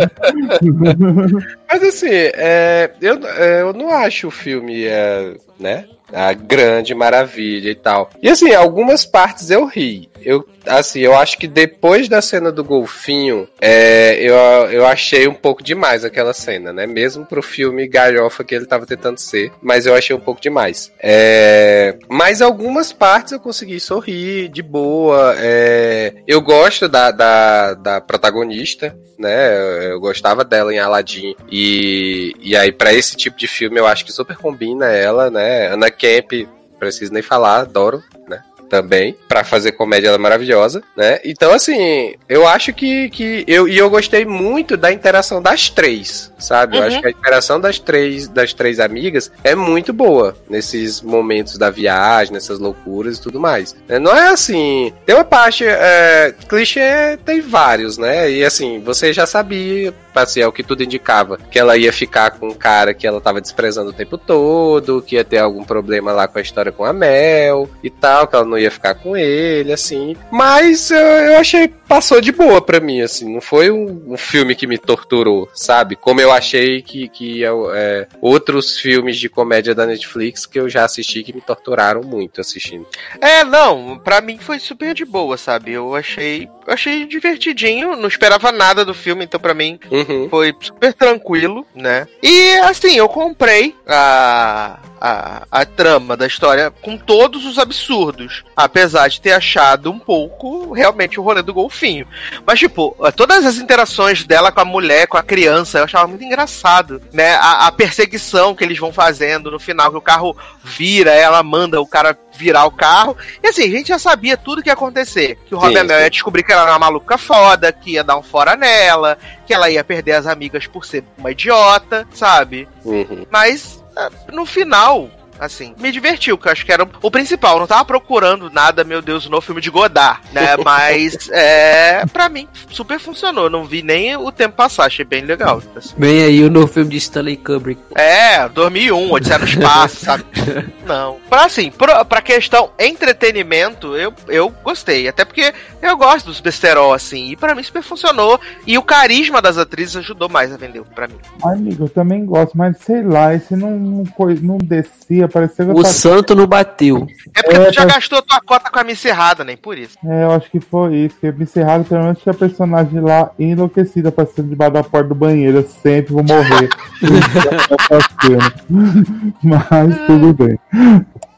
Mas assim, é, eu, é, eu não acho o filme, é, né? A grande maravilha e tal. E assim, algumas partes eu ri. Eu, assim, eu acho que depois da cena do golfinho, é, eu, eu achei um pouco demais aquela cena, né? Mesmo pro filme galhofa que ele tava tentando ser, mas eu achei um pouco demais. É, mas algumas partes eu consegui sorrir de boa. é, eu gosto da, da, da protagonista, né? Eu gostava dela em Aladdin. E, e aí, pra esse tipo de filme, eu acho que super combina ela, né? Ana Camp, preciso nem falar, adoro, né? Também, Pra fazer comédia ela é maravilhosa, né? Então, assim, eu acho que, que eu, e eu gostei muito da interação das três, sabe? Eu Uhum. acho que a interação das três, das três amigas é muito boa nesses momentos da viagem, nessas loucuras e tudo mais. É, Não é assim. Tem uma parte. É, clichê tem vários, né? E assim, você já sabia, assim, é o que tudo indicava, que ela ia ficar com um cara que ela tava desprezando o tempo todo, que ia ter algum problema lá com a história com a Mel e tal, que ela não ia ficar com ele, assim. Mas eu, eu achei passou de boa pra mim, assim. Não foi um, um filme que me torturou, sabe? Como eu achei que, que é, é, outros filmes de comédia da Netflix que eu já assisti que me torturaram muito assistindo. É, não, pra mim foi super de boa, sabe? Eu achei, achei divertidinho, não esperava nada do filme, então pra mim Uhum. foi super tranquilo, né? E assim, eu comprei a, a, a trama da história com todos os absurdos. Apesar de ter achado um pouco realmente o rolê do golfinho. Mas, tipo, todas as interações dela com a mulher, com a criança, eu achava muito engraçado, né? A, a perseguição que eles vão fazendo no final, que o carro vira, ela manda o cara virar o carro. E assim, a gente já sabia tudo que ia acontecer. Que o Sim, Robin sim. ia descobrir que ela era uma maluca foda, que ia dar um fora nela, que ela ia perder as amigas por ser uma idiota, sabe? Uhum. Mas ah, no final, assim, me divertiu, que eu acho que era o principal. Eu não tava procurando nada, meu Deus, no filme de Godard, né? Mas é, pra mim, super funcionou. Não vi nem o tempo passar, achei bem legal. assim. Vem aí o novo filme de Stanley Kubrick. É, 2001, Odisseia no Espaço, sabe? Não. Pra assim, pra, pra questão entretenimento, eu, eu gostei. Até porque eu gosto dos besterol, assim. E pra mim super funcionou. E o carisma das atrizes ajudou mais a vender pra mim. Ai, amigo, eu também gosto, mas sei lá, esse não, não, não descia, O santo não bateu. É porque É, tu já tá- gastou tua cota com a missa errada, nem por isso. É, eu acho que foi isso. Que me encerraram, pelo menos tinha personagem lá enlouquecida, passando debaixo da porta do banheiro. Eu sempre vou morrer. Mas tudo bem.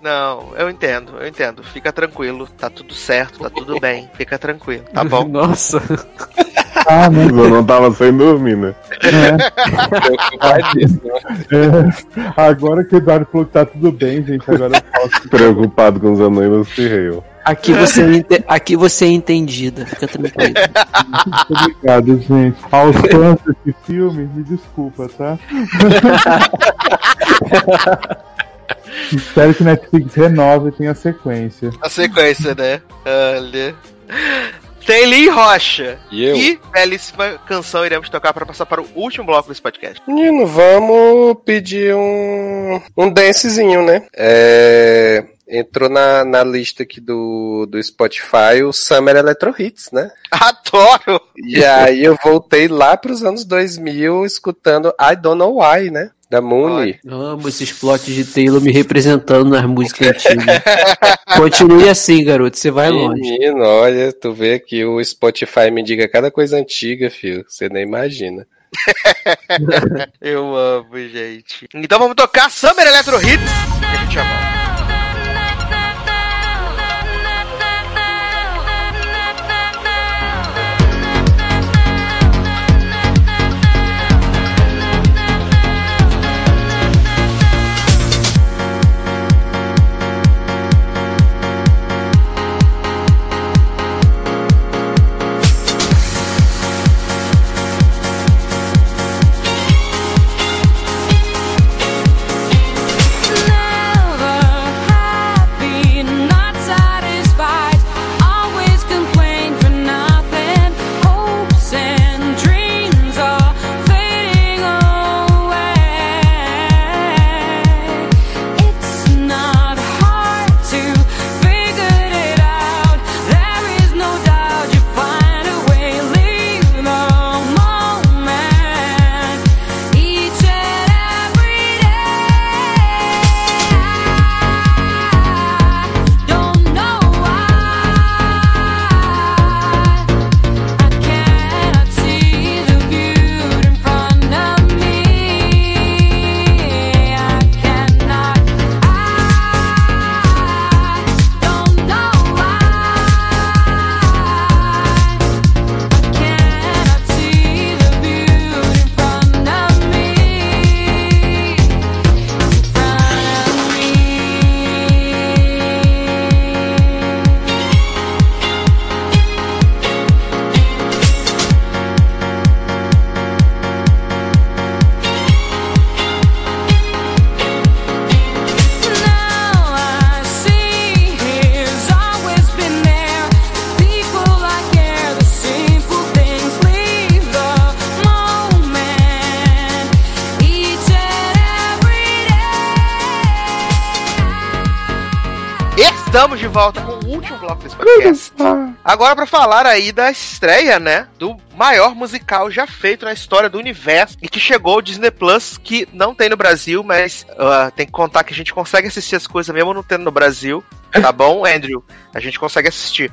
Não, eu entendo, eu entendo. Fica tranquilo, tá tudo certo, tá tudo bem. Fica tranquilo, tá bom? Nossa. Ah, né? Eu não tava sem dormir, né? Preocupadíssimo. É, agora que o Eduardo falou que tá tudo bem, gente, agora eu posso. Preocupado com os anões no Cirreio. Aqui você, é aqui você é entendida, fica tranquilo. Obrigado, gente. Aos fãs desse filme, me desculpa, tá? Espero que Netflix renove e tenha sequência. A sequência, né? Olha. Tem Lee Rocha. E eu? E belíssima canção iremos tocar para passar para o último bloco desse podcast. Menino, vamos pedir um, um dancezinho, né? É, entrou na, na lista aqui do, do Spotify o Summer Electro Hits, né? Adoro! E aí eu voltei lá pros anos 2000 escutando I Don't Know Why, né? Da Mooney. Amo esses plots de Taylor me representando nas músicas antigas. Continue assim, garoto, você vai longe. Menino, olha, tu vê que o Spotify me indica cada coisa antiga, filho. Você nem imagina. Eu amo, gente. Então vamos tocar Summer Electro Hits. A gente já volta. Volta com o último bloco desse podcast. Agora pra falar aí da estreia, né, do maior musical já feito na história do universo e que chegou ao Disney Plus, que não tem no Brasil, mas ah, tem que contar que a gente consegue assistir as coisas mesmo não tendo no Brasil. Tá bom, Andrew? A gente consegue assistir.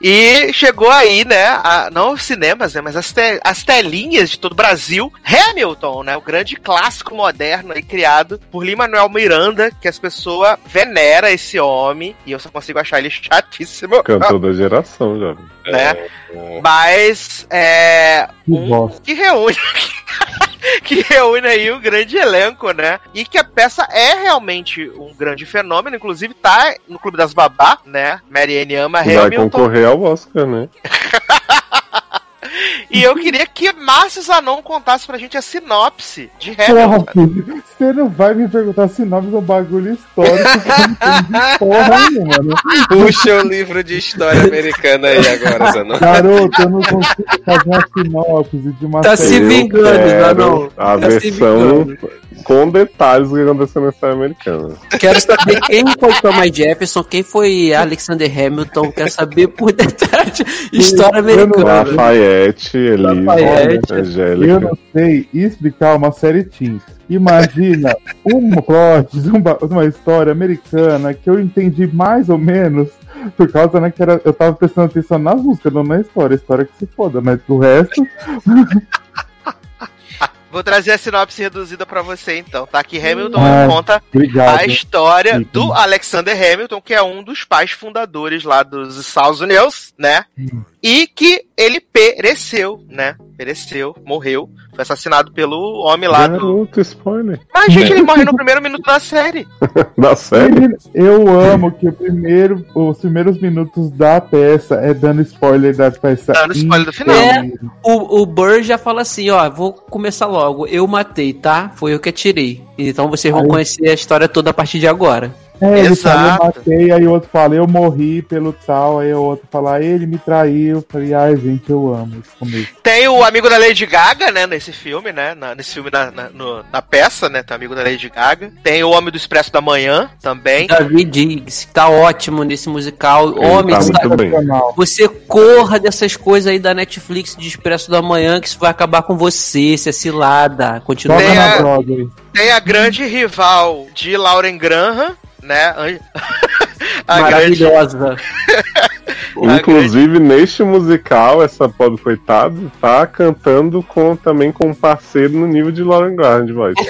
E chegou aí, né? a- não os cinemas, né? Mas as, te- as telinhas de todo o Brasil. Hamilton, né? O grande clássico moderno aí criado por Lin-Manuel Miranda, que as pessoas veneram esse homem. E eu só consigo achar ele chatíssimo. Cantor da geração, já. Né? Mas é. Que Um bosta. que reúne. que reúne aí um grande elenco, né? E que a peça é realmente um grande fenômeno, inclusive tá no Clube das Babá, né? Marianne ama Vai Hamilton. concorrer ao Oscar, né? E eu queria que Márcio Zanon contasse pra gente a sinopse de Hamilton. você não vai me perguntar se nomes é um bagulho histórico que eu não entendi porra nenhuma, né? Puxa o livro de história americana aí agora, Zanon. Garoto, eu não consigo fazer uma sinopse de uma Tá se vingando, quero Zanon. A Tá versão com detalhes do que aconteceu na história americana. Quero saber quem foi Thomas Jefferson, quem foi Alexander Hamilton, quero saber por detalhes história americana. Lafayette, Elisa, Lafayette. Eu não sei explicar uma série teen. Imagina um plot de uma, uma história americana que eu entendi mais ou menos por causa né, que era, eu tava prestando atenção nas músicas, não na história. A história que se foda, mas do resto, Vou trazer a sinopse reduzida pra você então, tá? Que Hamilton Ai, conta obrigado. a história Sim. do Alexander Hamilton, que é um dos pais fundadores lá dos Estados Unidos, né? Hum. E que ele pereceu, né? Pereceu, morreu, foi assassinado pelo homem lá do. Garoto, spoiler. Mas, gente, ele morre no primeiro minuto da série. Da série? Eu amo que o primeiro, os primeiros minutos da peça é dando spoiler da peça. Dando spoiler do final. inteira. O, o Burr já fala assim, ó, vou começar logo. Eu matei, tá? Foi eu que atirei. Então vocês vão Aí- conhecer a história toda a partir de agora. É, ele fala, eu Exato. matei, aí o outro fala, eu morri pelo tal, aí o outro fala, "Ah, ele me traiu. Eu falei, ai, gente, eu amo esse começo. Tem o amigo da Lady Gaga, né, nesse filme, né? na- nesse filme, na, na, no- na peça, né? Tem o amigo da Lady Gaga. Tem o Homem do Expresso da Manhã também. Davi Diggs tá ótimo nesse musical. Ele Homem, tá. Sensacional. Você corra dessas coisas aí da Netflix de Expresso da Manhã, que isso vai acabar com você, se é cilada. Continua. Tem na a- droga aí. Tem a grande rival de Lauren Graham, né? An- a grande, Maravilhosa. Inclusive, neste musical, essa pobre coitado tá cantando com, também com um parceiro no nível de Lauren de voz.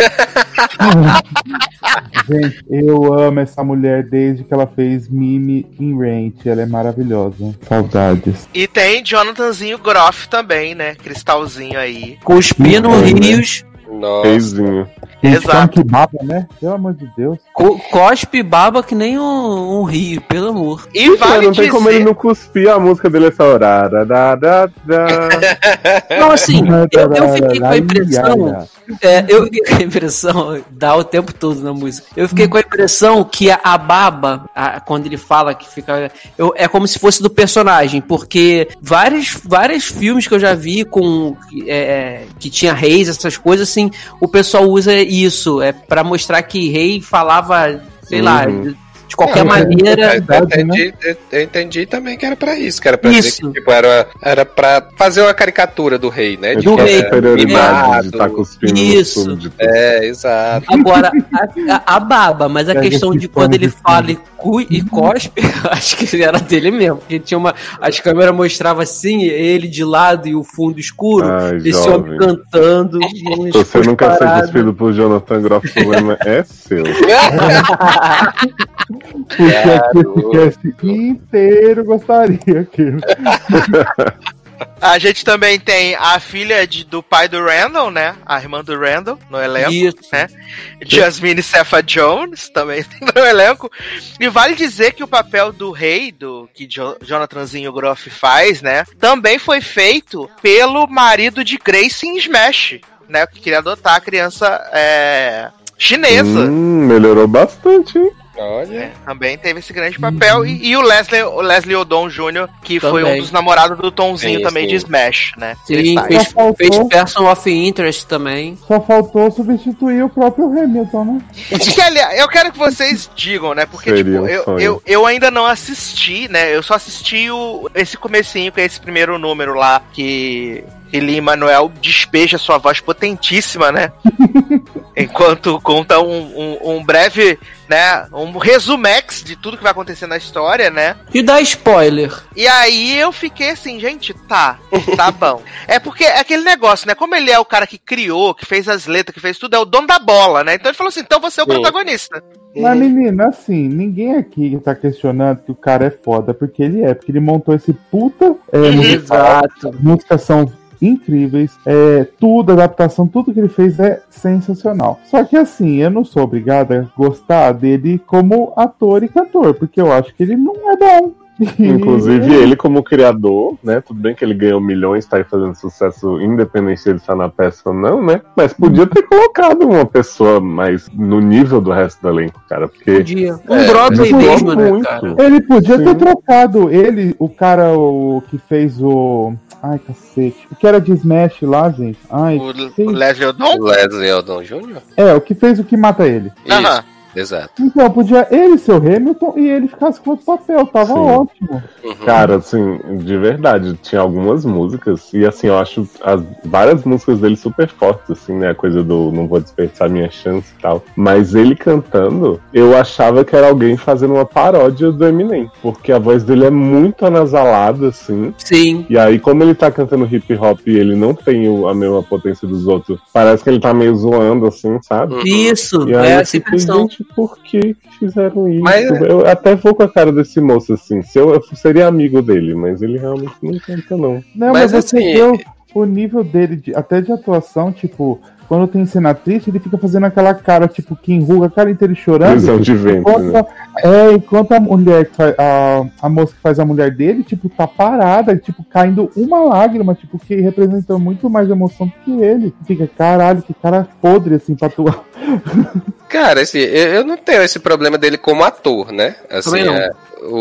Gente, eu amo essa mulher desde que ela fez Mimi em Rent. Ela é maravilhosa. Saudades. E tem Jonathanzinho Groff também, né? Cristalzinho aí. Cuspindo Uhum. rios, Nossa. Reizinho. Gente, Exato. como que baba, né? Pelo amor de Deus. co- cospe baba que nem um, um rio, pelo amor. E Cara, vale não tem como ele dizer. não cuspir a música dele essa hora. Da, da, da, da. Não, assim, eu, eu fiquei com a impressão. É, eu fiquei com a impressão, dá o tempo todo na música. Eu fiquei com a impressão que a, a baba, a- quando ele fala que fica. eu- é como se fosse do personagem, porque vários, vários filmes que eu já vi com. é, que tinha reis, essas coisas, assim, o pessoal usa isso, é para mostrar que rei falava, sei lá, Uhum. de, de qualquer É, maneira. Eu verdade, entendi, eu- eu entendi também que era pra isso, que era pra Isso. dizer que tipo, era, era pra fazer uma caricatura do rei, né? Do rei. superioridade de estar cuspindo Isso. É, exato. Agora, a, a- baba, mas a Pega questão esse de quando ele fala e, cu, e cospe, acho que era dele mesmo. Porque tinha uma. As câmeras mostravam assim, ele de lado e o fundo escuro, Ai, esse jovem. homem cantando. você não quer ser cuspido por Jonathan Groff, o problema é seu. Porque aqui esse cast inteiro gostaria que. A gente também tem a filha de- do pai do Randall, né? A irmã do Randall no elenco. Isso. né? Jasmine Cefa Jones também no elenco. E vale dizer que o papel do rei, do que jo Jonathanzinho Groff faz, né? Também foi feito pelo marido de Grace em Smash, né? Que queria adotar a criança é, chinesa. Hum, melhorou bastante, hein? Olha. Também teve esse grande papel. E, e o Leslie, o Leslie Odom Jr., que foi um Também. dos namorados do Tomzinho Sim, também sim. de Smash, né? Sim, Ele fez, faltou- fez Person of Interest também. Só faltou substituir o próprio Hamilton, né? Eu quero que vocês digam, né? Porque, Seria tipo, um eu, eu, eu ainda não assisti, né? Eu só assisti o, esse comecinho, que é esse primeiro número lá, que Eli Manuel despeja sua voz potentíssima, né? Enquanto conta um, um, um breve, né? Um resumex de tudo que vai acontecer na história, né? E dá spoiler. E aí eu fiquei assim, gente, tá, tá bom. É porque é aquele negócio, né? Como ele é o cara que criou, que fez as letras, que fez tudo, é o dono da bola, né? Então ele falou assim, então você é o Sim. protagonista. Mas, menina, assim, ninguém aqui tá questionando que o cara é foda, porque ele é, porque ele montou esse puta é, musical. Músicas são incríveis, é, tudo, adaptação, tudo que ele fez é sensacional. Só que assim, eu não sou obrigada a gostar dele como ator e cantor, porque eu acho que ele não é bom. Inclusive ele como criador, né? Tudo bem que ele ganhou milhões, tá aí fazendo sucesso independente se ele está na peça ou não, né? Mas podia ter colocado uma pessoa mais no nível do resto do elenco, cara, porque Podia. Um É, Broadway mesmo, né, muito. cara? Ele podia Sim. ter trocado ele, o cara o, que fez o. Ai, cacete. O que era de Smash lá, gente? Ai, O, o Leslie Odom? O Leslie Jr.? é, o que fez o que mata ele. Aham. Exato. Então, podia ele ser o Hamilton e ele ficasse com outro papel, tava Sim. ótimo. Cara, assim, de verdade, tinha algumas músicas, e assim, eu acho as várias músicas dele super fortes, assim, né? A coisa do não vou desperdiçar minha chance e tal. Mas ele cantando, eu achava que era alguém fazendo uma paródia do Eminem, porque a voz dele é muito anasalada, assim. Sim. E aí, como ele tá cantando hip hop e ele não tem o- a mesma potência dos outros, parece que ele tá meio zoando, assim, sabe? Isso, E aí é fiquei, impressão. Gente, por que fizeram isso? Mas- Eu até vou com a cara desse moço, assim. Se eu, eu seria amigo dele, mas ele realmente não canta, não. Não, Mas, mas, você assim, o, o nível dele, de- até de atuação, tipo, quando tem cena triste, ele fica fazendo aquela cara, tipo, que enruga a cara inteira e chorando. Prisão de ventre, Enquanto, né? é, enquanto a mulher, que faz- a, a moça que faz a mulher dele, tipo, tá parada, tipo, caindo uma lágrima, tipo, que representa muito mais emoção do que ele. Fica, caralho, que cara podre, assim, pra atuar. Cara, assim, eu, não tenho esse problema dele como ator, né? Assim, Também não. é, o,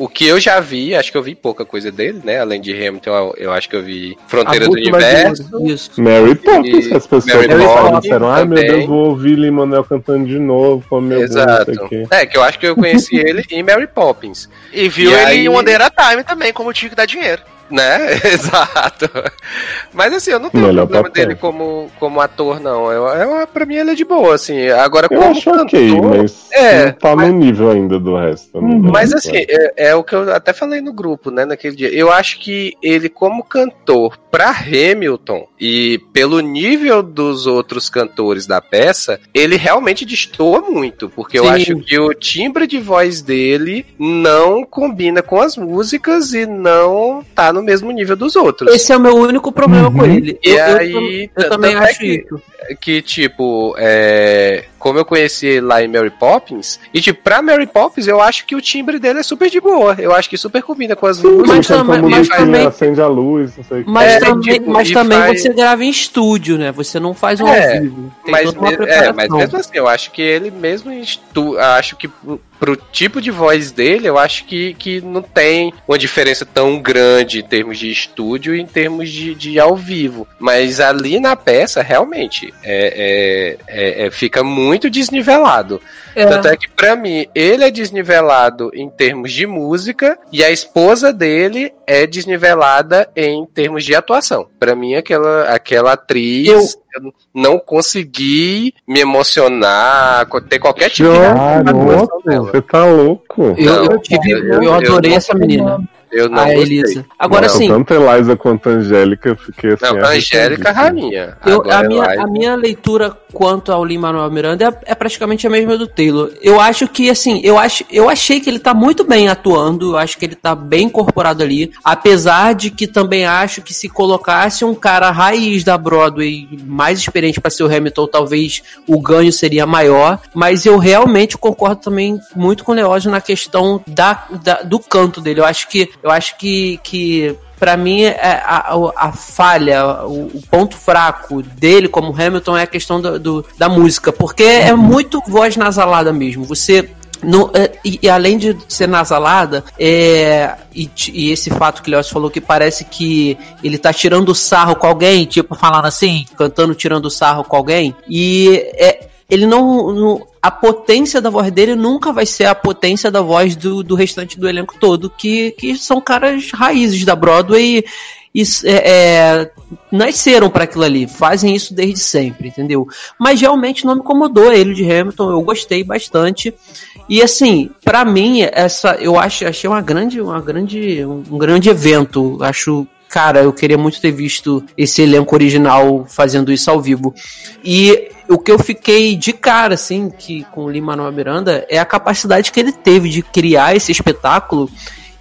o, o que eu já vi, acho que eu vi pouca coisa dele, né? Além de Hamilton, eu, eu acho que eu vi Fronteira do Universo. Isso. Mary Poppins, que as pessoas Mary falaram, Poppins disseram, ai meu. Deus, vou ouvir Lin-Manuel cantando de novo, como meu Exato. o. É, que eu acho que eu conheci ele em Mary Poppins. E viu E ele aí- em One Day at a Time também, como tinha que dar dinheiro. Né? Exato. Mas assim, eu não tenho Melhor problema papel. dele como, como ator, não. Eu, eu, pra mim ele é de boa, assim. Agora, Eu como acho cantor, ok, mas é, não tá no nível ainda do resto. né? Mas assim, é, é o que eu até falei no grupo, né, naquele dia. Eu acho que ele, como cantor, pra Hamilton, e pelo nível dos outros cantores da peça, ele realmente destoa muito. Porque eu Sim. acho que o timbre de voz dele não combina com as músicas e não tá no mesmo nível dos outros. Esse é o meu único problema Uhum. com ele. E Eu, eu aí, eu, tanto também é acho que- isso. que, tipo, é, como eu conheci ele lá em Mary Poppins, e, tipo, pra Mary Poppins, eu acho que o timbre dele é super de boa. Eu acho que super combina com as músicas. mas Mas também- mas também- acende a luz, não sei o quê. Mas É, também, tipo, mas também faz- você grava em estúdio, né? Você não faz um É, ao vivo. Mas, é, mas mesmo assim, eu acho que ele mesmo em estu- acho que pro, pro tipo de voz dele, eu acho que, que não tem uma diferença tão grande em termos de estúdio e em termos de, de ao vivo. Mas ali na peça, realmente, é, é- é- é- fica muito desnivelado. É. Tanto é que, pra mim, ele é desnivelado em termos de música e a esposa dele é desnivelada em termos de atuação. Pra mim, aquela, aquela atriz. Eu- eu não consegui me emocionar, ter qualquer tipo de Ah, dela. você tá louco. Eu, Não, eu tive- eu- adorei eu- essa menina. Eu não a gostei. Elisa. Agora Não, sim, Tanto a Eliza quanto a Angélica, eu fiquei assim. Não, Angélica arrependido. Rainha. Eu- a, minha, a minha leitura quanto ao Lin Manuel Miranda é, é praticamente a mesma do Taylor. Eu acho que assim, eu acho, eu achei que ele tá muito bem atuando, eu acho que ele tá bem incorporado ali, apesar de que também acho que se colocasse um cara raiz da Broadway mais experiente para ser o Hamilton, talvez o ganho seria maior, mas eu realmente concordo também muito com o Leózio na questão da, da- do canto dele. Eu acho que eu acho que, que Pra mim, é a, a- a falha, o, o ponto fraco dele como Hamilton é a questão do, do- da música, porque é muito voz nasalada mesmo. Você no- é, e, e além de ser nasalada, é, e, e esse fato que o Leoz falou que parece que ele tá tirando sarro com alguém, tipo, falando assim, cantando tirando sarro com alguém, e é, ele não, não- A potência da voz dele nunca vai ser a potência da voz do, do restante do elenco todo, que, que são caras raízes da Broadway e é, é, nasceram para aquilo ali, fazem isso desde sempre, entendeu? Mas realmente não me incomodou ele de Hamilton, eu gostei bastante. E assim, pra mim, essa eu acho, achei uma grande, uma grande, um grande evento. Acho, cara, eu queria muito ter visto esse elenco original fazendo isso ao vivo. E o que eu fiquei de cara, assim, que com o Lin-Manuel Miranda é a capacidade que ele teve de criar esse espetáculo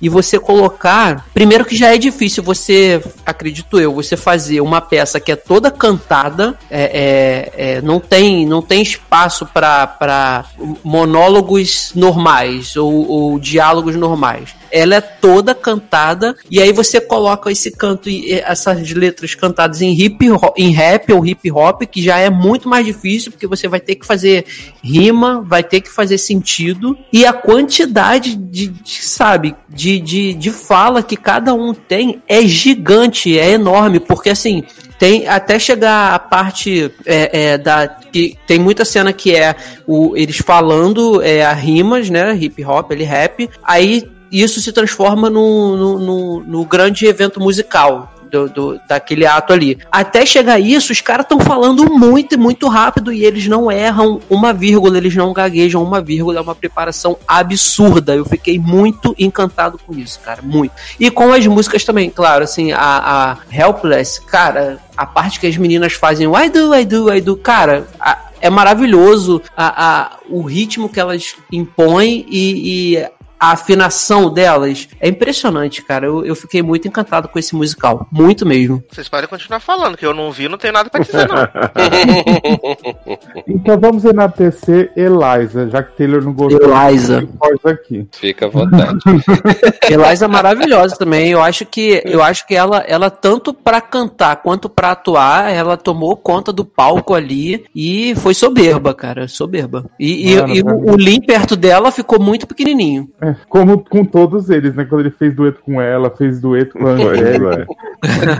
e você colocar. Primeiro que já é difícil você, acredito eu, você fazer uma peça que é toda cantada, é, é- é, não, tem, não tem espaço para monólogos normais ou, ou diálogos normais. Ela é toda cantada e aí você coloca esse canto e essas letras cantadas em hip em rap ou hip hop, que já é muito mais difícil porque você vai ter que fazer rima, vai ter que fazer sentido e a quantidade de, de, sabe, de, de, de fala que cada um tem é gigante, é enorme, porque assim, tem até chegar a parte é, é, da que tem muita cena que é o, eles falando é, a rimas, né, hip hop, ele rap, aí isso se transforma no, no, no- no grande evento musical. Do, do- daquele ato ali. Até chegar isso, os caras estão falando muito e muito rápido e eles não erram uma vírgula, eles não gaguejam uma vírgula, é uma preparação absurda. Eu fiquei muito encantado com isso, cara, muito. E com as músicas também, claro, assim, a, a Helpless, cara, a parte que as meninas fazem I do, I do, I do, cara, a- é maravilhoso a, a- o ritmo que elas impõem e, e a afinação delas é impressionante, cara. Eu, eu fiquei muito encantado com esse musical. Muito mesmo. Vocês podem continuar falando, que eu não vi, não tenho nada pra dizer, não. Então vamos enaltecer Eliza, já que Taylor não gostou. Eliza. Aqui. Fica à vontade. Eliza é maravilhosa também. Eu acho que eu acho que ela, ela tanto pra cantar quanto pra atuar, ela tomou conta do palco ali e foi soberba, cara, soberba. E, e- Mano, e o, o Lin perto dela ficou muito pequenininho. É, como com todos eles, né? Quando ele fez dueto com ela, fez dueto com a Angélica.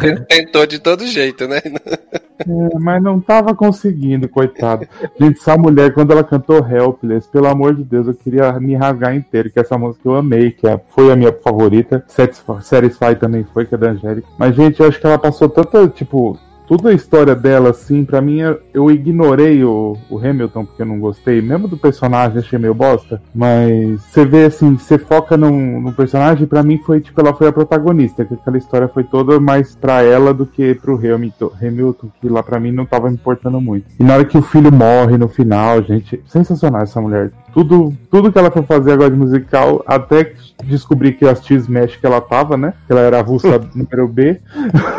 é. Tentou de todo jeito, né? É, mas não tava conseguindo, coitado. Gente, essa mulher, quando ela cantou Helpless, pelo amor de Deus, eu queria me rasgar inteiro, que essa música eu amei, que é- foi a minha favorita. Satisfy, Satisfy também foi, que é da Angélica. Mas, gente, eu acho que ela passou tanta, tipo, toda a história dela, assim, pra mim, eu- eu ignorei o, o Hamilton, porque eu não gostei, mesmo do personagem, achei meio bosta, mas você vê, assim, você foca num personagem, pra mim foi, tipo, ela foi a protagonista, que aquela história foi toda mais pra ela do que pro Hamilton, Hamilton que lá pra mim não tava me importando muito. E na hora que o filho morre no final, gente, sensacional essa mulher. Tudo, tudo que ela foi fazer agora de musical, até descobrir que as Smash que ela tava, né? Que ela era a russa número B.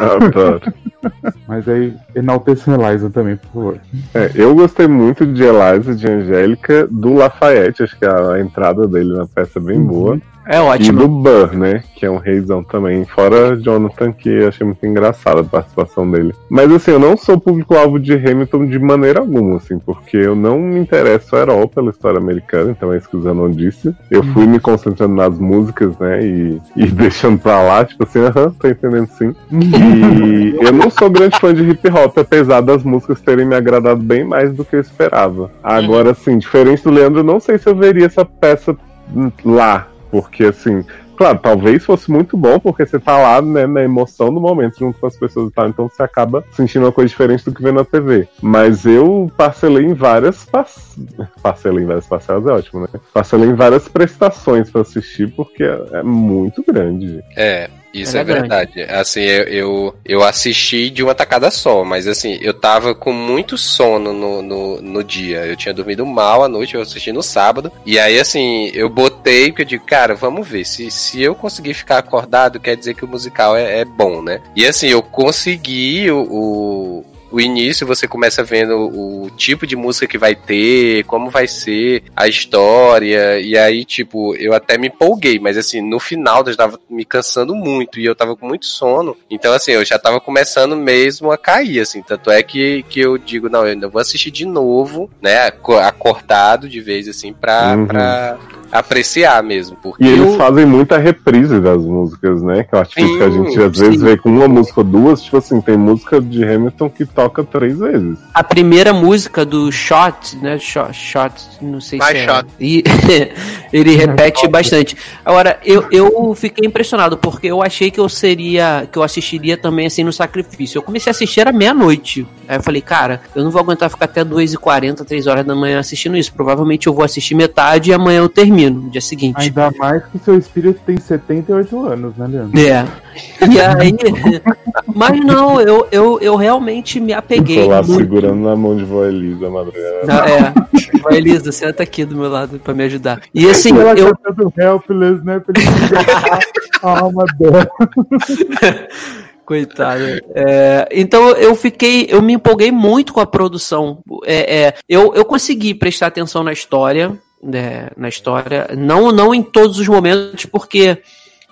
Adoro. Mas aí enalteçam Eliza também, por favor. É, eu gostei muito de Eliza, de Angélica, do Lafayette, acho que a, a entrada dele na peça é bem boa. É E ótimo. do Burr, né? Que é um reizão também. Fora Jonathan, que eu achei muito engraçada a participação dele. Mas assim, eu não sou público-alvo de Hamilton de maneira alguma, assim, porque eu não me interesso all pela história americana, então é isso que o Zanon disse. Eu fui me concentrando nas músicas, né? E, e deixando pra lá, tipo assim, aham, tô entendendo sim. E eu não sou grande fã de hip hop, apesar das músicas terem me agradado bem mais do que eu esperava. Agora, assim, diferente do Leandro, eu não sei se eu veria essa peça hum, lá, porque assim. Claro, talvez fosse muito bom, porque você tá lá, né, na emoção do momento, junto com as pessoas e tal, então você acaba sentindo uma coisa diferente do que vê na TV. Mas eu parcelei em várias. Pass... Parcelei em várias parcelas, é ótimo, né? Parcelei em várias prestações pra assistir, porque é, é muito grande. É, isso Ela é é verdade. Assim, eu, eu, eu assisti de uma tacada só, mas assim, eu tava com muito sono no, no, no dia. Eu tinha dormido mal à noite, eu assisti no sábado. E aí, assim, eu botei, porque eu digo, cara, vamos ver. Se, se eu conseguir ficar acordado, quer dizer que o musical é, é bom, né? E assim, eu consegui o- o, o início você começa vendo o tipo de música que vai ter, como vai ser a história, e aí, tipo, eu até me empolguei, mas assim, no final eu tava me cansando muito e eu tava com muito sono, então assim, eu já tava começando mesmo a cair, assim, tanto é que, que eu digo, não, eu ainda vou assistir de novo, né, aco- acortado de vez, assim, pra, Uhum. pra, apreciar mesmo. Porque E eles Eu- fazem muita reprise das músicas, né? Que eu acho que a gente às vezes sim. vê com uma música ou duas, tipo assim, tem música de Hamilton que toca três vezes. A primeira música do Shot, né? Shot, shot não sei My se é. Shot. E ele repete bastante. Agora, eu, eu fiquei impressionado porque eu achei que eu seria, que eu assistiria também assim no sacrifício. Eu comecei a assistir era meia-noite. Aí eu falei, cara, eu não vou aguentar ficar até 2h40, 3 horas da manhã assistindo isso. Provavelmente eu vou assistir metade e amanhã eu termino, no dia seguinte. Ainda mais que seu espírito tem 78 anos, né, Leandro? É. E aí. Mas não, eu, eu, eu realmente me apeguei. Tô lá muito. segurando na mão de vó Elisa, madrugada. Ah, é. Vai, Elisa, senta aqui do meu lado pra me ajudar. E assim, ela eu. cantando Helpless, né? Pra ele a alma dela. Coitada. É, então eu fiquei. Eu me empolguei muito com a produção. É, é, eu, eu consegui prestar atenção na história. né, na história. Não, não em todos os momentos, porque.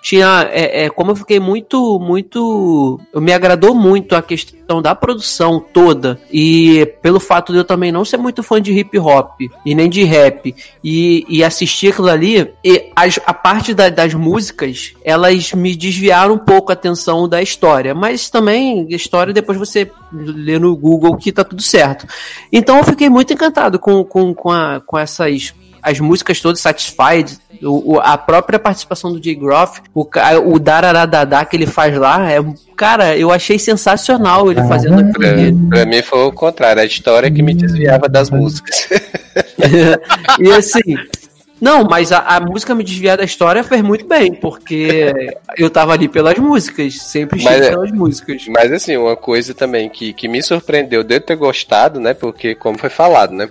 Tinha, é, é, como eu fiquei muito, muito, me agradou muito a questão da produção toda e pelo fato de eu também não ser muito fã de hip hop e nem de rap e, e assistir aquilo ali, e as- a parte da- das músicas, elas me desviaram um pouco a atenção da história, mas também a história depois você lê no Google que tá tudo certo. Então eu fiquei muito encantado com, com, com, a, com essas as músicas todas Satisfied, o, o- a própria participação do Jay Groff, o, o Dararadadá que ele faz lá, é, cara, eu achei sensacional ele fazendo aquilo. Pra, ali. pra mim foi o contrário, a história que me desviava das músicas. e assim. Não, mas a, a música me desviar da história fez muito bem, porque eu tava ali pelas músicas, sempre Mas estive é- pelas músicas. Mas assim, uma coisa também que, que me surpreendeu de eu ter gostado, né? Porque, como foi falado, né?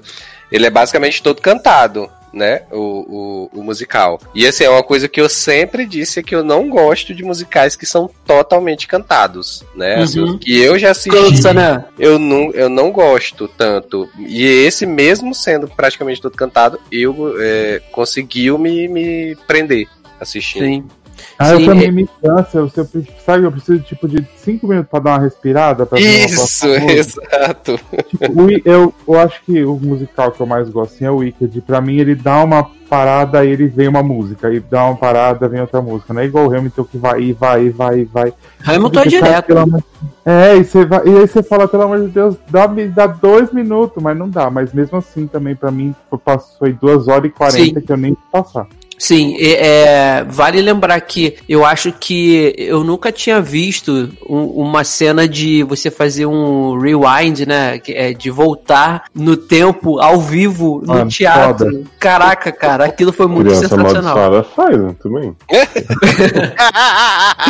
Ele é basicamente todo cantado, né? O, o, o musical. E assim, é uma coisa que eu sempre disse é que eu não gosto de musicais que são totalmente cantados, né? Assim, Uhum. os que eu já assisti. Cansa, né? Eu não, eu não gosto tanto. E esse, mesmo sendo praticamente todo cantado, eu é, conseguiu me, me prender assistindo. Sim. Ah, Sim, eu também é- me canso. Eu, eu, sabe, eu preciso tipo de 5 minutos pra dar uma respirada. Pra Isso, exato. O I- eu, eu acho que o musical que eu mais gosto assim, é o Wicked. Pra mim, ele dá uma parada e ele vem uma música. E dá uma parada, vem outra música. Não é igual o Hamilton que vai e vai e vai e vai. Hamilton é cara, direto. amor- É, e, você vai, e aí você fala, pelo amor de Deus, dá, dá dois minutos, mas não dá. Mas mesmo assim, também, pra mim, foi, passou, foi duas horas e quarenta Sim. que eu nem passar. Sim, é, é, vale lembrar que eu acho que eu nunca tinha visto um- uma cena de você fazer um rewind, né? que é de voltar no tempo ao vivo no Mano, teatro. foda. Caraca, cara, aquilo foi muito Criança sensacional. amaldiçoada faz muito bem.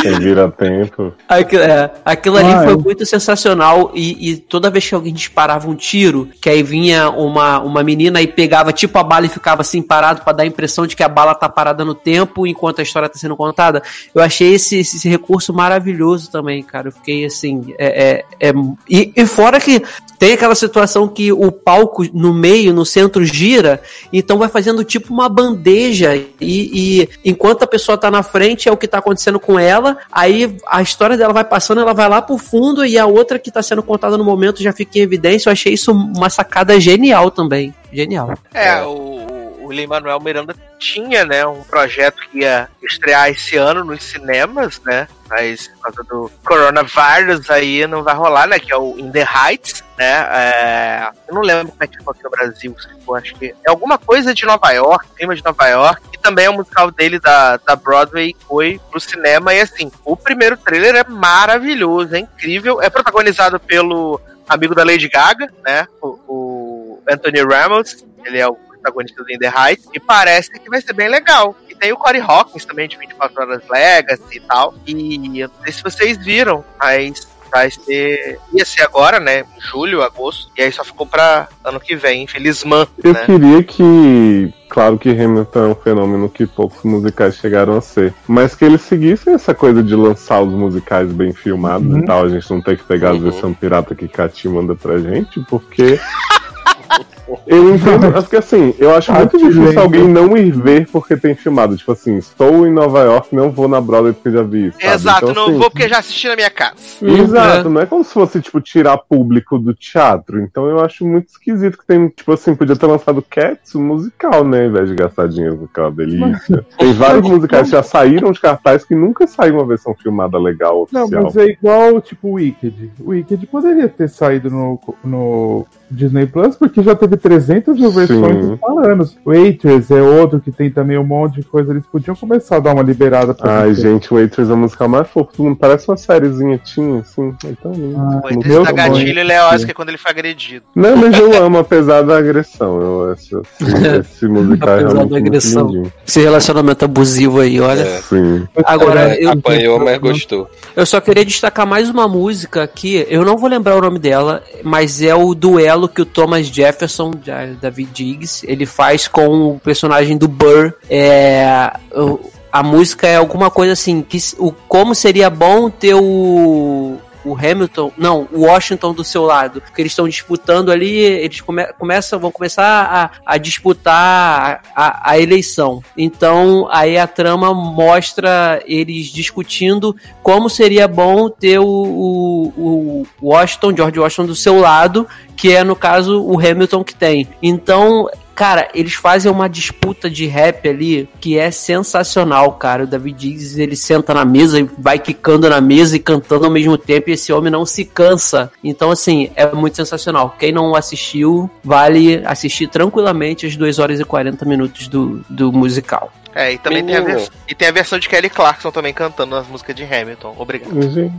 Quem vira tempo. Aquilo, é, aquilo ali Ah, foi muito sensacional e, e toda vez que alguém disparava um tiro, que aí vinha uma, uma menina e pegava tipo a bala e ficava assim parado pra dar a impressão de que a bala tá parada no tempo enquanto a história tá sendo contada, eu achei esse, esse recurso maravilhoso também, cara. Eu fiquei assim, é, é, é- e, e fora que tem aquela situação que o palco no meio, no centro gira, então vai fazendo tipo uma bandeja e, e enquanto a pessoa tá na frente é o que tá acontecendo com ela, aí a história dela vai passando, ela vai lá pro fundo e a outra que tá sendo contada no momento já fica em evidência. Eu achei isso uma sacada genial também. Genial. É, o, o Lin-Manuel Miranda tinha, né, um projeto que ia estrear esse ano nos cinemas, né, mas por causa do coronavírus aí não vai rolar, né, que é o In The Heights, né, é, eu não lembro como é que ficou aqui no Brasil, acho que é alguma coisa de Nova York, clima de Nova York, e também é um musical dele da, da Broadway, foi pro cinema, e assim, o primeiro trailer é maravilhoso, é incrível, é protagonizado pelo amigo da Lady Gaga, né, o, o Anthony Ramos, ele é o protagonista do In The Heights, e parece que vai ser bem legal. E tem o Corey Hawkins também, de 24 Horas Legacy e tal. E eu não sei se vocês viram, mas vai ser. ia ser agora, né? Em julho, agosto. E aí só ficou pra ano que vem, infelizmente. Eu né? queria que. Claro que Hamilton é um fenômeno que poucos musicais chegaram a ser. Mas que eles seguissem essa coisa de lançar os musicais bem filmados Uhum. e tal. A gente não tem que pegar a Uhum. versão pirata que Cati manda pra gente, porque. Eu entendo, porque assim, eu acho muito Artilharia. difícil alguém não ir ver porque tem filmado. Tipo assim, estou em Nova York, não vou na Broadway porque já vi. Sabe? Exato, Então, não assim, vou porque já assisti na minha casa. Exato, não é como se fosse, tipo, tirar público do teatro. Então eu acho muito esquisito que tem, tipo assim, podia ter lançado Cats, o musical, né? Ao invés de gastar dinheiro com aquela delícia. Tem vários musicais que já saíram de cartaz que nunca saiu uma versão filmada legal, Não, oficial. mas é igual, tipo, o Wicked. O Wicked poderia ter saído no, no Disney Plus, porque já teve 300 mil versões Sim. anos. Waitress é outro que tem também um monte de coisa. Eles podiam começar a dar uma liberada pra Ai, gente, o Waitress é a musical mais fofa. Parece uma sériezinha tinha, assim. Então, Ah, O no Idris meu da gatilho, ele é Oscar quando ele foi agredido. Não, mas eu amo, apesar da agressão. Eu acho esse, esse musical é Apesar da agressão. Esse relacionamento abusivo aí, olha. É. Sim. Agora, eu, Apanhou, mas gostou. eu só queria destacar mais uma música aqui. Eu não vou lembrar o nome dela, mas é o duelo que o Thomas Jefferson, da- David Diggs, ele faz com o personagem do Burr. É, a música é alguma coisa assim, que o, como seria bom ter o o Hamilton, não, o Washington do seu lado, porque eles estão disputando ali, eles come, começam, vão começar a, a disputar a, a, eleição. Então, aí a trama mostra eles discutindo como seria bom ter o, o, o Washington, George Washington do seu lado, que é no caso o Hamilton que tem. Então, Cara, eles fazem uma disputa de rap ali que é sensacional, cara. O David Diggs, ele senta na mesa e vai quicando na mesa e cantando ao mesmo tempo e esse homem não se cansa. Então, assim, é muito sensacional. Quem não assistiu, vale assistir tranquilamente as 2 horas e 40 minutos do, do musical. É, e também tem a, vers- e tem a versão de Kelly Clarkson também cantando as músicas de Hamilton. Obrigado.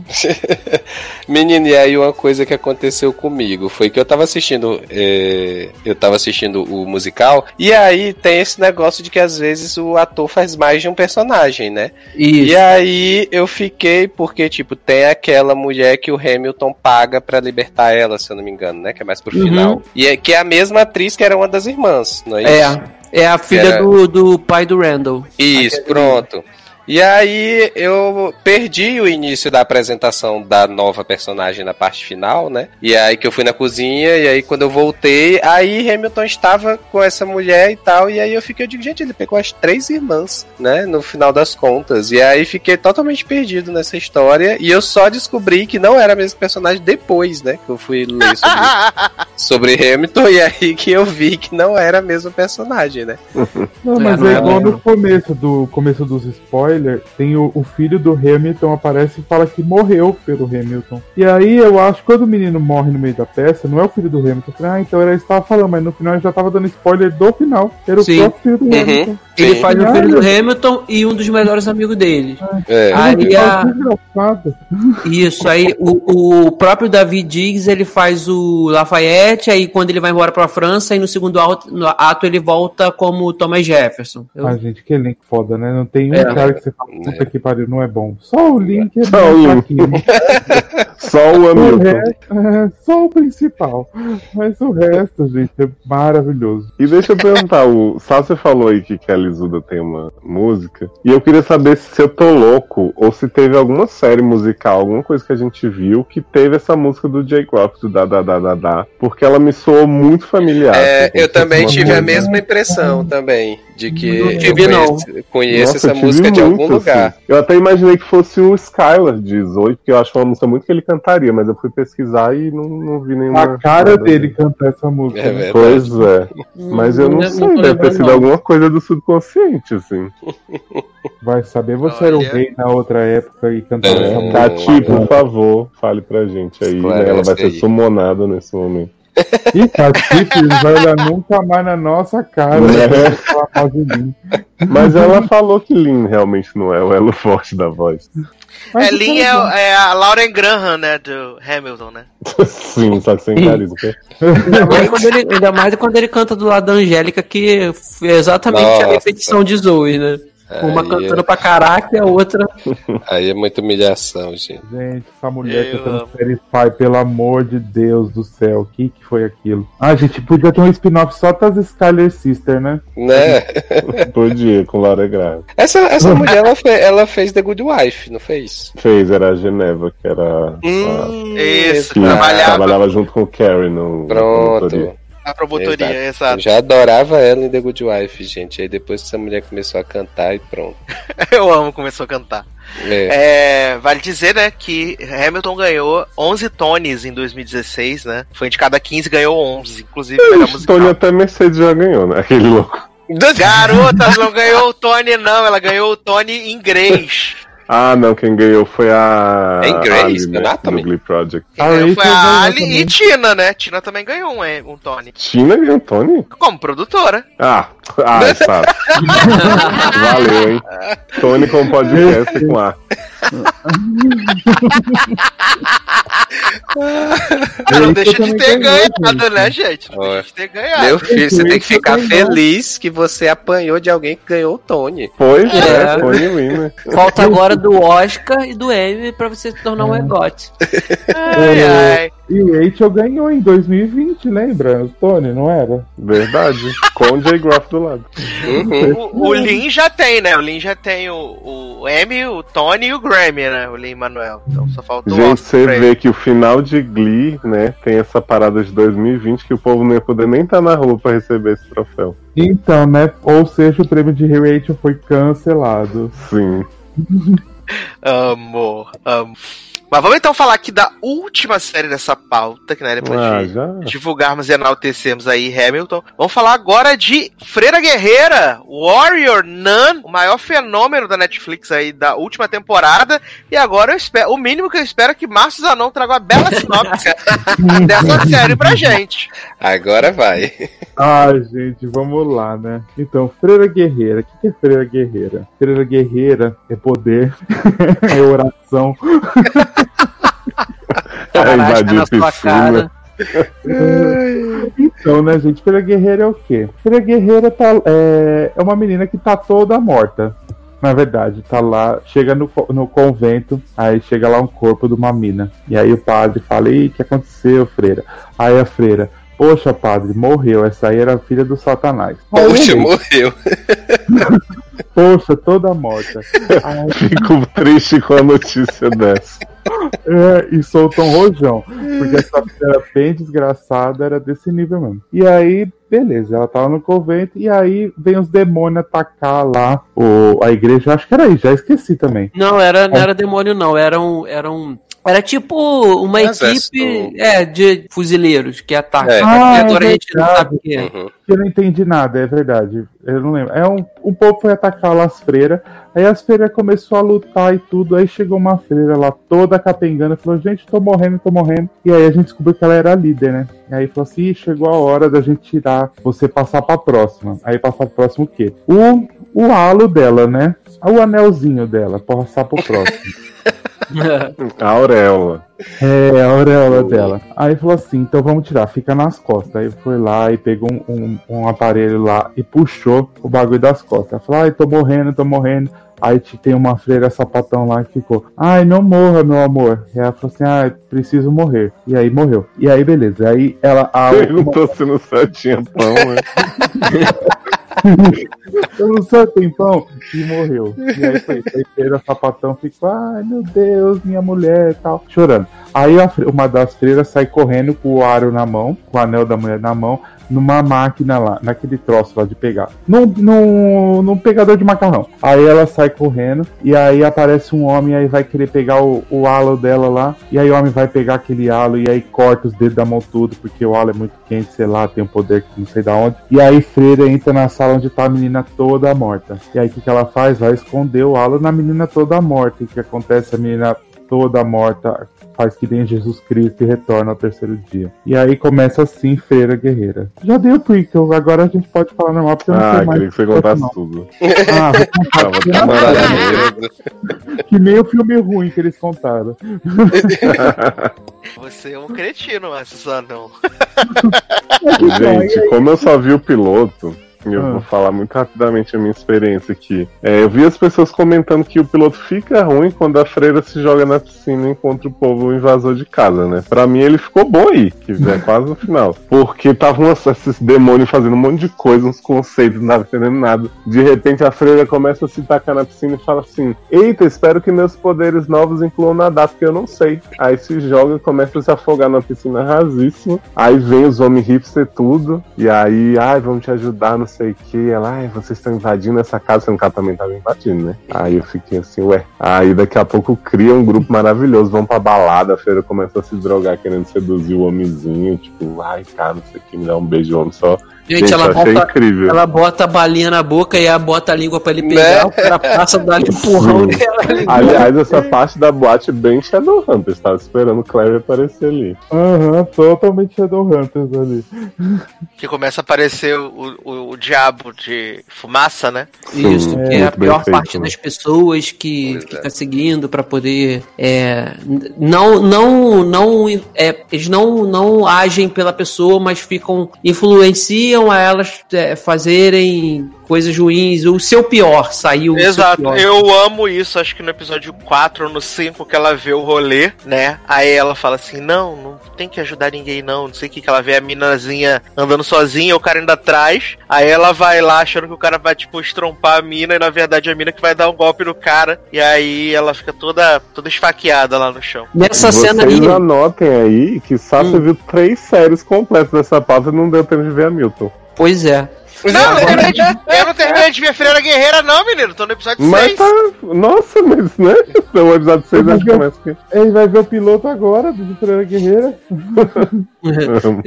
Menino, e aí uma coisa que aconteceu comigo foi que eu tava assistindo. é, eu tava assistindo o musical, e aí tem esse negócio de que às vezes o ator faz mais de um personagem, né? Isso. E aí eu fiquei, porque, tipo, tem aquela mulher que o Hamilton paga pra libertar ela, se eu não me engano, né? Que é mais pro Uhum. final. E é, que é a mesma atriz que era uma das irmãs, não é isso? É, é a filha Era- do, do pai do Randall. Isso, pronto. E aí eu perdi o início da apresentação da nova personagem na parte final, né? E aí que eu fui na cozinha, e aí quando eu voltei, aí Hamilton estava com essa mulher e tal, e aí eu fiquei, eu digo, gente, ele pegou as três irmãs, né? No final das contas. E aí fiquei totalmente perdido nessa história, e eu só descobri que não era a mesma personagem depois, né? Que eu fui ler sobre, sobre Hamilton, e aí que eu vi que não era a mesma personagem, né? Não, É, mas é, é igual no começo do começo dos spoilers, tem o, o filho do Hamilton aparece e fala que morreu pelo Hamilton. E aí eu acho que quando o menino morre no meio da peça, não é o filho do Hamilton. Eu falei, ah, então era isso que estava falando, mas no final ele já tava dando spoiler do final. Era o Sim. próprio filho do Uhum. Hamilton. Ele Sim. faz o filho do Hamilton e um dos melhores amigos dele. É. Aí a. Isso, aí o, o próprio David Diggs ele faz o Lafayette, aí quando ele vai embora pra França, e no segundo ato, no ato ele volta como Thomas Jefferson. Eu- Ah, gente, que elenco foda, né? Não tem um É. cara que você fala, puta que pariu, não é bom. Só o Link é Só o- fraquinho. Só o O Hamilton. resto, é, só o principal. Mas o resto, gente, é maravilhoso. E deixa eu perguntar, o Sácio falou aí que Kelly Zuda tem uma música, e eu queria saber se eu tô louco, ou se teve alguma série musical, alguma coisa que a gente viu, que teve essa música do Jay Croft, do da da da da da, porque ela me soou muito familiar. É, assim, eu também tive a coisa- mesma impressão também, de que Não eu conheço, conheço Nossa, essa música de algum muito, lugar. assim. Eu até imaginei que fosse o Skylar de Zoe, porque eu acho uma música muito que ele cantaria, mas eu fui pesquisar e não, não vi nenhuma. A cara dele cantar essa música. É né? verdade. Pois é. Mas eu não, Não- sei, não deve ter sido alguma coisa do subconsciente, assim. Vai saber, você era o Olha. rei na outra época e cantava É. essa música. Tati, por favor, fale pra gente aí, né? Ela vai ser sumonada nesse momento. Ih, Tati, vai olhar nunca mais na nossa cara. Né? De mim. Mas ela falou que Lin realmente não é o elo forte da voz. Mas É, Lin é, é a Lauren Graham, né, do Hamilton, né? Sim, só que sem carisma. Ainda mais, quando ele, ainda mais quando ele canta do lado da Angélica, que é exatamente a Nossa. repetição de Zoe, né? Uma Aí cantando é- pra caraca e a outra. Aí é muita humilhação, gente. Gente, essa mulher Eu cantando Pie, pelo amor de Deus do céu, o que, que foi aquilo? Ah, gente, podia ter um spin-off só das Skyler Sister, né? Né? Podia, com Laura Grave. Essa, essa mulher, ela, fe- ela fez The Good Wife, não fez? Fez, era a Geneva, que era. a- Hum, Isso, que trabalhava. trabalhava junto com o Carrie no. Pronto. promotoria. A promotoria, Eu exato. já adorava ela em The Good Wife, gente. Aí depois que essa mulher começou a cantar e pronto. Eu amo, começou a cantar. É. É, vale dizer, né, que Hamilton ganhou 11 Tonys em 2016, né? Foi indicado a 15, ganhou 11, inclusive O. Tony até Mercedes já ganhou, né? Aquele louco. Garota, não ganhou o Tony, não. Ela ganhou o Tony inglês. Ah, não, quem ganhou foi a. É em Grey's Ali, né, Anatomy? do Glee Project. Quem A ganhou Rachel foi a Ali também. e Tina, né? Tina também ganhou um, um Tony. Tina ganhou Tony? Como produtora. Ah, ah, tá. Valeu, hein? Tony com podcast com A. Não Rachel deixa de ter ganhado, né, gente? Não deixa de ter ganhado. Meu filho, você tem que ficar feliz que você apanhou de alguém que ganhou o Tony. Pois é, É. Tony Winner. Falta agora do Oscar e do Emmy pra você se tornar um EGOT. Ai, ai. E Rachel ganhou em 2020, lembra? O Tony, não era? Verdade. Com o Jay Groff do lado. Uhum. O, o Lin já tem, né? O Lin já tem o, o Emmy, o Tony e o Grammy, né? O Lin Manuel. Então só falta o Gente, você vê que o final de Glee, né, tem essa parada de 2020 que o povo não ia poder nem estar na rua pra receber esse troféu. Então, né? Ou seja, o prêmio de Rachel foi cancelado. Sim. Amor, amo. Mas vamos então falar aqui da última série dessa pauta, que né, depois Ah, de já. divulgarmos e enaltecermos aí Hamilton. Vamos falar agora de Freira Guerreira, Warrior Nun, o maior fenômeno da Netflix aí da última temporada. E agora eu espero, o mínimo que eu espero é que Márcio Zanon traga uma bela sinopse dessa série pra gente. Agora vai. Ai, gente, vamos lá, né? Então, Freira Guerreira. O que que é Freira Guerreira? Freira Guerreira é poder, é oração. Carasca invadir na sua piscina. cara. Então, né, gente? Freira Guerreira é o quê? Freira Guerreira tá, é, é uma menina que tá toda morta. Na verdade, tá lá, chega no, no convento, aí chega lá um corpo de uma mina. E aí o padre fala: Ih, o que aconteceu, freira? Aí a freira, poxa, padre, morreu. Essa aí era a filha do Satanás. Poxa, morreu. Poxa, toda morta. Aí, Fico triste com a notícia dessa. é, e soltou um rojão. Porque essa filha era bem desgraçada, era desse nível mesmo. E aí, beleza, ela tava no convento, e aí vem os demônios atacar lá o, a igreja. Acho que era isso, já esqueci também. Não, era, não era demônio, não. Era um. Era, um, tipo uma Exército. equipe é, de fuzileiros que atacam. É. Ah, E agora é a gente não sabe o que é. Uhum. Eu não entendi nada, é verdade. Eu não lembro. É um, o povo foi atacar lá as freiras. Aí as freiras começou a lutar e tudo. Aí chegou uma freira lá toda capengando e falou: Gente, tô morrendo, tô morrendo. E aí a gente descobriu que ela era a líder, né? E aí falou assim: "Ih, chegou a hora da gente tirar, você passar pra próxima. Aí passar pro próximo o quê? O, o halo dela, né? O anelzinho dela, passar pro próximo. A auréola. É, a auréola dela. Aí falou assim: então vamos tirar, fica nas costas. Aí foi lá e pegou um, um, um aparelho lá e puxou o bagulho das costas. Falou: ai, tô morrendo, tô morrendo. Aí te- tem uma freira sapatão lá que ficou: ai, não morra, meu amor. E ela falou assim: ai, preciso morrer. E aí morreu. E aí, beleza. Aí ela. A, Perguntou se no céu tinha pão, né? Eu não sei tempão e morreu. E aí foi freira sapatão ficou, ai meu Deus, minha mulher e tal, chorando. Aí a uma das freiras sai correndo com o aro na mão, com o anel da mulher na mão, numa máquina lá, naquele troço lá de pegar. Num, num, num pegador de macarrão. Aí ela sai correndo, e aí aparece um homem, aí vai querer pegar o, o halo dela lá, e aí o homem vai pegar aquele halo, e aí corta os dedos da mão tudo, porque o halo é muito quente, sei lá, tem um poder que não sei da onde. E aí Freira entra na sala onde tá a menina toda morta. E aí o que, que ela faz? Vai esconder o halo na menina toda morta. E o que acontece? A menina toda morta faz que nem Jesus Cristo e retorna ao terceiro dia. E aí começa assim, Freira Guerreira. Já dei o prequel, agora a gente pode falar normal, porque eu não Ah, sei mais. queria que você contasse não. tudo. Ah, vou contar, não- que nem o filme ruim que eles contaram. Você é um cretino, Márcio Zanon. Gente, como eu só vi o piloto, Eu Ah. vou falar muito rapidamente a minha experiência aqui. É, eu vi as pessoas comentando que o piloto fica ruim quando a freira se joga na piscina e encontra o povo invasor de casa, né? Pra mim ele ficou bom aí, que é quase no final. Porque estavam esses demônios fazendo um monte de coisa, uns conceitos, tava entendendo nada. De repente a freira começa a se tacar na piscina e fala assim: Eita, espero que meus poderes novos incluam nadar, porque eu não sei. Aí se joga e começa a se afogar na piscina rasíssima. Aí vem os homens hipster tudo. E aí, ai, vamos te ajudar, não sei o que. Ela, ai, vocês estão invadindo essa casa, sendo que ela também tava invadindo, né? Aí eu fiquei assim, ué. Aí daqui a pouco cria um grupo maravilhoso, vão pra balada, a feira começa a se drogar querendo seduzir o homenzinho, tipo, ai, cara, não sei o que, me dá um beijo homem só. Gente, ela eu achei bota, incrível. ela bota a balinha na boca e ela bota a língua pra ele pegar, Né? o cara passa, dá um empurrão Sim. nela. Aliás, essa parte da boate bem Shadowhunters, tava esperando o Clary aparecer ali. Aham, totalmente Shadowhunters ali. Que começa a aparecer o, o, o diabo de fumaça, né? Isso, Sim, que é a pior feito, parte né? das pessoas que Pois fica é. seguindo pra poder é, não não não é, eles não não agem pela pessoa, mas ficam influenciam a elas é, fazerem coisas ruins. O seu pior saiu. o seu Exato, pior. eu amo isso, acho que no episódio 4 ou no 5 que ela vê o rolê, né? Aí ela fala assim: não, não tem que ajudar ninguém, não. Não sei o que, que ela vê a minazinha andando sozinha, o cara indo atrás. Aí ela vai lá achando que o cara vai, tipo, estrompar a mina, e na verdade é a mina que vai dar um golpe no cara. E aí ela fica toda, toda esfaqueada lá no chão. Nessa Vocês cena aí, anotem aí que Sasha Hum. viu três séries completas dessa pauta e não deu tempo de ver a Milton. pois é. Não, eu, não terminei de, eu não terminei de ver Freira Guerreira, não, menino. Tô no episódio Mas 6. tá. Nossa, mas né? O episódio 6 acho que começa aqui. Ele vai ver o piloto agora, do Freira Guerreira.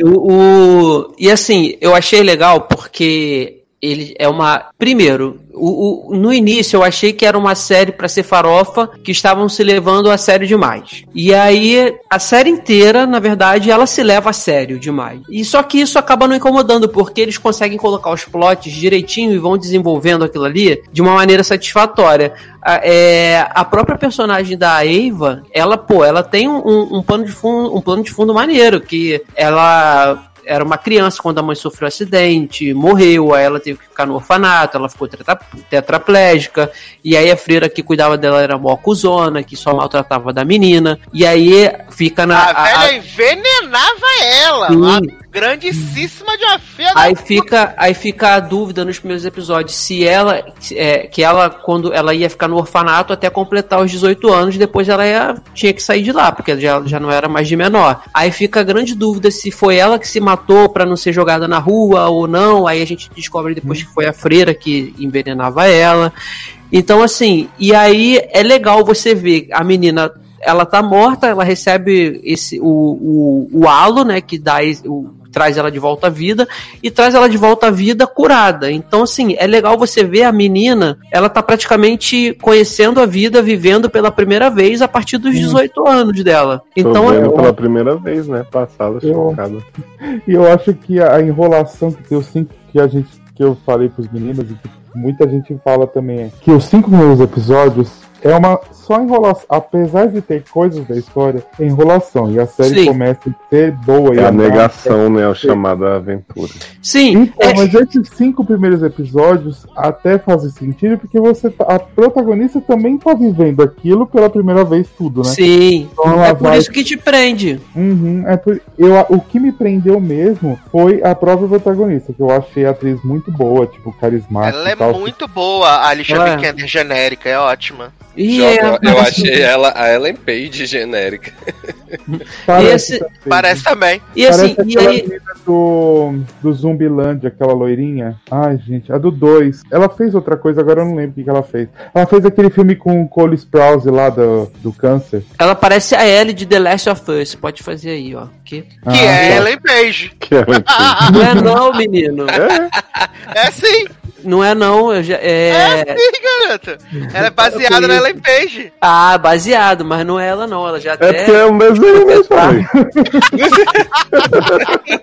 O, o- e assim, eu achei legal porque ele é uma. Primeiro, o, o- no início eu achei que era uma série pra ser farofa que estavam se levando a sério demais. E aí a série inteira, na verdade, ela se leva a sério demais. E só que isso acaba não incomodando porque eles conseguem colocar os plots direitinho e vão desenvolvendo aquilo ali de uma maneira satisfatória. A, é, a própria personagem da Eva, ela, pô, ela tem um, um, de fundo, um plano de fundo maneiro que ela era uma criança quando a mãe sofreu um acidente, morreu, aí ela teve que ficar no orfanato, ela ficou tetra- tetraplégica, e aí a freira que cuidava dela era mó cuzona, que só maltratava da menina, e aí fica na. A, a- a- velha envenenava ela. Sim. Uma grandíssima de uma filha da Aí fica, aí fica a dúvida nos primeiros episódios se ela, é, que ela, quando ela ia ficar no orfanato até completar os 18 anos, depois ela ia, tinha que sair de lá, porque já, já não era mais de menor. Aí fica a grande dúvida se foi ela que se matou pra não ser jogada na rua ou não. Aí a gente descobre depois que foi a freira que envenenava ela. Então, assim, e aí é legal você ver a menina. Ela tá morta, ela recebe esse o, o, o halo, né? Que dá o, traz ela de volta à vida e traz ela de volta à vida curada. Então, assim, é legal você ver a menina, ela tá praticamente conhecendo a vida, vivendo pela primeira vez a partir dos 18 anos dela. Tô Então, vendo é, pela primeira vez, né? Passada, Eu- chocado. E eu acho que a enrolação que deu cinco que a gente que eu falei pros meninos e que muita gente fala também é que os cinco primeiros episódios é uma só enrolação, apesar de ter coisas da história, é enrolação e a série Sim. começa a ser boa e É a negação, né? O chamado aventura. sim, Então, é- mas esses cinco primeiros episódios até fazem sentido porque você tá- a protagonista também tá vivendo aquilo pela primeira vez tudo, né? sim. Então ela É por vai- isso que te prende. Uhum, é por- eu, o que me prendeu mesmo foi a própria protagonista, que eu achei a atriz muito boa, tipo, carismática Ela é tal. muito boa, a Alicia é. Vikander genérica, é ótima. Joga- é- eu achei ela a Ellen Page genérica. Parece esse- também. Parece também. E assim, Parece e aí, do, do Zumbiland, aquela loirinha. Ai, gente, a do 2. Ela fez outra coisa, agora eu não lembro o que, que ela fez. Ela fez aquele filme com o Cole Sprouse lá do, do câncer. ela parece a Ellie de The Last of Us. Pode fazer aí, ó. Que... Que Ah, é tá. Ellen Page. Que é. Não é não, menino. É sim, Não é não. Eu já, é, é... sim, garoto. Ela é baseada na Ellen Page. Ah, baseado, mas não é ela não. Ela já É até... porque é um desenho mesmo, falei.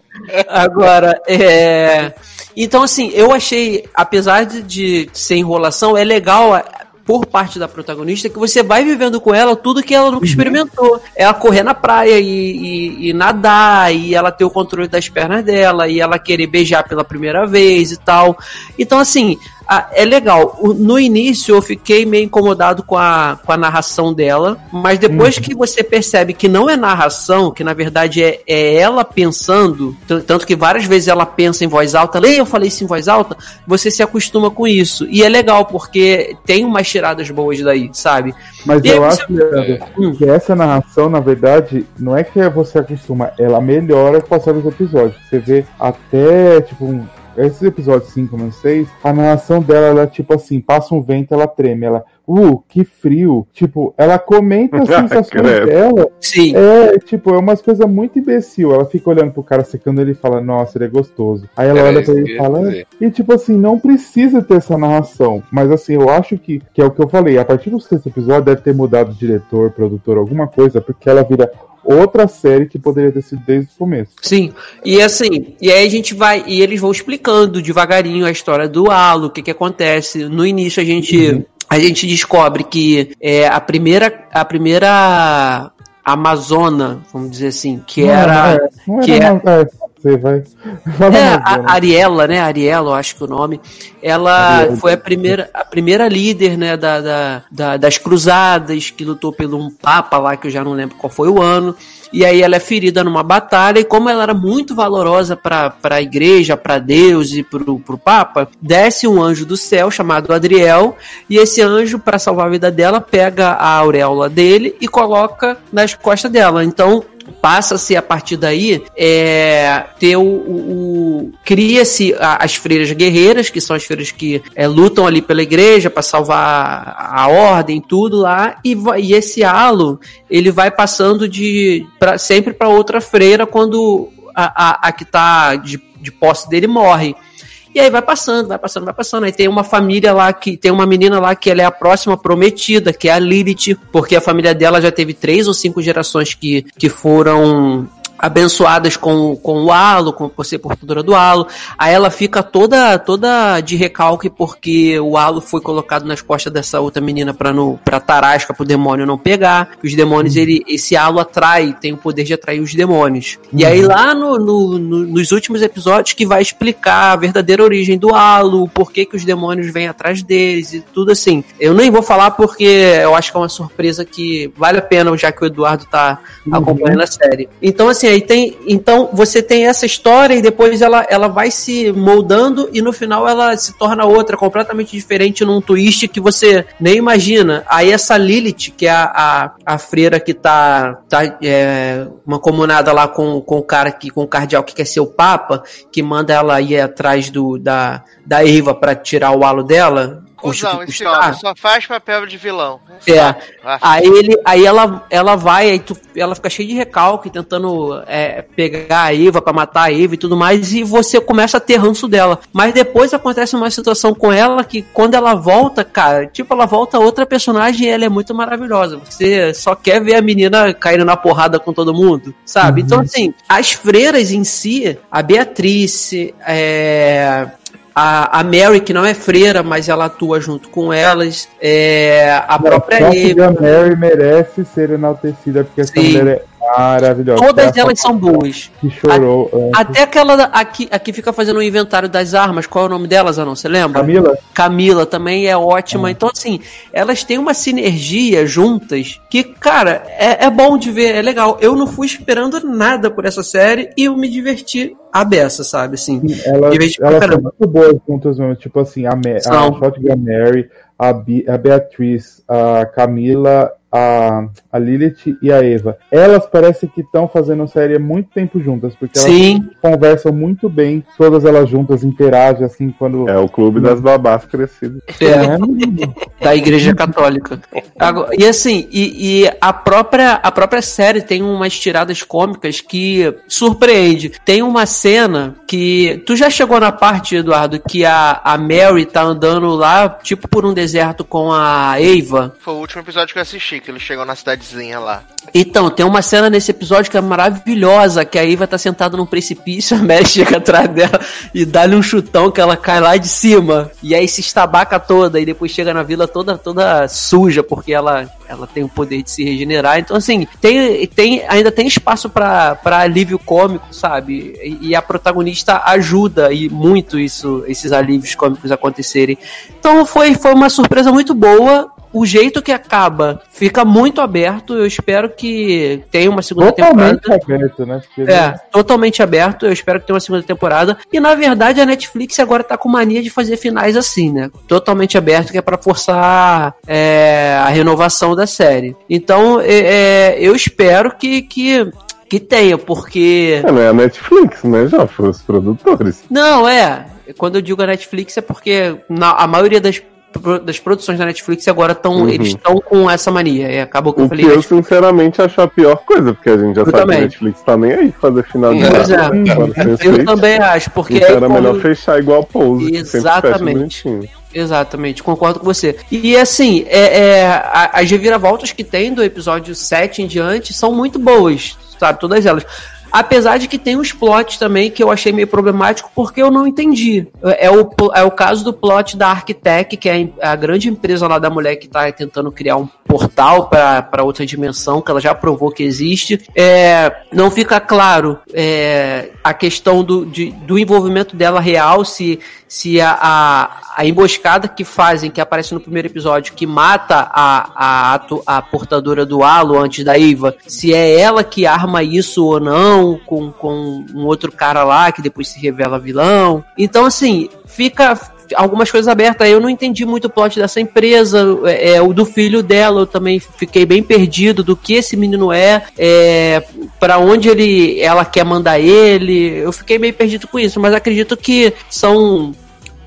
Agora, é. Então, assim, eu achei, apesar de, de ser enrolação, é legal a- por parte da protagonista que você vai vivendo com ela tudo que ela nunca experimentou. Ela correr na praia e, e- e nadar, e ela ter o controle das pernas dela, e ela querer beijar pela primeira vez e tal. Então, assim, a- é legal. No início eu fiquei meio incomodado com a, com a narração dela, mas depois que você percebe que não é narração, que na verdade é, é ela pensando, tanto que várias vezes ela pensa em voz alta, Lê, eu falei isso em voz alta, você se acostuma com isso. E é legal, porque tem umas tiradas boas daí, sabe? Mas E eu você- acho, Leandro, que essa narração, na verdade, não é que você acostuma, ela melhora com o passar dos episódios. Você vê até, tipo, um- esses episódios 5, não 6, a narração dela, ela, tipo assim, passa um vento, ela treme, ela, uh, que frio. Tipo, ela comenta as sensações dela. Sim. É, tipo, é umas coisas muito imbecil. Ela fica olhando pro cara secando ele e fala, nossa, ele é gostoso. Aí ela Era olha pra ele e fala, dizer. e tipo assim, não precisa ter essa narração. Mas assim, eu acho que, que é o que eu falei. A partir do sexto episódio deve ter mudado o diretor, produtor, alguma coisa, porque ela vira outra série que poderia ter sido desde o começo. Sim, e assim, e aí a gente vai, e eles vão explicando devagarinho a história do halo, o que que acontece. No início a gente, a gente descobre que é a primeira, a primeira Amazona, vamos dizer assim, que Não, era, é, não que era é- é, você vai. Fala é, a Ana. Ariela, né? Ariela, eu acho que o nome. Ela Ariela. foi a primeira, a primeira líder, né, da, da- da- das cruzadas, que lutou pelo um papa lá, que eu já não lembro qual foi o ano. E aí ela é ferida numa batalha, e como ela era muito valorosa para a igreja, para Deus e pro, pro Papa, desce um anjo do céu chamado Adriel, e esse anjo, para salvar a vida dela, pega a auréola dele e coloca nas costas dela. Então, passa-se a partir daí é, ter o, o- o- cria-se as freiras guerreiras que são as freiras que é, lutam ali pela igreja para salvar a ordem tudo lá e, e esse halo ele vai passando de pra, sempre para outra freira quando a, a, a que tá de, de posse dele morre e aí vai passando, vai passando, vai passando. Aí tem uma família lá que tem uma menina lá que ela é a próxima prometida, que é a Lilith, porque a família dela já teve três ou cinco gerações que, que foram abençoadas com, com o halo, com, por ser portadora do halo. Aí ela fica toda toda de recalque porque o halo foi colocado nas costas dessa outra menina para no para tarasca pro demônio não pegar. Que os demônios ele esse halo atrai, tem o poder de atrair os demônios. E aí lá no, no- no- nos últimos episódios que vai explicar a verdadeira origem do halo, o porquê que os demônios vêm atrás deles e tudo assim. Eu nem vou falar porque eu acho que é uma surpresa que vale a pena já que o Eduardo tá acompanhando a série. Então assim, aí tem, então você tem essa história e depois ela, ela vai se moldando e no final ela se torna outra completamente diferente num twist que você nem imagina. Aí essa Lilith, que é a, a, a freira que tá, tá é, uma comunada lá com, com o cara que com o cardeal que quer ser o papa, que manda ela ir atrás do da da Eva pra tirar o halo dela. Cusão, esse homem só faz papel de vilão. É. Ah, Aí ele, aí ela, ela vai, aí tu- ela fica cheia de recalque, tentando é, pegar a Eva pra matar a Eva e tudo mais, e você começa a ter ranço dela. Mas depois acontece uma situação com ela que quando ela volta, cara, tipo, ela volta outra personagem e ela é muito maravilhosa. Você só quer ver a menina caindo na porrada com todo mundo, sabe? Então, assim, as freiras em si, a Beatriz, é, a, a Mary, que não é freira, mas ela atua junto com elas. É, a própria Eva. a Mary merece ser enaltecida, porque essa Sim. mulher é maravilhosa. Todas É a elas são boas. Que chorou. antes. Até aquela aqui, aqui fica fazendo o inventário das armas. Qual é o nome delas, Anon? Você lembra? Camila? Camila também é ótima. Então, assim, elas têm uma sinergia juntas que, cara, é, é bom de ver, é legal. Eu não fui esperando nada por essa série e eu me diverti a beça, sabe? Assim, Elas, elas são muito boas juntas mesmo. Tipo assim, a, Ma- a. Shotgun Mary, a, a Beatriz, a Camila, a, a Lilith e a Eva. Elas parecem que estão fazendo série há muito tempo juntas, porque elas Sim. conversam muito bem, todas elas juntas interagem assim quando. É o clube das babás crescidas. É, da Igreja Católica. Agora- e assim, e, e a, própria, a própria série tem umas tiradas cômicas que surpreende. Tem uma cena que. Tu já chegou na parte, Eduardo, que a, a Mary tá andando lá, tipo por um deserto com a Eva. Foi o último episódio que eu assisti, que eles chegam na cidadezinha lá. Então, tem uma cena nesse episódio que é maravilhosa, que a Eva tá sentada num precipício, a Mary chega atrás dela e dá-lhe um chutão que ela cai lá de cima. E aí se estabaca toda e depois chega na vila toda toda suja, porque ela, ela tem o poder de se regenerar. Então, assim, tem, tem, ainda tem espaço pra alívio cômico, sabe? E, e a protagonista ajuda e muito isso, esses alívios cômicos acontecerem. Então foi, foi uma surpresa muito boa. O jeito que acaba fica muito aberto. Eu espero que tenha uma segunda Totalmente temporada. aberto, né? Porque É, totalmente aberto. Eu espero que tenha uma segunda temporada. E na verdade a Netflix agora tá com mania de fazer finais assim, né? Totalmente aberto, que é pra forçar é, a renovação da série. Então é, é, eu espero que, que, que tenha, porque. É, não é a Netflix, né? Já foi os produtores. Não, é. Quando eu digo a Netflix é porque na, a maioria das, das produções da Netflix agora estão. Uhum. Eles estão com essa mania. E acabou que eu O que falei. eu, sinceramente, acho a pior coisa, porque a gente já Eu sabe também. que a Netflix tá nem aí fazer final de Pois é. Eu também acho, porque Então era quando- melhor fechar igual Pose, que Exatamente. Exatamente, concordo com você. E assim, é, é, as reviravoltas que tem do episódio 7 em diante são muito boas, sabe? Todas elas. Apesar de que tem uns plots também que eu achei meio problemático porque eu não entendi. É o, pl- é o caso do plot da Arquitec, que é a grande empresa lá da mulher que está tentando criar um portal para outra dimensão, que ela já provou que existe. É, não fica claro é, a questão do, de- do envolvimento dela real, se, se a, a, a emboscada que fazem, que aparece no primeiro episódio, que mata a, a, a portadora do halo antes da Eva, se é ela que arma isso ou não, com, com um outro cara lá que depois se revela vilão. Então, assim, fica algumas coisas abertas. Eu não entendi muito o plot dessa empresa, é, é, o do filho dela, eu também fiquei bem perdido do que esse menino é, é para onde ele, ela quer mandar ele. Eu fiquei meio perdido com isso, mas acredito que são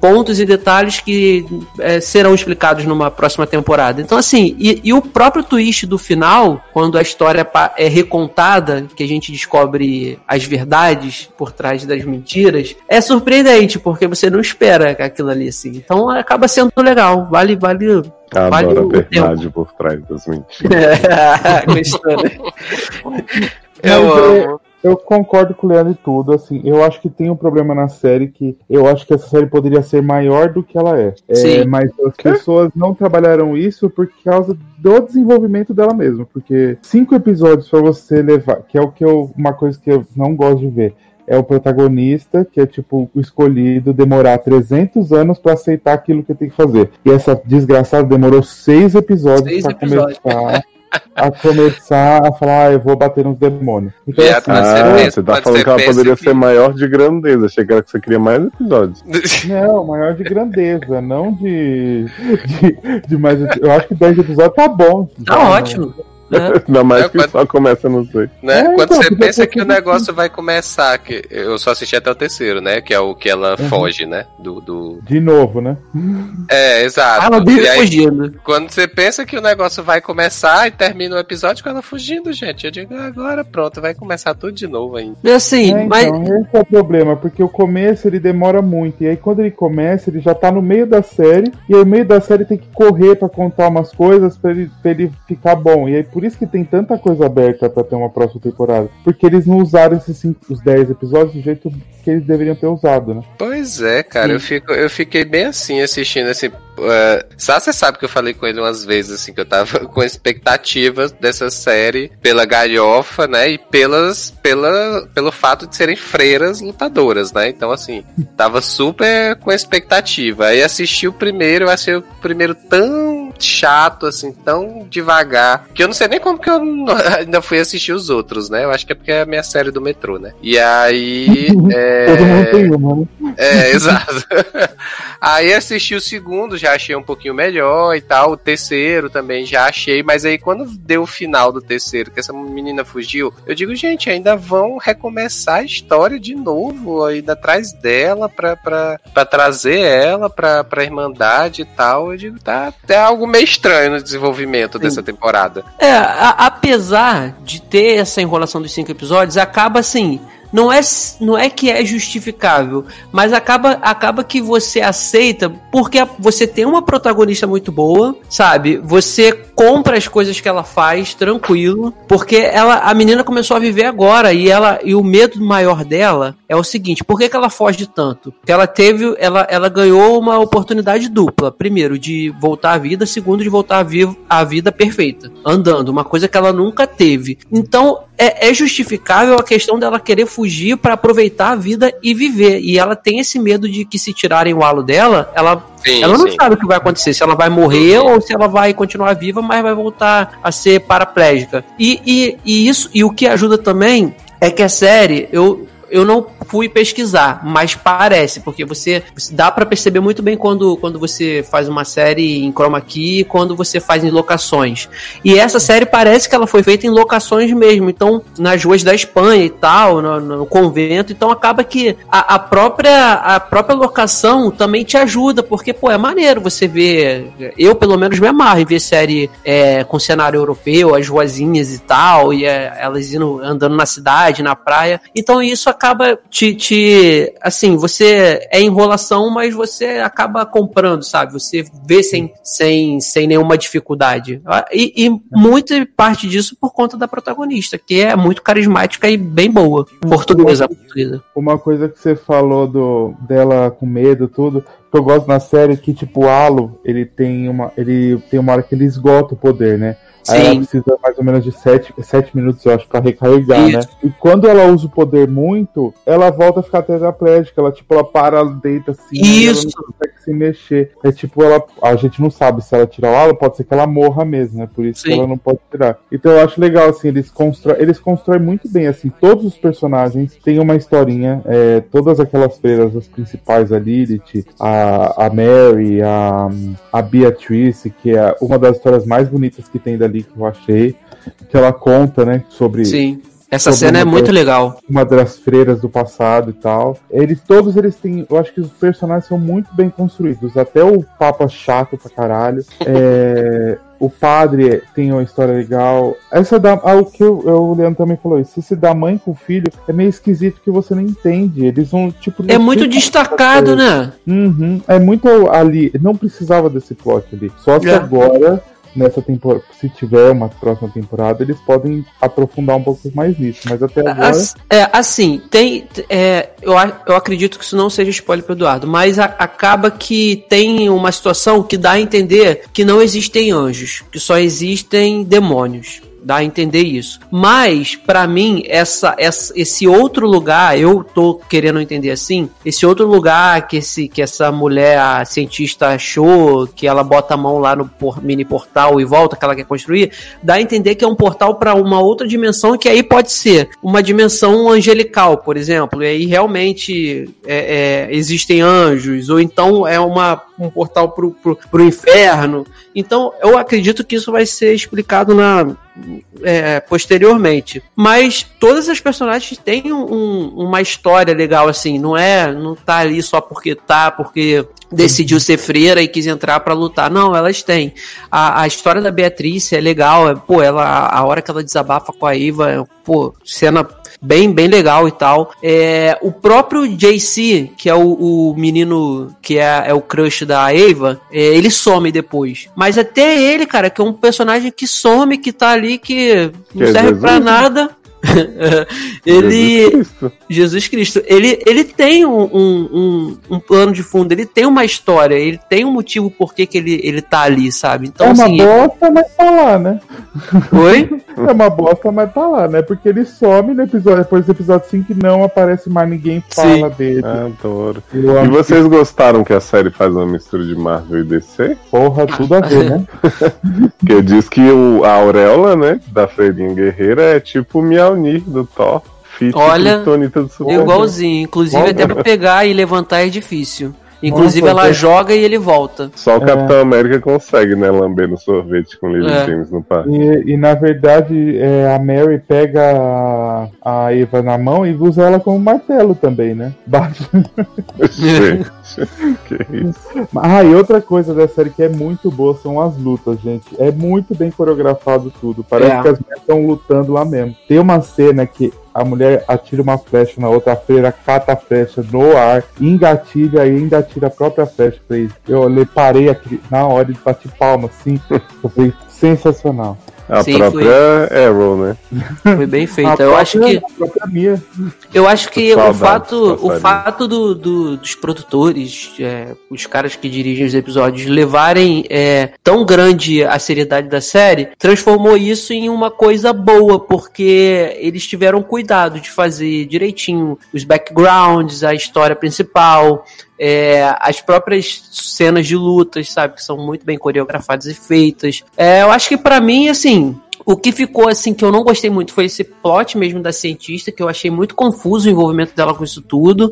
pontos e detalhes que é, serão explicados numa próxima temporada. Então, assim, e, e o próprio twist do final, quando a história é recontada, que a gente descobre as verdades por trás das mentiras, é surpreendente, porque você não espera aquilo ali, assim. Então, acaba sendo legal. Vale, vale. vale Adoro o a verdade por trás das mentiras. tempo. Gostou, né? Eu é, amo. Eu concordo com o Leandro e tudo, assim, eu acho que tem um problema na série que eu acho que essa série poderia ser maior do que ela é. É, mas as pessoas não trabalharam isso por causa do desenvolvimento dela mesma, porque cinco episódios pra você levar, que é o que eu, uma coisa que eu não gosto de ver, é o protagonista, que é tipo o escolhido, demorar 300 anos pra aceitar aquilo que tem que fazer. E essa desgraçada demorou seis episódios episódios. começar a começar a falar, ah, eu vou bater nos demônios. Então, Viado, assim, Ah, você tá falando ser que ela poderia que- ser maior de grandeza. Achei que era que você queria mais episódios. Não, maior de grandeza, não de, de, de mais. Eu acho que 10 episódios tá bom. Tá Já, né? ótimo. Né? Ainda mais É, que pode- só começa no sei. Né? É, Quando então, você pensa que o negócio vai começar, que eu só assisti até o terceiro, né? Que é o que ela foge, né? Do, do... De novo, né? É, exato. Ela vive aí, fugindo. quando você pensa que o negócio vai começar e termina o episódio com ela fugindo, gente. Eu digo, agora pronto, vai começar tudo de novo ainda. E assim, É, mas. então, esse é o problema, porque o começo ele demora muito. E aí quando ele começa, ele já tá no meio da série. E aí, no meio da série tem que correr pra contar umas coisas pra ele, pra ele ficar bom. E aí por isso que tem tanta coisa aberta pra ter uma próxima temporada. Porque eles não usaram esses cinco, os 10 episódios do jeito que eles deveriam ter usado, né? Pois é, cara, eu, fico, eu fiquei bem assim assistindo esse. Uh, só você sabe que eu falei com ele umas vezes, assim, que eu tava com expectativas dessa série pela galhofa, né? E pelas, pela, pelo fato de serem freiras lutadoras, né? Então, assim, tava super com expectativa. Aí assisti o primeiro, eu achei o primeiro tão chato, assim, tão devagar, que eu não sei nem como que eu não- ainda fui assistir os outros, né? Eu acho que é porque é a minha série do metrô, né? E aí. é... Todo mundo tem uma, né? É, exato. Aí assisti o segundo, já achei um pouquinho melhor e tal. O terceiro também já achei, mas aí quando deu o final do terceiro, que essa menina fugiu, eu digo, gente, ainda vão recomeçar a história de novo, ainda atrás dela pra, pra, pra trazer ela pra, pra Irmandade e tal. Eu digo, tá, é algo meio estranho no desenvolvimento dessa temporada. É, a- apesar de ter essa enrolação dos cinco episódios, acaba assim. Não é, não é que é justificável, mas acaba, acaba que você aceita porque você tem uma protagonista muito boa, sabe? Você compra as coisas que ela faz tranquilo, porque ela, a menina começou a viver agora e ela e o medo maior dela é o seguinte: por que, que ela foge tanto? Porque ela teve, ela, ela ganhou uma oportunidade dupla. Primeiro, de voltar à vida, segundo, de voltar a, vivo, à vida perfeita, andando, uma coisa que ela nunca teve. Então, é, é justificável a questão dela querer fugir para aproveitar a vida e viver. E ela tem esse medo de que se tirarem o halo dela, ela Sim, ela não sim. sabe o que vai acontecer, se ela vai morrer ou se ela vai continuar viva, mas vai voltar a ser paraplégica. E, e, e isso, e o que ajuda também é que a série, eu, eu não fui pesquisar, mas parece, porque você, você dá pra perceber muito bem quando, quando você faz uma série em chroma key quando você faz em locações. E essa série parece que ela foi feita em locações mesmo, então nas ruas da Espanha e tal, no, no convento, então acaba que a, a própria a própria locação também te ajuda, porque pô, é maneiro você ver, eu pelo menos me amarro em ver série é, com cenário europeu, as ruazinhas e tal, e é, elas indo andando na cidade, na praia. Então isso acaba te, te assim, você é enrolação, mas você acaba comprando, sabe? Você vê sem, sem, sem nenhuma dificuldade. E, e muita parte disso por conta da protagonista, que é muito carismática e bem boa. Portuguesa, portuguesa. Uma coisa que você falou do, dela com medo, tudo, que eu gosto na série é que, tipo, o Halo, ele tem uma. Ele tem uma hora que ele esgota o poder, né? Aí ela precisa mais ou menos de 7 sete minutos, eu acho, pra recarregar, Isso. né? E quando ela usa o poder muito, ela volta a ficar tetraplégica. Ela, tipo, ela para, ela deita assim. e ela Isso. não consegue se mexer. É tipo, ela. A gente não sabe se ela tirar o halo, pode ser que ela morra mesmo, né? Por isso que Sim. ela não pode tirar. Então eu acho legal, assim, eles constroem, eles constroem muito bem, assim, todos os personagens têm uma historinha. é, todas aquelas freiras, as principais, a Lilith, a, a Mary, a, a Beatrice, que é uma das histórias mais bonitas que tem dali que eu achei. Que ela conta, né, sobre Sim. Essa cena é muito legal. uma das freiras do passado e tal. Eles todos eles têm, eu acho que os personagens são muito bem construídos, até o Papa chato pra caralho. É, o padre tem uma história legal. Essa da ah, o que eu, o Leandro também falou isso. Esse da mãe com o filho é meio esquisito que você não entende. Eles vão tipo É muito destacado, né? Uhum, é muito ali. Não precisava desse plot ali. Só que É. agora, nessa temporada, se tiver uma próxima temporada, eles podem aprofundar um pouco mais nisso. Mas até agora. As- é, assim, tem. é, eu, eu acredito que isso não seja spoiler pro Eduardo, mas a- acaba que tem uma situação que dá a entender que não existem anjos, que só existem demônios. Dá a entender isso. Mas, pra mim, essa, essa- esse outro lugar, eu tô querendo entender assim, esse outro lugar que, esse, que essa mulher, a cientista, achou, que ela bota a mão lá no por- mini portal e volta, que ela quer construir, dá a entender que é um portal pra uma outra dimensão, que aí pode ser uma dimensão angelical, por exemplo, e aí realmente é, é, existem anjos, ou então é uma, um portal pro, pro, pro inferno. Então, eu acredito que isso vai ser explicado na, é, posteriormente. Mas todas as personagens têm um- um- uma história legal, assim, não é. Não tá ali só porque tá, porque decidiu ser freira e quis entrar pra lutar. Não, elas têm. A, a história da Beatriz é legal, é, pô, ela, a hora que ela desabafa com a Iva, é, pô, cena bem, bem legal e tal. É, o próprio JC, que é o, o menino que é, é o crush da Eva, é, ele some depois. Mas até ele, cara, que é um personagem que some, que tá ali, que não Que é serve Jesus, pra nada. ele. Jesus Cristo. Jesus Cristo. Ele, ele tem um, um, um, um plano de fundo, ele tem uma história, ele tem um motivo por que, que ele, ele tá ali, sabe? Então, é uma assim. bosta, mas tá lá, né? Oi? É uma bosta, mas tá lá, né? Porque ele some no episódio, depois do episódio 5 não aparece mais ninguém fala dele. Adoro. Eu E vocês gostaram que a série faz uma mistura de Marvel e DC? que, porra, tudo a ver, né? Porque diz que o, a auréola, né, da Freirinha Guerreira é tipo o Mjolnir do Thor. Fit Olha, Kryptonita do Superman. Igualzinho. Inclusive, Olha. até pra pegar e levantar é difícil. Inclusive, Nossa, ela é. joga e ele volta. Só o Capitão América consegue, né, lamber no sorvete com Lily É. James no parque. E, e, na verdade, é, a Mary pega a, a Eva na mão e usa ela como martelo também, né? Bate. Gente, que isso. Ah, e outra coisa da série que é muito boa são as lutas, gente. É muito bem coreografado tudo. Parece É. que as mulheres estão lutando lá mesmo. Tem uma cena que a mulher atira uma flecha na outra, a freira cata a flecha no ar, engatilha e ainda atira a própria flecha. Falei, eu olhei, parei aqui, na hora de bati palma, assim. Eu falei, sensacional. A Sim, própria Arrow, né? Foi bem feita. Eu A acho que. própria- própria. Eu acho que o fato, o fato do, do- dos produtores, é, os caras que dirigem os episódios, levarem é, tão grande a seriedade da série, transformou isso em uma coisa boa, porque eles tiveram cuidado de fazer direitinho os backgrounds, a história principal, é, as próprias cenas de lutas, sabe, que são muito bem coreografadas e feitas. É, eu acho que pra mim, assim, o que ficou assim que eu não gostei muito foi esse plot mesmo da cientista, que eu achei muito confuso o envolvimento dela com isso tudo.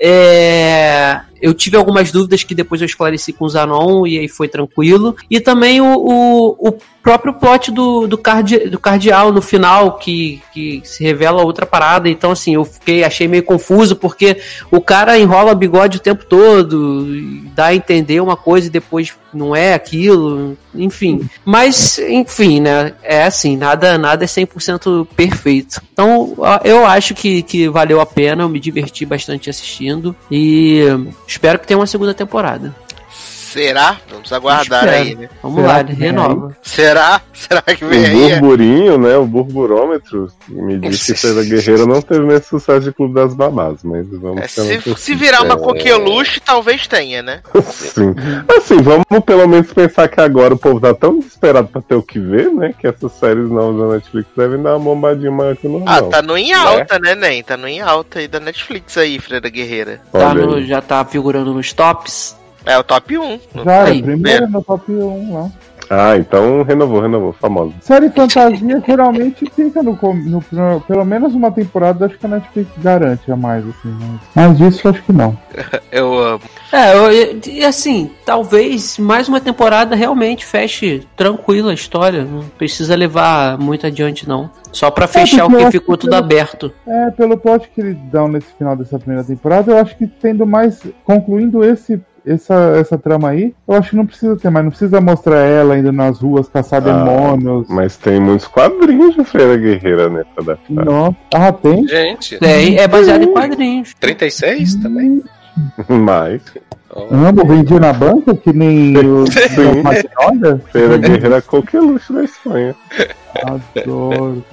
É, eu tive algumas dúvidas que depois eu esclareci com o Zanon e aí foi tranquilo. E também o, o, o próprio plot do, do, cardi, do cardeal no final, que, que se revela outra parada. Então, assim, eu fiquei, achei meio confuso, porque o cara enrola bigode o tempo todo, dá a entender uma coisa e depois não é aquilo, enfim. Mas, enfim, né? É assim, nada, nada é 100% perfeito. Então, eu acho que, que valeu a pena, eu me diverti bastante assistindo e espero que tenha uma segunda temporada. Será? Vamos aguardar Espero. aí, né? Vamos Será lá, renova. Será? Será que O vem aí? burburinho, né? O burburômetro me disse que Feira Guerreira não teve nesse sucesso de Clube das Babás, mas vamos É, se, se virar uma É. coqueluche, talvez tenha, né? Sim. Assim, vamos pelo menos pensar que agora o povo tá tão desesperado pra ter o que ver, né? Que essas séries novas da Netflix devem dar uma bombadinha maior que o Ah, normal. tá no em alta, né, Nen? Tá no em alta aí da Netflix aí, Freira Guerreira. Tá no- já tá figurando nos tops. É o top 1. Já, é primeiro no top 1 lá. Ah, então renovou, renovou, famosa. Série fantasia geralmente fica no, no, no- Pelo menos uma temporada, acho que a Netflix garante a mais, assim. Mas, mas isso acho que não. Eu amo. É, eu- e assim, talvez mais uma temporada realmente feche tranquila a história. Não precisa levar muito adiante, não. Só pra fechar o porque eu que ficou que tudo eu- aberto. É, pelo plot que eles dão nesse final dessa primeira temporada, eu acho que tendo mais. Concluindo esse. Essa, essa trama aí, eu acho que não precisa ter mais, não precisa mostrar ela indo nas ruas caçar demônios. Mas tem muitos quadrinhos de Feira Guerreira, né? Pra dar Não. Ah, tem? Gente, É, é baseado em quadrinhos. 36 também? Mas. Amo, vendi na banca, que nem o. Feira Guerreira é coqueluche da Espanha. Adoro.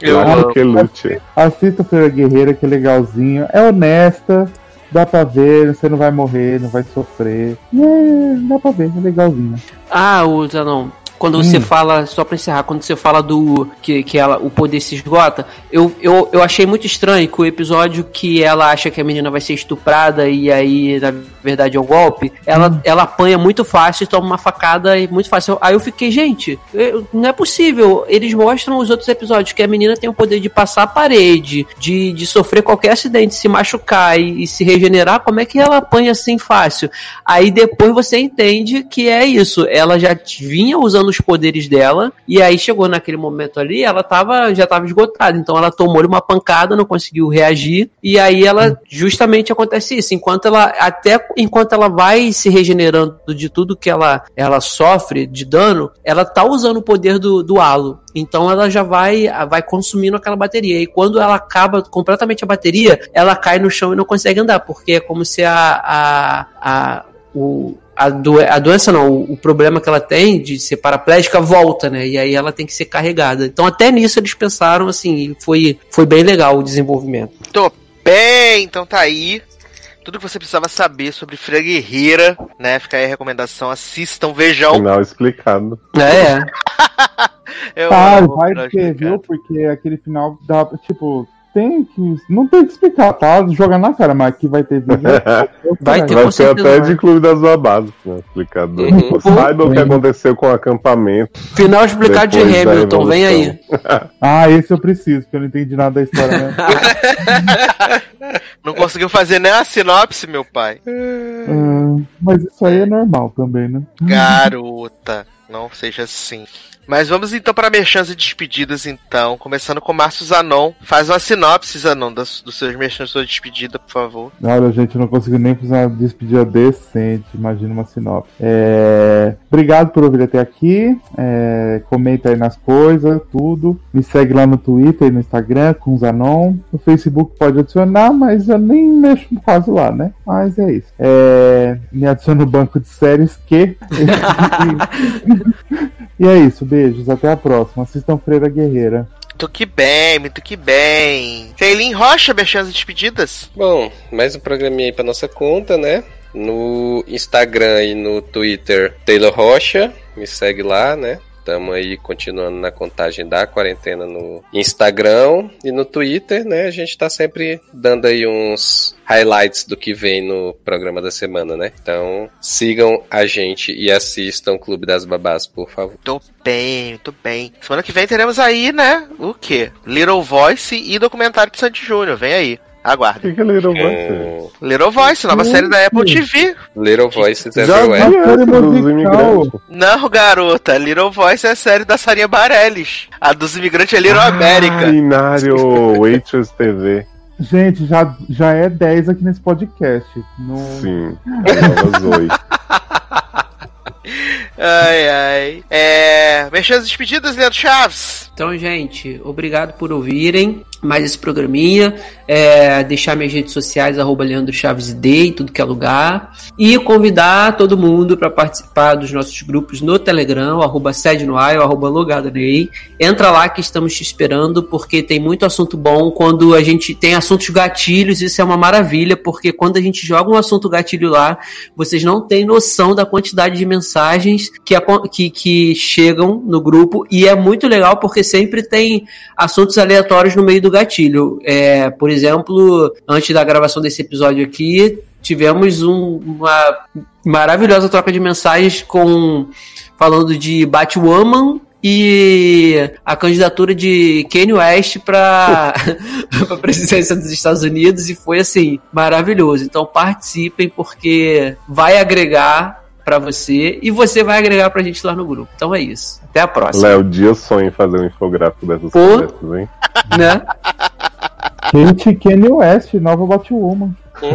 Eu amo. coqueluche. Assista Feira Guerreira, que é legalzinho. É honesta, dá pra ver, você não vai morrer, não vai sofrer. É, dá pra ver, é legalzinho. Ah, o Zanon. Quando você fala, só pra encerrar, quando você fala do que, que ela, o poder se esgota, eu, eu, eu achei muito estranho que o episódio que ela acha que a menina vai ser estuprada e aí, na verdade, é um golpe, ela, ela apanha muito fácil e toma uma facada e muito fácil. Aí eu fiquei, gente, eu- não é possível. Eles mostram os outros episódios que a menina tem o poder de passar a parede, de, de sofrer qualquer acidente, se machucar e, e se regenerar. Como é que ela apanha assim fácil? Aí depois você entende que é isso. Ela já vinha usando os poderes dela, e aí chegou naquele momento ali, ela tava, já tava esgotada. Então ela tomou uma pancada, não conseguiu reagir, e aí ela justamente acontece isso. Enquanto ela, até enquanto ela vai se regenerando de tudo que ela, ela sofre de dano, ela tá usando o poder do, do halo. Então ela já vai, vai consumindo aquela bateria. E quando ela acaba completamente a bateria, ela cai no chão e não consegue andar, porque é como se a, a, a, o, a, do, a doença não, o, o problema que ela tem de ser paraplégica volta, né? E aí ela tem que ser carregada. Então até nisso eles pensaram assim, e foi, foi bem legal o desenvolvimento. Tô bem, então tá aí. Tudo que você precisava saber sobre Freira Guerreira, né? Fica aí a recomendação. Assistam, vejam. Final explicado. É, é. Eu Ah, vai ter, viu? Porque aquele final dá, tipo, tem que. Não tem que explicar, tá? Jogar na cara, mas aqui vai ter vídeo. Vai ter Vai certeza até vai. de Clube das Babás, né? Explicado. Uhum. Saiba o que aconteceu com o acampamento. Final explicado de Hamilton, vem aí. Ah, esse eu preciso, porque eu não entendi nada da história mesmo. Não conseguiu fazer nem a sinopse, meu pai. Ah, mas isso aí é normal também, né? Garota, não seja assim. Mas vamos então para merchans e despedidas, então. Começando com Márcio Zanon. Faz uma sinopse, Zanon, das, dos seus merchans sua despedida, por favor. Olha, gente, eu não consegui nem fazer uma despedida decente. Imagina uma sinopse. É, Obrigado por ouvir até aqui. É, Comenta aí nas coisas, tudo. Me segue lá no Twitter e no Instagram com o Zanon. No Facebook pode adicionar, mas eu nem mexo no caso lá, né? Mas é isso. É, Me adiciona no banco de séries que. E é isso, beijos, até a próxima. Assistam Freira Guerreira. Muito que bem, muito que bem. Ceilin Rocha, mexendo as despedidas. Bom, mais um programinha aí pra nossa conta, né? No Instagram e no Twitter, Taylor Rocha. Me segue lá, né? Estamos aí continuando na contagem da quarentena no Instagram e no Twitter, né? A gente tá sempre dando aí uns highlights do que vem no programa da semana, né? Então sigam a gente e assistam Clube das Babás, por favor. Muito bem, muito bem. Semana que vem teremos aí, né? O quê? Little Voice e documentário de Sandy Júnior. Vem aí. O Aguarde. que, que é Little Voice? Hum, Little Voice, nova série da Apple TV. Little Everywhere. Essa dos musical. imigrantes. Não, garota. Little Voice é a série da Sarinha Bareilles. A dos imigrantes é Little América. Binário Waitress TV. Gente, já, já é 10 aqui nesse podcast. No... Sim. Nova Zoe. Ai, ai. É. Mexendo as despedidas, Leandro Chaves. Então, gente, obrigado por ouvirem mais esse programinha. É, deixar minhas redes sociais, arroba Leandro Chaves em tudo que é lugar. E convidar todo mundo para participar dos nossos grupos no Telegram, arroba sede no ar, arroba logado ney. Entra lá que estamos te esperando, porque tem muito assunto bom. Quando a gente tem assuntos gatilhos, isso é uma maravilha, porque quando a gente joga um assunto gatilho lá, vocês não têm noção da quantidade de mensagens que, acon- que, que chegam no grupo. E é muito legal porque sempre tem assuntos aleatórios no meio do gatilho. É, por exemplo, antes da gravação desse episódio aqui, tivemos um- uma maravilhosa troca de mensagens com falando de Batwoman e a candidatura de Kanye West para a presidência dos Estados Unidos e foi assim maravilhoso. Então participem porque vai agregar para você e você vai agregar pra gente lá no grupo. Então é isso. Até a próxima, Léo Dias sonha em fazer um infográfico dessas Pô. conversas, hein? né? Kate Kanye West, nova Batwoman.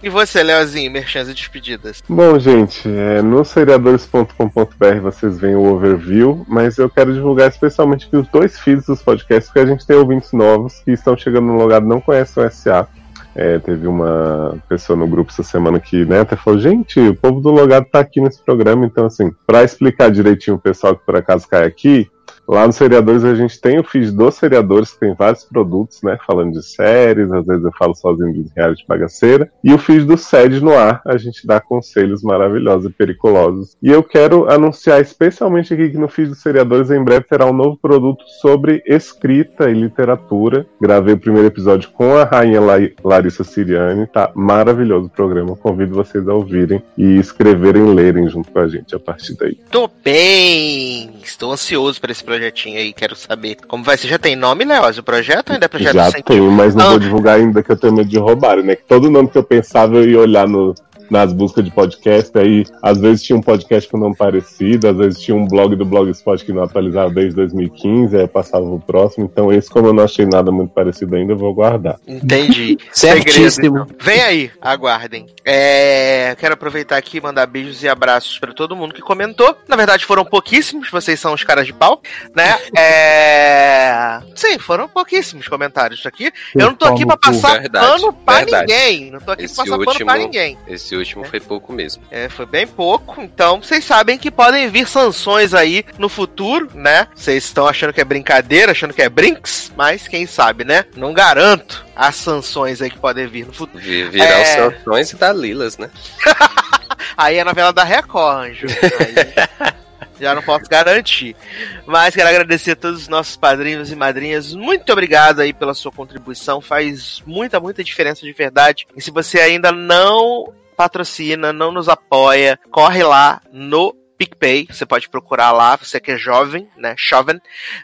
E você, Leozinho, merchans e despedidas. Bom, gente, é, no seriadores.com.br vocês veem o overview, mas eu quero divulgar especialmente aqui os dois feeds dos podcasts, porque a gente tem ouvintes novos que estão chegando no lugar não conhecem o SA. É, teve uma pessoa no grupo essa semana que né, até falou: gente, o povo do Logado tá aqui nesse programa, então, assim, para explicar direitinho o pessoal que por acaso cai aqui, lá no Seriadores a gente tem o feed dos Seriadores, que tem vários produtos, né, falando de séries, às vezes eu falo sozinho de reality bagaceira, e o feed do Sede no ar, a gente dá conselhos maravilhosos e periculosos. E eu quero anunciar especialmente aqui que no feed dos Seriadores em breve terá um novo produto sobre escrita e literatura. Gravei o primeiro episódio com a rainha La- Larissa Siriani, tá maravilhoso o programa. Convido vocês a ouvirem e escreverem lerem junto com a gente a partir daí. Tô bem. Estou ansioso para esse projetinho aí. Quero saber como vai ser. Já tem nome, Leoz, o projeto? Ainda é projeto Já sem tenho, mas não Ah. vou divulgar ainda que eu tenho medo de roubarem, né? Que todo nome que eu pensava eu ia olhar no, nas buscas de podcast, aí às vezes tinha um podcast com nome parecido, às vezes tinha um blog do Blogspot que não atualizava desde 2015, aí passava pro próximo. Então esse, como eu não achei nada muito parecido ainda, eu vou guardar. Entendi. Certíssimo. Segredo, então. Vem aí, aguardem. É, quero aproveitar aqui e mandar beijos e abraços pra todo mundo que comentou. Na verdade, foram pouquíssimos, vocês são os caras de pau, né? É... Sim, foram pouquíssimos comentários aqui. Eu não tô aqui pra passar Verdade, pano pra verdade. ninguém. Não tô aqui Esse pra passar pano último- pra ninguém. Esse último foi pouco mesmo. É, foi bem pouco. Então, vocês sabem que podem vir sanções aí no futuro, né? Vocês estão achando que é brincadeira, achando que é brinks, mas quem sabe, né? Não garanto as sanções aí que podem vir no futuro. Vi- Virar É. os sanções e da Lilas, né? Aí é a novela da Record, Anjo. Aí já não posso garantir. Mas quero agradecer a todos os nossos padrinhos e madrinhas. Muito obrigado aí pela sua contribuição. Faz muita, muita diferença de verdade. E se você ainda não patrocina, não nos apoia, corre lá no PicPay, você pode procurar lá, você que é jovem, né, jovem,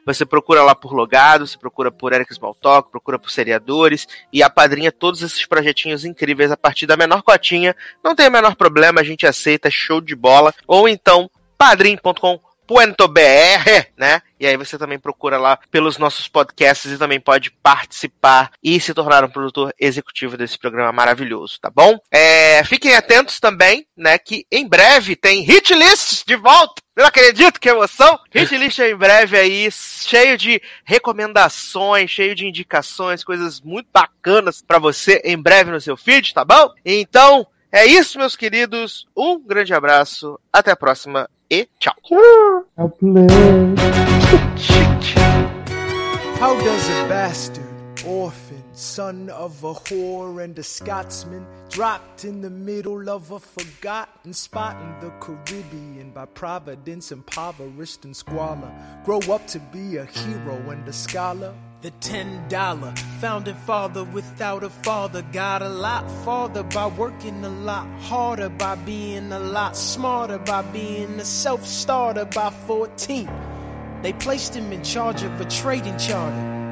você procura lá por Logado, você procura por Eric Smalltalk, procura por Seriadores e apadrinha todos esses projetinhos incríveis a partir da menor cotinha, não tem o menor problema, a gente aceita, show de bola, ou então padrim.com .br, né? E aí você também procura lá pelos nossos podcasts e também pode participar e se tornar um produtor executivo desse programa maravilhoso, tá bom? É, fiquem atentos também, né? Que em breve tem hit lists de volta. Eu não acredito, que emoção! Hit list em breve aí, cheio de recomendações, cheio de indicações, coisas muito bacanas pra você em breve no seu feed, tá bom? Então, é isso, meus queridos. Um grande abraço, até a próxima e tchau. How does a bastard, orphan, son of a whore and a Scotsman, dropped in the middle of a forgotten spot in the Caribbean by providence, impoverished and squalor, grow up to be a hero and a scholar? The ten dollar founding father without a father got a lot farther by working a lot harder, by being a lot smarter, by being a self starter by 14. They placed him in charge of a trading charter.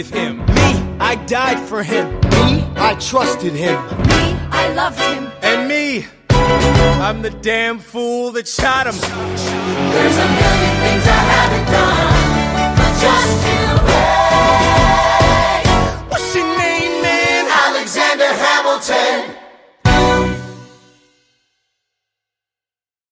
with him. Me, I died for him. Me, I trusted him. Me, I loved him. And me, I'm the damn fool that shot him. There's a million things I haven't done, but just you wait.